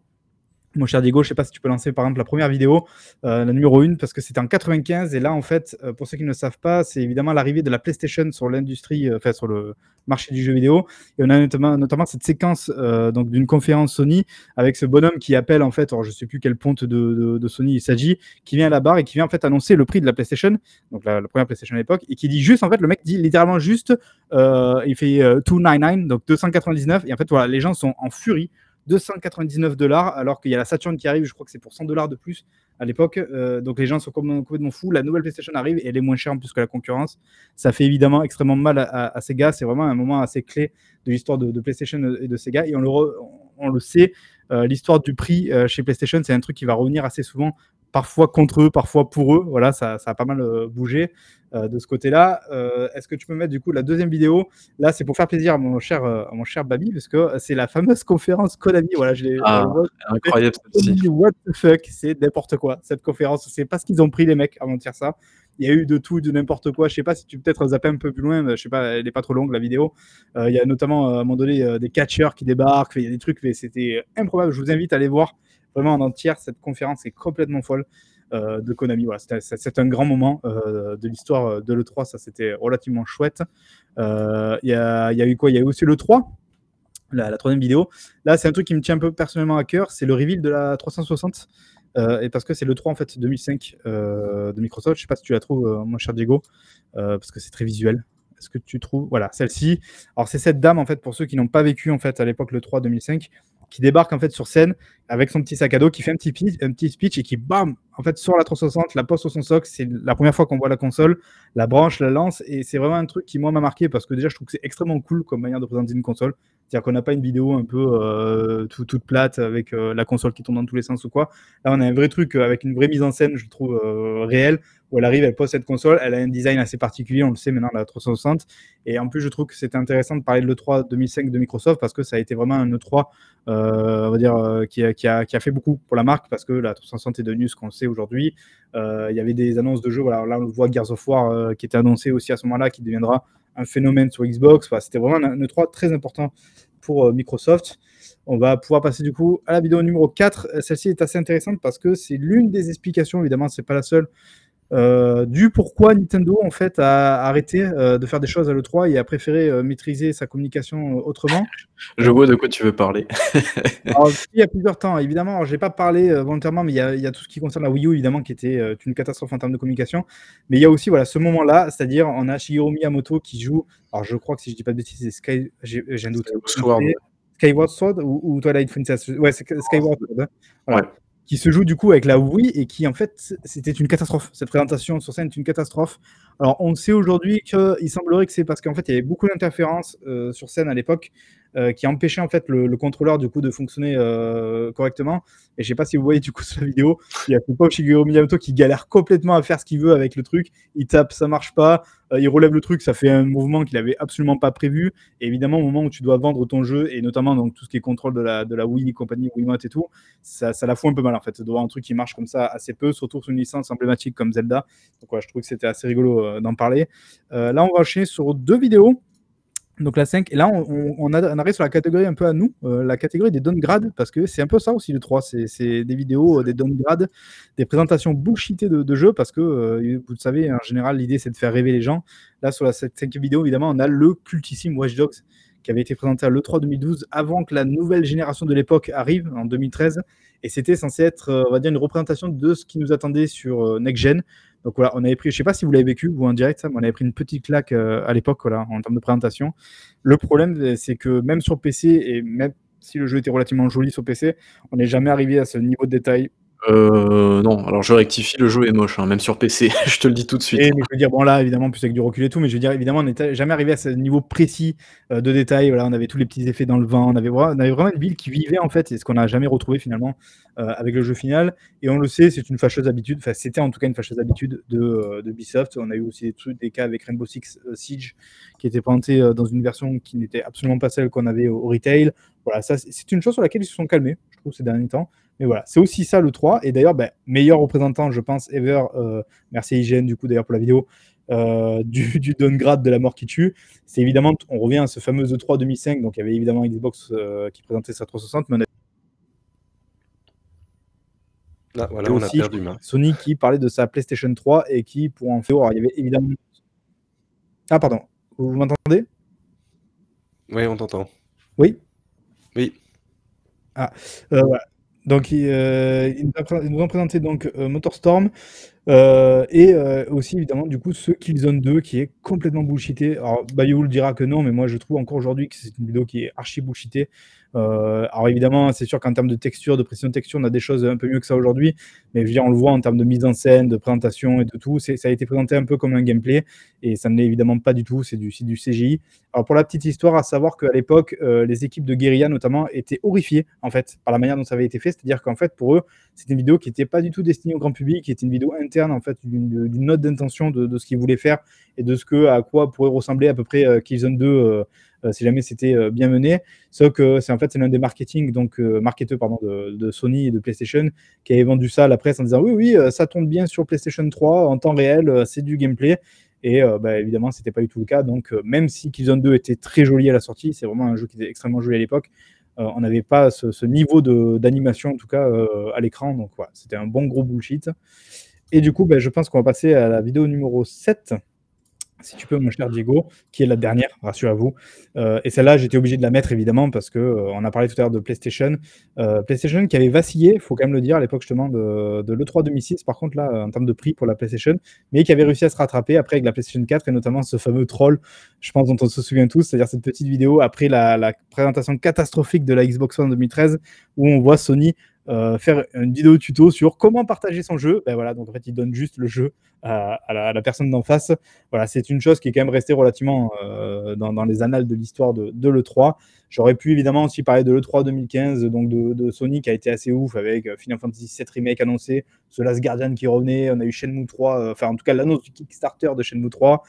Mon cher Diego, je ne sais pas si tu peux lancer par exemple la première vidéo, euh, la numéro 1, parce que c'était en 95. Et là, en fait, euh, pour ceux qui ne le savent pas, c'est évidemment l'arrivée de la PlayStation sur l'industrie, enfin sur le marché du jeu vidéo. Et on a notamment, cette séquence donc d'une conférence Sony avec ce bonhomme qui appelle en fait, je ne sais plus quel ponte de, de, Sony il s'agit, qui vient à la barre et qui vient en fait annoncer le prix de la PlayStation, donc la, première PlayStation à l'époque, et qui dit juste en fait, le mec dit littéralement juste, il fait 299, donc 299, et en fait voilà, les gens sont en furie 299 dollars, alors qu'il y a la Saturn qui arrive, je crois que c'est pour 100 dollars de plus à l'époque. Euh, donc les gens sont complètement fous. La nouvelle PlayStation arrive et elle est moins chère en plus que la concurrence. Ça fait évidemment extrêmement mal à, Sega. C'est vraiment un moment assez clé de l'histoire de, PlayStation et de Sega. Et on le, on le sait, euh, l'histoire du prix euh, chez PlayStation, c'est un truc qui va revenir assez souvent parfois contre eux, parfois pour eux. Voilà, ça, ça a pas mal bougé. Euh, de ce côté-là. Euh, est-ce que tu peux mettre du coup la deuxième vidéo? Là, c'est pour faire plaisir à mon cher, euh, mon cher Babi, parce que c'est la fameuse conférence Konami. Voilà, je l'ai. Ah, incroyable What the fuck C'est n'importe quoi cette conférence. C'est pas ce qu'ils ont pris les mecs avant de faire ça. Il y a eu de tout, de n'importe quoi. Je sais pas si tu peux peut-être zapper un peu plus loin. Je sais pas, elle est pas trop longue la vidéo. il y a notamment à un moment donné des catcheurs qui débarquent. Il y a des trucs, c'était improbable. Je vous invite à aller voir vraiment en entière cette conférence. C'est complètement folle. Euh, de Konami. Voilà, c'est un grand moment euh, de l'histoire de l'E3, ça c'était relativement chouette. Euh, il y, a, y, a eu quoi? Il y a eu aussi l'E3, la, la, troisième vidéo. Là, c'est un truc qui me tient un peu personnellement à cœur, c'est le reveal de la 360. et parce que c'est le 3 en fait 2005 de Microsoft. Je sais pas si tu la trouves, mon cher Diego, parce que c'est très visuel. Est-ce que tu trouves? Voilà, celle-ci. Alors c'est cette dame en fait pour ceux qui n'ont pas vécu en fait à l'époque le 3 2005 qui débarque en fait sur scène. Avec son petit sac à dos qui fait un petit, un petit speech et qui, bam, en fait, sort la 360, la pose sur son socle. C'est la première fois qu'on voit la console, la branche, la lance. Et c'est vraiment un truc qui, moi, m'a marqué parce que déjà, je trouve que c'est extrêmement cool comme manière de présenter une console. C'est-à-dire qu'on n'a pas une vidéo un peu euh, toute plate avec euh, la console qui tourne dans tous les sens ou quoi. Là, on a un vrai truc euh, avec une vraie mise en scène, je trouve, réelle, où elle arrive, elle pose cette console, elle a un design assez particulier, on le sait maintenant, la 360. Et en plus, je trouve que c'était intéressant de parler de l'E3 2005 de Microsoft parce que ça a été vraiment un E3, on va dire, qui a, qui, a, qui, a, fait beaucoup pour la marque parce que la 360 est devenue ce qu'on sait aujourd'hui. Il y avait des annonces de jeux, voilà, là, on voit Gears of War qui était annoncé aussi à ce moment-là, qui deviendra un phénomène sur Xbox. C'était vraiment un E3 très important pour euh, Microsoft. On va pouvoir passer du coup à la vidéo numéro 4. Celle-ci est assez intéressante parce que c'est l'une des explications, évidemment, c'est pas la seule, euh, du pourquoi Nintendo en fait a arrêté euh, de faire des choses à l'E3 et a préféré euh, maîtriser sa communication autrement. Je vois de quoi tu veux parler? alors, il y a plusieurs temps, évidemment, je n'ai pas parlé volontairement, mais il y, a, il y, a, tout ce qui concerne la Wii U, évidemment, qui était une catastrophe en termes de communication. Mais il y a aussi voilà, ce moment-là, c'est-à-dire on a Shigeru Miyamoto qui joue, alors je crois que si je dis pas de bêtises, c'est Sky, j'ai un doute. Skyward Sword ou, ou Twilight Princess? Ouais, c'est Skyward Sword. Hein. Voilà. Ouais qui se joue du coup avec la Wii et qui en fait c'était une catastrophe. Cette présentation sur scène est une catastrophe. Alors on sait aujourd'hui qu'il semblerait que c'est parce qu'en fait il y avait beaucoup d'interférences euh, sur scène à l'époque euh, qui empêchaient en fait le, contrôleur du coup de fonctionner euh, correctement. Et je sais pas si vous voyez du coup sur la vidéo, il y a le Shigeru Miyamoto qui galère complètement à faire ce qu'il veut avec le truc. Il tape, ça marche pas. Euh, il relève le truc, ça fait un mouvement qu'il avait absolument pas prévu. Et évidemment, au moment où tu dois vendre ton jeu, et notamment donc tout ce qui est contrôle de la, de la Wii compagnie, Wiimote et tout, ça, la fout un peu mal en fait. De voir un truc qui marche comme ça assez peu, surtout sur une licence emblématique comme Zelda. Donc voilà, je trouve que c'était assez rigolo d'en parler. Là, on va enchaîner sur deux vidéos. Donc la 5, et là on, arrive sur la catégorie un peu à nous, euh, la catégorie des downgrades, parce que c'est un peu ça aussi le 3, c'est des vidéos, euh, des downgrades, des présentations bullshitées de, de jeux, parce que euh, vous le savez, en général l'idée c'est de faire rêver les gens. Là sur la 5 vidéo, évidemment, on a le cultissime Watch Dogs qui avait été présenté à l'E3 2012 avant que la nouvelle génération de l'époque arrive en 2013, et c'était censé être, on va dire, une représentation de ce qui nous attendait sur Next Gen. Donc voilà, on avait pris, je sais pas si vous l'avez vécu ou en direct, mais on avait pris une petite claque euh, à l'époque en termes de présentation. Le problème, c'est que même sur PC, et même si le jeu était relativement joli sur PC, on n'est jamais arrivé à ce niveau de détail euh, non, alors je rectifie, le jeu est moche, hein, même sur PC, je te le dis tout de suite. Et, je veux dire, bon là, évidemment, plus avec du recul et tout, mais je veux dire, évidemment, on n'était jamais arrivé à ce niveau précis euh, de détail. Voilà, on avait tous les petits effets dans le vent, on avait, vraiment une ville qui vivait en fait, et ce qu'on n'a jamais retrouvé finalement euh, avec le jeu final. Et on le sait, c'est une fâcheuse habitude, enfin, c'était en tout cas une fâcheuse habitude de, euh, de Ubisoft. On a eu aussi des, cas avec Rainbow Six Siege qui était présenté dans une version qui n'était absolument pas celle qu'on avait au, au retail. Voilà, ça, c'est une chose sur laquelle ils se sont calmés, je trouve, ces derniers temps. Mais voilà, c'est aussi ça le 3. Et d'ailleurs, ben, meilleur représentant, je pense, ever, euh, merci IGN du coup d'ailleurs pour la vidéo, euh, du, du, downgrade de la mort qui tue. C'est évidemment, on revient à ce fameux E3 2005, donc il y avait évidemment Xbox euh, qui présentait sa 360, mais on a ah, voilà, on a perdu Sony qui parlait de sa PlayStation 3 et qui, pour en faire, il y avait évidemment. Ah, pardon, vous m'entendez? Oui, on t'entend. Oui? Oui. Ah, euh, voilà. Donc, euh, ils, nous ont présenté donc euh, Motorstorm euh, et aussi évidemment du coup ce Killzone 2 qui est complètement bullshité. Alors Bayou le dira que non, mais moi je trouve encore aujourd'hui que c'est une vidéo qui est archi bullshitée. Euh, alors évidemment, c'est sûr qu'en termes de texture, de précision de texture, on a des choses un peu mieux que ça aujourd'hui, mais je veux dire, on le voit en termes de mise en scène, de présentation et de tout, ça a été présenté un peu comme un gameplay, et ça ne l'est évidemment pas du tout, c'est du, du CGI. Alors pour la petite histoire, à savoir qu'à l'époque, euh, les équipes de guérilla notamment étaient horrifiées en fait par la manière dont ça avait été fait, c'est-à-dire qu'en fait pour eux, c'était une vidéo qui n'était pas du tout destinée au grand public, qui était une vidéo interne en fait d'une note d'intention de, ce qu'ils voulaient faire et de ce que à quoi pourrait ressembler à peu près euh, Killzone 2 euh, si jamais c'était euh, bien mené. Sauf que c'est en fait c'est l'un des marketing donc euh, marketeurs pardon de, Sony et de PlayStation qui avait vendu ça à la presse en disant oui oui ça tourne bien sur PlayStation 3 en temps réel, c'est du gameplay. Et bah, évidemment, c'était pas du tout le cas. Donc, même si Killzone 2 était très joli à la sortie, c'est vraiment un jeu qui était extrêmement joli à l'époque. on n'avait pas ce, niveau d'animation, en tout cas, à l'écran. Donc, voilà, c'était un bon gros bullshit. Et du coup, bah, je pense qu'on va passer à la vidéo numéro 7 si tu peux, mon cher Diego, qui est la dernière, rassurez-vous. Euh, et celle-là, j'étais obligé de la mettre, évidemment, parce qu'on euh, on a parlé tout à l'heure de PlayStation. Euh, PlayStation qui avait vacillé, il faut quand même le dire, à l'époque justement de, de l'E3 2006, par contre, là, en termes de prix pour la PlayStation, mais qui avait réussi à se rattraper après avec la PlayStation 4, et notamment ce fameux troll, je pense, dont on se souvient tous, c'est-à-dire cette petite vidéo après la, présentation catastrophique de la Xbox One 2013, où on voit Sony faire une vidéo tuto sur comment partager son jeu. Ben voilà, donc en fait, il donne juste le jeu à, la, personne d'en face. Voilà, c'est une chose qui est quand même restée relativement dans, les annales de l'histoire de, de l'E3. J'aurais pu évidemment aussi parler de l'E3 2015, donc de, Sony qui a été assez ouf avec euh, Final Fantasy VII Remake annoncé, The Last Guardian qui revenait, on a eu Shenmue 3, euh, enfin en tout cas l'annonce du Kickstarter de Shenmue 3,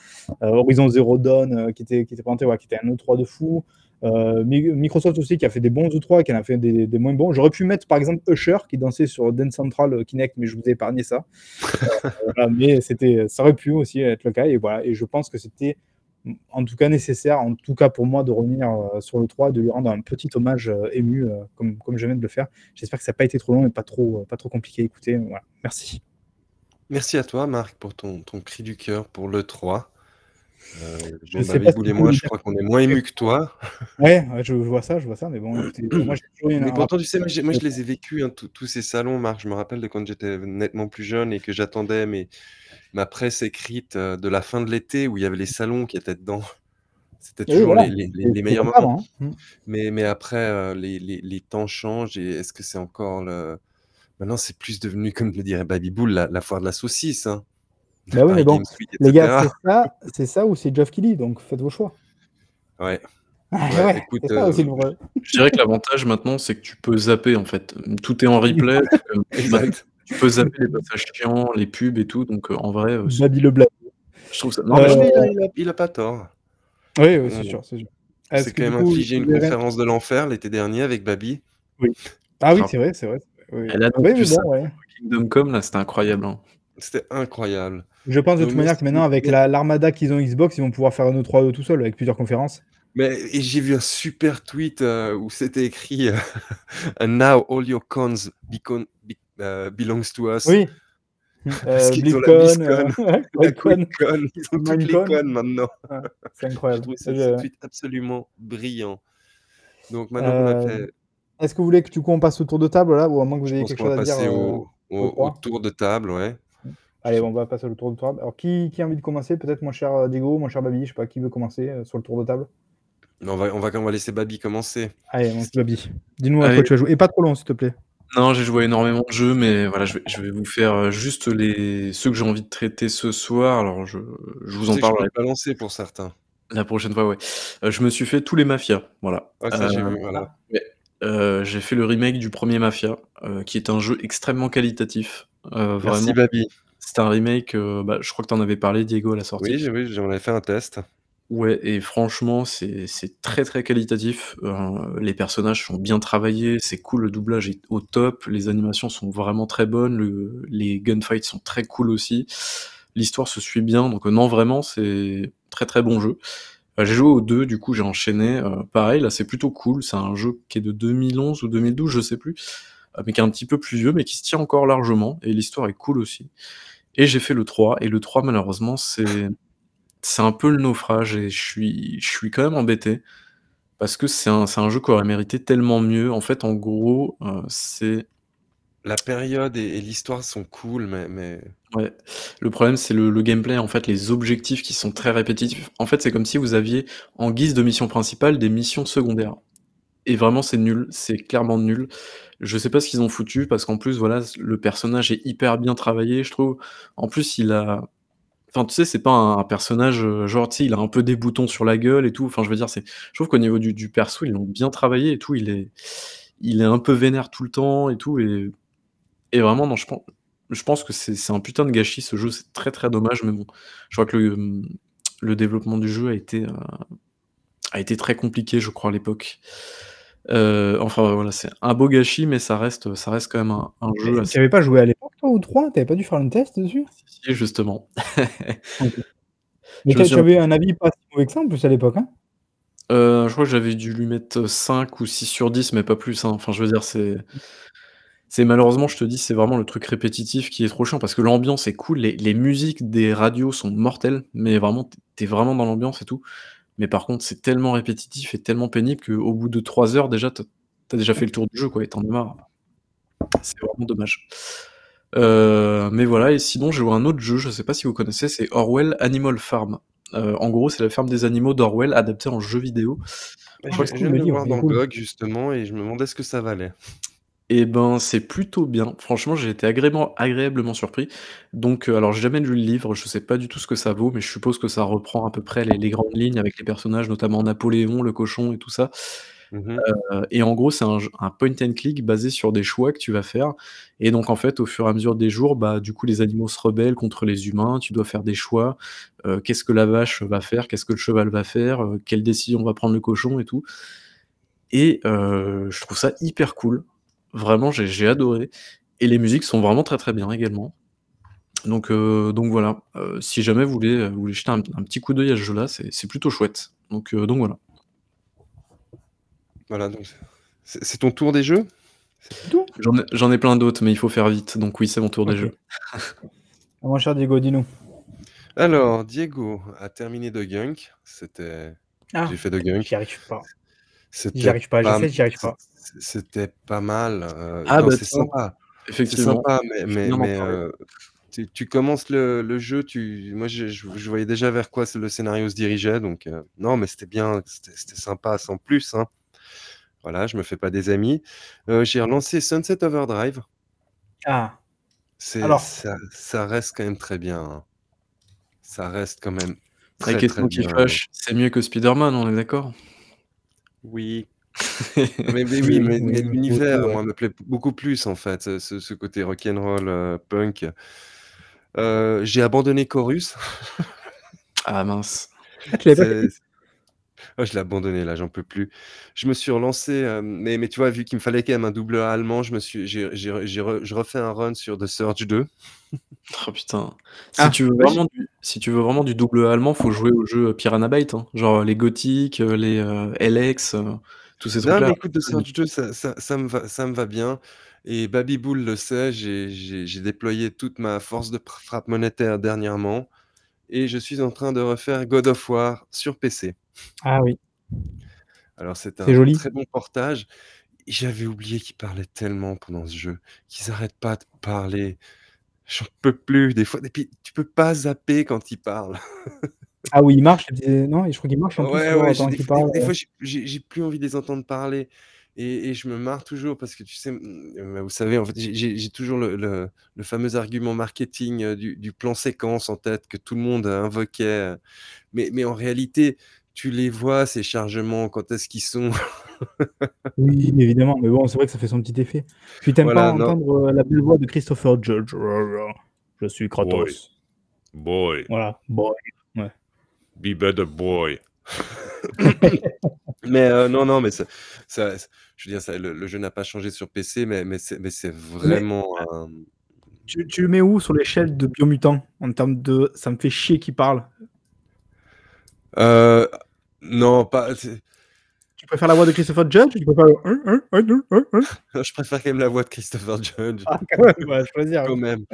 euh, Horizon Zero Dawn qui, était, qui était présenté, qui était un E3 de fou. Microsoft aussi qui a fait des bons E3, qui en a fait des, moins bons. J'aurais pu mettre par exemple Usher qui dansait sur Dance Central Kinect, mais je vous ai épargné ça. mais c'était, ça aurait pu aussi être le cas. Et voilà, et je pense que c'était en tout cas nécessaire, en tout cas pour moi, de revenir euh, sur le 3 et de lui rendre un petit hommage euh, ému, euh, comme, comme je viens de le faire. J'espère que ça n'a pas été trop long et pas trop, pas trop compliqué à écouter. Voilà. Merci. Merci à toi, Marc, pour ton, ton cri du cœur pour le 3. Je sais pas moi, je crois qu'on est moins ému que toi. Ouais, je vois ça, je vois ça, mais bon, moi, Mais pourtant, tu sais, moi, je les ai vécus, hein, tous ces salons, Marc. Je me rappelle de quand j'étais nettement plus jeune et que j'attendais mes, ma presse écrite de la fin de l'été où il y avait les salons qui étaient dedans. C'était toujours les, meilleurs moments. Hein. Mmh. Mais, mais après, les, temps changent et est-ce que c'est encore le. Maintenant, c'est plus devenu, comme le dirait Baby Bull, la, foire de la saucisse. Hein. Bah oui, mais bon, les gars, c'est ça, c'est ça ou c'est Geoff Kelly, donc faites vos choix. Ouais. écoute, je dirais que l'avantage maintenant, c'est que tu peux zapper en fait. Tout est en replay. exact. Tu peux zapper les passages chiants, les pubs et tout, donc euh, en vrai. Euh, le blague. Je trouve ça. Non, mais euh, il, a, pas tort. Oui, oui c'est sûr, c'est sûr. C'est quand même infligé une conférence de l'enfer l'été dernier avec Babi. Oui. Ah oui, c'est vrai, c'est vrai. Elle a oui, Kingdom Come, là, c'était incroyable. Hein. C'était incroyable. Je pense de toute manière que maintenant, avec l'armada qu'ils ont Xbox, ils vont pouvoir faire un E3 tout seul avec plusieurs conférences. Mais j'ai vu un super tweet où c'était écrit And now all your cons become, uh, belongs to us. Oui. Parce qu'ils ont la BlizzCon, euh, la QuakeCon, ils ont toutes les cons maintenant. c'est incroyable. C'est un tweet absolument brillant. Donc maintenant qu'on a euh, fait. Est-ce que vous voulez que du coup on passe au tour de table là, ou à moins que vous ayez quelque chose à dire euh, au, au, au, tour de table, ouais. Allez, on va passer au tour de table. Alors, qui, qui a envie de commencer? Peut-être mon cher Diego, mon cher Babi, je sais pas, qui veut commencer sur le tour de table? On va, on, va, on va laisser Babi commencer. Allez, mon Babi. Dis-nous à quoi tu vas jouer. Et pas trop long, s'il te plaît. Non, j'ai joué énormément de jeux, mais voilà, je vais, je vais vous faire euh, juste les ceux que j'ai envie de traiter ce soir. Alors, je, je vous en parle. Je pas lancé pour certains. La prochaine fois, ouais. Euh, je me suis fait tous les mafias, voilà. ça, j'ai vu, voilà. Euh, j'ai fait le remake du premier Mafia, qui est un jeu extrêmement qualitatif. Merci, Babi. C'est un remake, bah, je crois que tu en avais parlé, Diego, à la sortie. Oui, oui, j'en avais fait un test. Ouais et franchement, c'est très, très qualitatif. Euh, les personnages sont bien travaillés, c'est cool, le doublage est au top, les animations sont vraiment très bonnes, le les gunfights sont très cool aussi. L'histoire se suit bien, donc euh, non, vraiment, c'est très, très bon jeu. Euh, j'ai joué au 2, du coup, j'ai enchaîné, pareil, là, c'est plutôt cool. C'est un jeu qui est de 2011 ou 2012, je sais plus, mais qui est un petit peu plus vieux, mais qui se tient encore largement et l'histoire est cool aussi. Et j'ai fait le 3 et le 3 malheureusement, c'est c'est un peu le naufrage et je suis je suis quand même embêté parce que c'est un c'est un jeu qui aurait mérité tellement mieux. En fait, en gros, euh, c'est La période et l'histoire sont cool, mais mais Ouais, le problème, c'est le gameplay, en fait, les objectifs qui sont très répétitifs. En fait, c'est comme si vous aviez, en guise de mission principale, des missions secondaires et vraiment, c'est nul, c'est clairement nul. Je sais pas ce qu'ils ont foutu parce qu'en plus, voilà, le personnage est hyper bien travaillé, je trouve. En plus, il a Enfin, tu sais, c'est pas un personnage, euh, genre, tu sais, il a un peu des boutons sur la gueule et tout. Enfin, je veux dire, c'est je trouve qu'au niveau du du perso, ils l'ont bien travaillé et tout. Il est il est un peu vénère tout le temps et tout et et vraiment, non, je pense je pense que c'est un putain de gâchis ce jeu, c'est très, très dommage, mais bon, je crois que le, le développement du jeu a été, euh, a été très compliqué, je crois, à l'époque. Euh, enfin, voilà, c'est un beau gâchis, mais ça reste, ça reste quand même un un jeu Tu avais pas joué à l'époque toi, ou 3? Tu avais pas dû faire un test dessus? Si, justement. Mais tu avais un avis pas si mauvais que ça en plus à l'époque, hein? Euh, je crois que j'avais dû lui mettre 5 ou 6 sur 10, mais pas plus, hein. Enfin, je veux dire, c'est c'est malheureusement, je te dis, c'est vraiment le truc répétitif qui est trop chiant parce que l'ambiance est cool, les les musiques des radios sont mortelles, mais vraiment, tu es vraiment dans l'ambiance et tout. Mais par contre, c'est tellement répétitif et tellement pénible qu'au bout de 3 heures déjà, tu as déjà fait le tour du jeu quoi et tu en as marre. C'est vraiment dommage. Euh, mais voilà et sinon j'ai joué un autre jeu, je sais pas si vous connaissez, c'est Orwell Animal Farm. Euh, en gros, c'est la ferme des animaux d'Orwell adaptée en jeu vidéo. Je viens de le voir dans le blog justement et je me demandais ce que ça valait. Et ben, c'est plutôt bien. Franchement, j'ai été agréablement agréablement surpris. Donc, heu, alors j'ai jamais lu le livre, je sais pas du tout ce que ça vaut, mais je suppose que ça reprend à peu près les les grandes lignes avec les personnages, notamment Napoléon, le cochon et tout ça. Mmh mh. Heu et en gros, c'est un j un point and click basé sur des choix que tu vas faire et donc en fait, au fur et à mesure des jours, bah, du coup, les animaux se rebellent contre les humains, tu dois faire des choix. Heu, qu'est-ce que la vache va faire? Qu'est-ce que le cheval va faire? Heu, quelle décision va prendre le cochon et tout et heu, je trouve ça hyper cool. Vraiment, j'ai adoré et les musiques sont vraiment très, très bien également. Donc heu, donc voilà, heu, si jamais vous voulez, vous voulez jeter un un petit coup d'œil à ce jeu-là, c'est c'est plutôt chouette. Donc heu, donc voilà. Voilà, donc c'est ton tour des jeux? C'est tout? J'en ai plein d'autres, mais il faut faire vite, donc oui, c'est mon tour des jeux. Mon cher Diego, dis-nous. Alors, Diego a terminé The Gunk, c'était Ah! j'ai fait The Gunk. J'y arrive pas. J'y C'était arrive pas, pas j'essaie, j'y arrive pas. c'était pas mal, heu, Ah bah c'est sympa, c'est effectivement, sympa, mais heu, tu tu commences le le jeu, tu moi, je je je voyais déjà vers quoi le scénario se dirigeait, donc heu, non, mais c'était bien, c'était sympa sans plus, hein. Voilà, je me fais pas des amis. J'ai relancé Sunset Overdrive. Ah! C'est Alors ça ça reste quand même très bien, hein. Ça reste quand même très, très qui bien. c'est mieux que Spider-Man, on est d'accord? Oui. Mais oui, l'univers, moi, me plaît beaucoup plus, en fait, ce côté rock'n'roll, heu, punk. Heu, j'ai abandonné Chorus. Ah mince. Ah, tu l'avais pas oh, je l'ai abandonné, là, j'en peux plus. Je me suis relancé, hem, mais mais tu vois, vu qu'il me fallait quand même un double A allemand, je me suis j'ai j'ai j'ai re je refais un run sur The Surge 2. Oh putain. Si Ah! tu veux Ouais, j vraiment du si tu veux vraiment du double A allemand, faut jouer aux jeux Piranha Bytes, hein, genre les Gothic, heu, les, ELEX, heu, tous ces Non, trucs-là. mais écoute, The Surge 2, ça ça ça me va ça me va bien et Babybel le sait, j'ai j'ai j'ai déployé toute ma force de pr frappe monétaire dernièrement et je suis en train de refaire God of War sur PC. Ah oui. Alors c'est un joli. très bon portage. J'avais oublié qu'ils parlaient tellement pendant ce jeu, qu'ils arrêtent pas de parler. J'en peux plus des fois et puis tu peux pas zapper quand ils parlent. Ah oui, il marche, les petits non je crois qu'il marche en plus Ouais, ouais, des fois des des j'ai plus envie de les entendre parler et et je me marre toujours parce que tu sais, mmh, vous savez, en fait, j'ai toujours le le le fameux argument marketing, du du plan séquence en tête que tout le monde invoquait, heu, mais mais en réalité, tu les vois ces chargements, quand est-ce qu'ils sont? Oui, évidemment, mais bon, c'est vrai que ça fait son petit effet. Puis tu aimes pas Voilà, non entendre, la belle voix de Christopher Judge: «Je suis Boy, Kratos». boy. Voilà, boy, ouais. Be better boy. Mais heu, non, non, mais ça je veux dire ça le le jeu n'a pas changé sur PC, mais mais c'est mais c'est vraiment un tu tu le mets où sur l'échelle de Biomutant? En termes de ça me fait chier qu'il parle? Heu, non, pas c'est Tu préfères la voix de Christopher Judge ou tu préfères le hein, hein, hein, hein, hein, hein? Je préfère quand même la voix de Christopher Judge. Ah quand même, Quand même,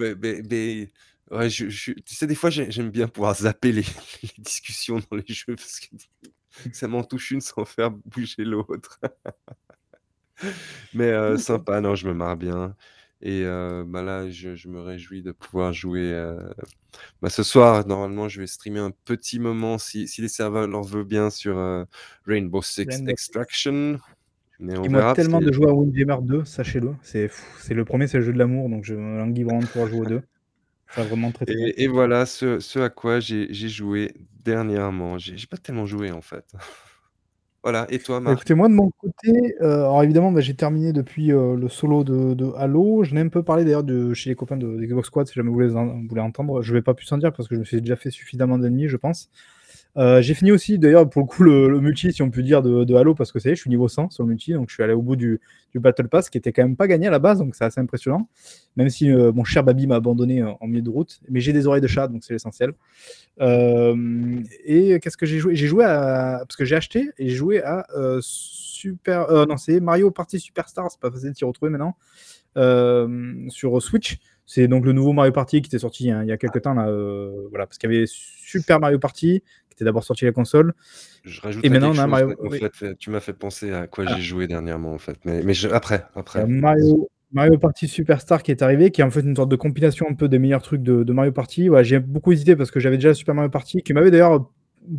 mais mais mais ouais, je je tu sais, des fois, j'ai j'aime bien pouvoir zapper les les discussions dans les jeux parce que ça m'en touche une sans faire bouger l'autre. Mais OK. sympa, non, je me marre bien et heu, bah, là, je je me réjouis de pouvoir jouer, heu, bah, ce soir, normalement, je vais streamer un petit moment si si les serveurs le veulent bien sur, Rainbow Six Rainbow Six. Extraction, mais on Il parce tellement de jouer à Windjammer 2, sachez-le. C'est c'est le 1er, c'est le jeu de l'amour, donc je languis vraiment de pouvoir jouer aux 2. Ça vraiment très, très bien. Et et voilà ce ce à quoi j'ai j'ai joué dernièrement. J'ai j'ai pas tellement joué, en fait. Voilà et toi, Bah, Marc? écoutez, moi, de mon côté, heu, alors évidemment, bah, j'ai terminé depuis, heu, le solo de de Halo. J'en ai un peu parlé d'ailleurs de chez les copains de Xbox Squad, si jamais vous en vous voulez entendre. Je vais pas plus en dire parce que je me suis déjà fait suffisamment d'ennemis, je pense. Heu, j'ai fini aussi d'ailleurs pour le coup le multi si on peut dire de Halo parce que ça y est, je suis niveau 100 sur le multi, donc je suis allé au bout du du battle pass qui était quand même pas gagné à la base, donc c'est assez impressionnant. Même si, heu, mon cher Baby m'a abandonné, heu, en milieu de route, mais j'ai des oreilles de chat, donc c'est l'essentiel. Et qu'est-ce que j'ai joué? J'ai joué à parce que j'ai acheté et j'ai joué à, Super non, c'est Mario Party Superstars, c'est pas facile de s'y retrouver maintenant, sur Switch. C'est donc le nouveau Mario Party qui était sorti a il y a quelque temps là, voilà, parce qu'il y avait Super Mario Party qui était d'abord sorti la console Je et rajouterais maintenant on a Mario en oui. fait, heu, tu m'as fait penser à quoi Ah. j'ai joué dernièrement, en fait, mais mais je après, a après. Mario Mario Party Superstars qui est arrivé, qui est en fait une sorte de compilation un peu des meilleurs trucs de de Mario Party. Ouais, j'ai beaucoup hésité parce que j'avais déjà Super Mario Party qui m'avait d'ailleurs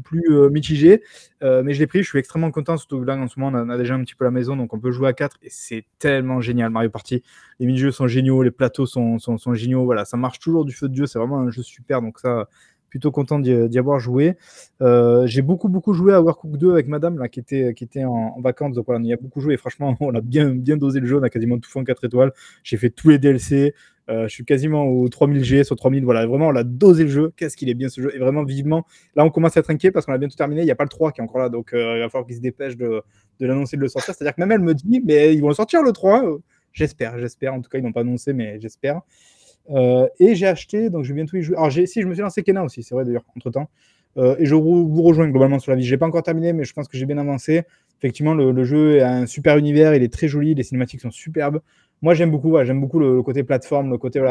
plus euh, mitigé. mais je l'ai pris, je suis extrêmement content, surtout que là en ce moment on a, déjà un petit peu la maison, donc on peut jouer à 4 et c'est tellement génial Mario Party. Les mini-jeux sont géniaux, les plateaux sont, sont, sont, géniaux, voilà, ça marche toujours du feu de Dieu, c'est vraiment un jeu super, donc ça, plutôt content d'y avoir joué. Euh, j'ai beaucoup, beaucoup joué à Warcook 2 avec madame, qui était, qui était en, vacances. Donc voilà, on y a beaucoup joué. Et franchement, on a bien, bien dosé le jeu. On a quasiment tout fait en 4 étoiles. J'ai fait tous les DLC. Euh, je suis quasiment au 3000G sur 3000. Voilà, vraiment, on a dosé le jeu. Qu'est-ce qu'il est bien ce jeu. Et vraiment, vivement. Là, on commence à être inquiet parce qu'on a bien tout terminé. Il n'y a pas le 3 qui est encore là. Donc, euh, il va falloir qu'il se dépêche de, de l'annoncer, de le sortir. C'est-à-dire que même elle me dit, mais ils vont le sortir le 3. J'espère, j'espère. En tout cas, ils n'ont pas annoncé, mais j'espère. Euh, et j'ai acheté, donc je vais bientôt y jouer. Alors, si, je me suis lancé Kena aussi, c'est vrai d'ailleurs, entre temps. Euh, et je vous rejoins globalement sur la vie. Je n'ai pas encore terminé, mais je pense que j'ai bien avancé. Effectivement, le, jeu a un super univers, il est très joli, les cinématiques sont superbes. Moi, j'aime beaucoup, j'aime beaucoup le, côté plateforme, le côté.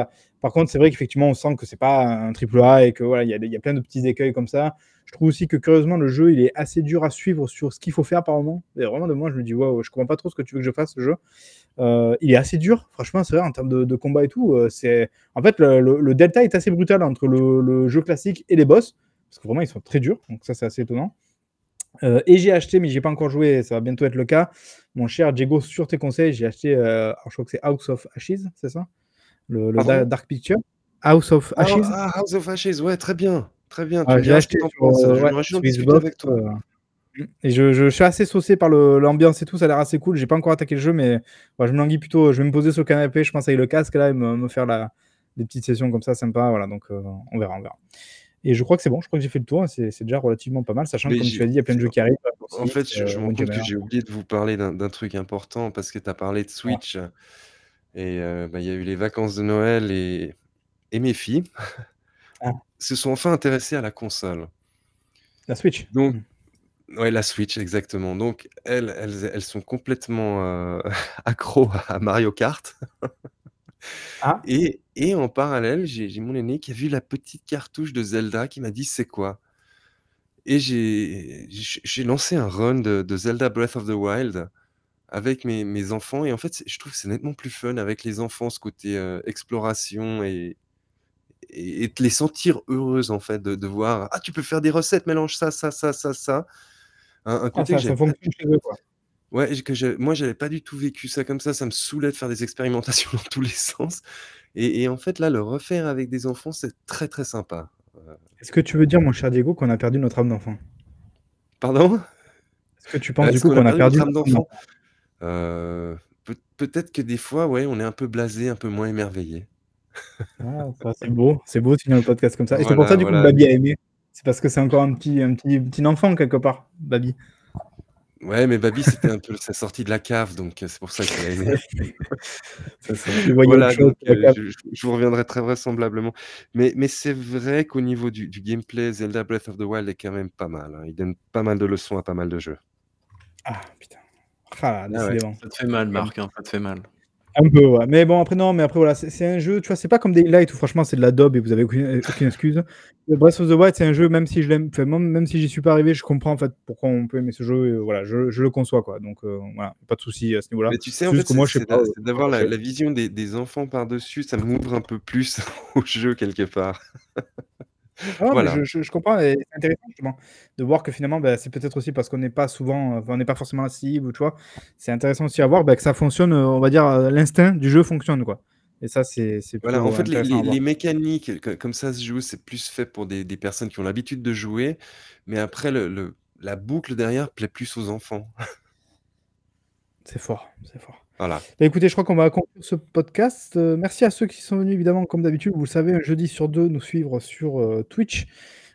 Par contre, c'est vrai qu'effectivement, on sent que c'est pas un triple A et que voilà, il y, y, a plein de petits écueils comme ça. Je trouve aussi que curieusement, le jeu, il est assez dur à suivre sur ce qu'il faut faire par moment. Et vraiment, de moi, je me dis, waouh, je comprends pas trop ce que tu veux que je fasse ce jeu. Euh, il est assez dur, franchement, c'est vrai, en termes de, combat et tout. Euh, c'est En fait, le, delta est assez brutal entre le, jeu classique et les boss, parce que vraiment, ils sont très durs, donc ça, c'est assez étonnant. Euh, et j'ai acheté, mais j'ai pas encore joué, ça va bientôt être le cas. Mon cher Diego, sur tes conseils, j'ai acheté, je crois que c'est House of Ashes, c'est ça? Le, Dark Picture? House of ah, Ashes? ah, House of Ashes, ouais, très bien. Très bien. j'ai acheté sur, je avec toi. Et je, suis assez saucé par l'ambiance et tout, ça a l'air assez cool. J'ai pas encore attaqué le jeu, mais je me languis plutôt. Je vais me poser sur le canapé, je pense avec le casque là, et me, faire la, des petites sessions comme ça, sympa. Voilà, donc euh, on verra, on verra. Et je crois que c'est bon, je crois que j'ai fait le tour, c'est déjà relativement pas mal, sachant que comme tu as dit, il y a plein de jeux qui arrivent. En fait, je, me rends compte que j'ai oublié de vous parler d'un truc important parce que tu as parlé de Switch et euh, bah, il y a eu les vacances de Noël et, et mes filles ah. Se sont enfin intéressées à la console. La Switch. Donc, mmh. Ouais, la Switch, exactement. Donc elles elles elles sont complètement, heu, accros à Mario Kart Ah. et et en parallèle, j'ai mon aîné qui a vu la petite cartouche de Zelda qui m'a dit: «C'est quoi?» et j'ai lancé un run de de Zelda Breath of the Wild avec mes mes enfants et en fait, je trouve que c'est nettement plus fun avec les enfants, ce côté, heu, exploration et et et les sentir heureuses, en fait, de de voir: «Ah, tu peux faire des recettes, mélange ça, ça, ça, ça, ça». Un ah, ça, fonctionne chez eux, quoi. Ouais, que je moi, j'avais pas du tout vécu ça comme ça. Ça me saoulait de faire des expérimentations dans tous les sens et et en fait, là, le refaire avec des enfants, c'est très, très sympa. Euh Est-ce que tu veux dire, mon cher Diego, qu'on a perdu notre âme d'enfant? Pardon? Est-ce que tu penses, du coup, qu'on a perdu notre âme d'enfant? Euh, peut peut-être que des fois, ouais, on est un peu blasé, un peu moins émerveillé. Ah, c'est beau, c'est beau de finir le podcast comme ça et c'est pour ça, du coup, que Babi a aimé? C'est parce que c'est encore un petit un petit petit enfant quelque part, Babi. Ouais, mais Babi, c'était un peu sa sortie de la cave, donc c'est pour ça qu'il a aimé. Voilà, donc je vous reviendrai très vraisemblablement. Mais mais c'est vrai qu'au niveau du du gameplay, Zelda Breath of the Wild est quand même pas mal, hein. Il donne pas mal de leçons à pas mal de jeux. Ah putain. Ah, ah Ça te fait mal, Marc, hein, ça te fait mal. Un peu, ouais. Mais bon, après, non, mais après, voilà, c'est un jeu, tu vois, c'est pas comme Daylight où franchement c'est de la daube et vous avez aucune, aucune excuse. Breath of the Wild, c'est un jeu, même si je l'aime, même, même si j'y suis pas arrivé, je comprends en fait pourquoi on peut aimer ce jeu, et, voilà, je, je, le conçois, quoi. Donc, euh, voilà, pas de souci à ce niveau-là. Mais tu sais, en fait, c'est d'avoir la, la, vision des, des enfants par-dessus, ça m'ouvre un peu plus au jeu quelque part. Ah je, comprends et c'est intéressant justement de voir que finalement, bah, c'est peut-être aussi parce qu'on n'est pas souvent, on n'est pas forcément la cible, tu vois. C'est intéressant aussi à voir bah, que ça fonctionne, on va dire, l'instinct du jeu fonctionne, quoi. Et ça, c'est Voilà, en fait, les, mécaniques, comme ça se joue, c'est plus fait pour des, personnes qui ont l'habitude de jouer, mais après, le, la boucle derrière plaît plus aux enfants. C'est fort, c'est fort. Voilà. Bah, écoutez, je crois qu'on va conclure ce podcast. Euh, merci à ceux qui sont venus, évidemment, comme d'habitude. Vous le savez, un jeudi sur deux, nous suivre sur euh, Twitch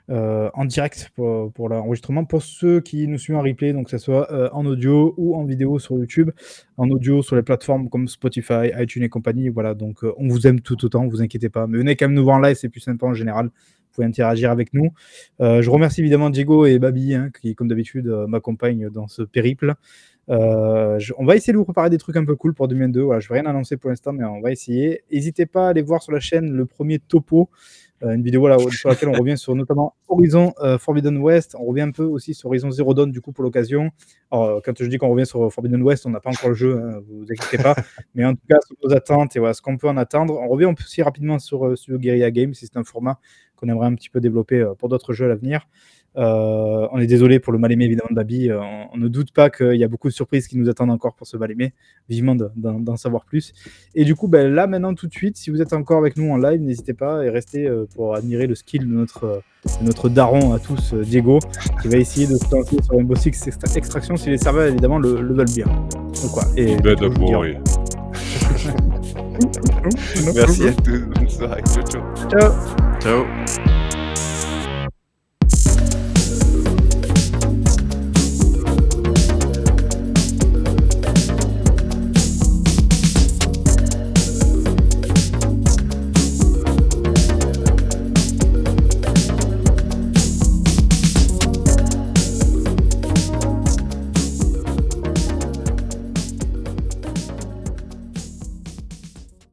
euh, en direct pour, l'enregistrement. Pour ceux qui nous suivent en replay, donc que ce soit en audio ou en vidéo sur YouTube, en audio sur les plateformes comme Spotify, iTunes et compagnie. Voilà, donc on vous aime tout autant, vous inquiétez pas. Mais venez quand même nous voir en live, c'est plus sympa en général. Vous pouvez interagir avec nous. je remercie évidemment Diego et Babi, hein, qui, comme d'habitude, m'accompagnent dans ce périple. Euh, on va essayer de vous préparer des trucs un peu cool pour 2022. Voilà, je vais rien annoncer pour l'instant, mais on va essayer. N'hésitez pas à aller voir sur la chaîne le premier topo, euh, une vidéo sur laquelle on revient sur notamment Horizon euh, Forbidden West. On revient un peu aussi sur Horizon Zero Dawn du coup pour l'occasion. Alors, quand je dis qu'on revient sur Forbidden West, on n'a pas encore le jeu, hein, vous inquiétez pas. mais en tout cas, sur nos attentes et voilà, ce qu'on peut en attendre. On revient aussi rapidement sur, sur Guerrilla Games, si c'est un format qu'on aimerait un petit peu développer pour d'autres jeux à l'avenir. On est désolé pour le mal aimé évidemment de Babi. On, ne doute pas qu'il y a beaucoup de surprises qui nous attendent encore pour ce mal aimé. Vivement d'en savoir plus. Et du coup, ben, là maintenant tout de suite, si vous êtes encore avec nous en live, n'hésitez pas et restez pour admirer le skill de notre, notre daron à tous, Diego, qui va essayer de se lancer sur Rainbow Six Extraction si les serveurs évidemment le, veulent bien. Donc, quoi. Et, Merci à tous. Bonne soirée. Ciao. Ciao.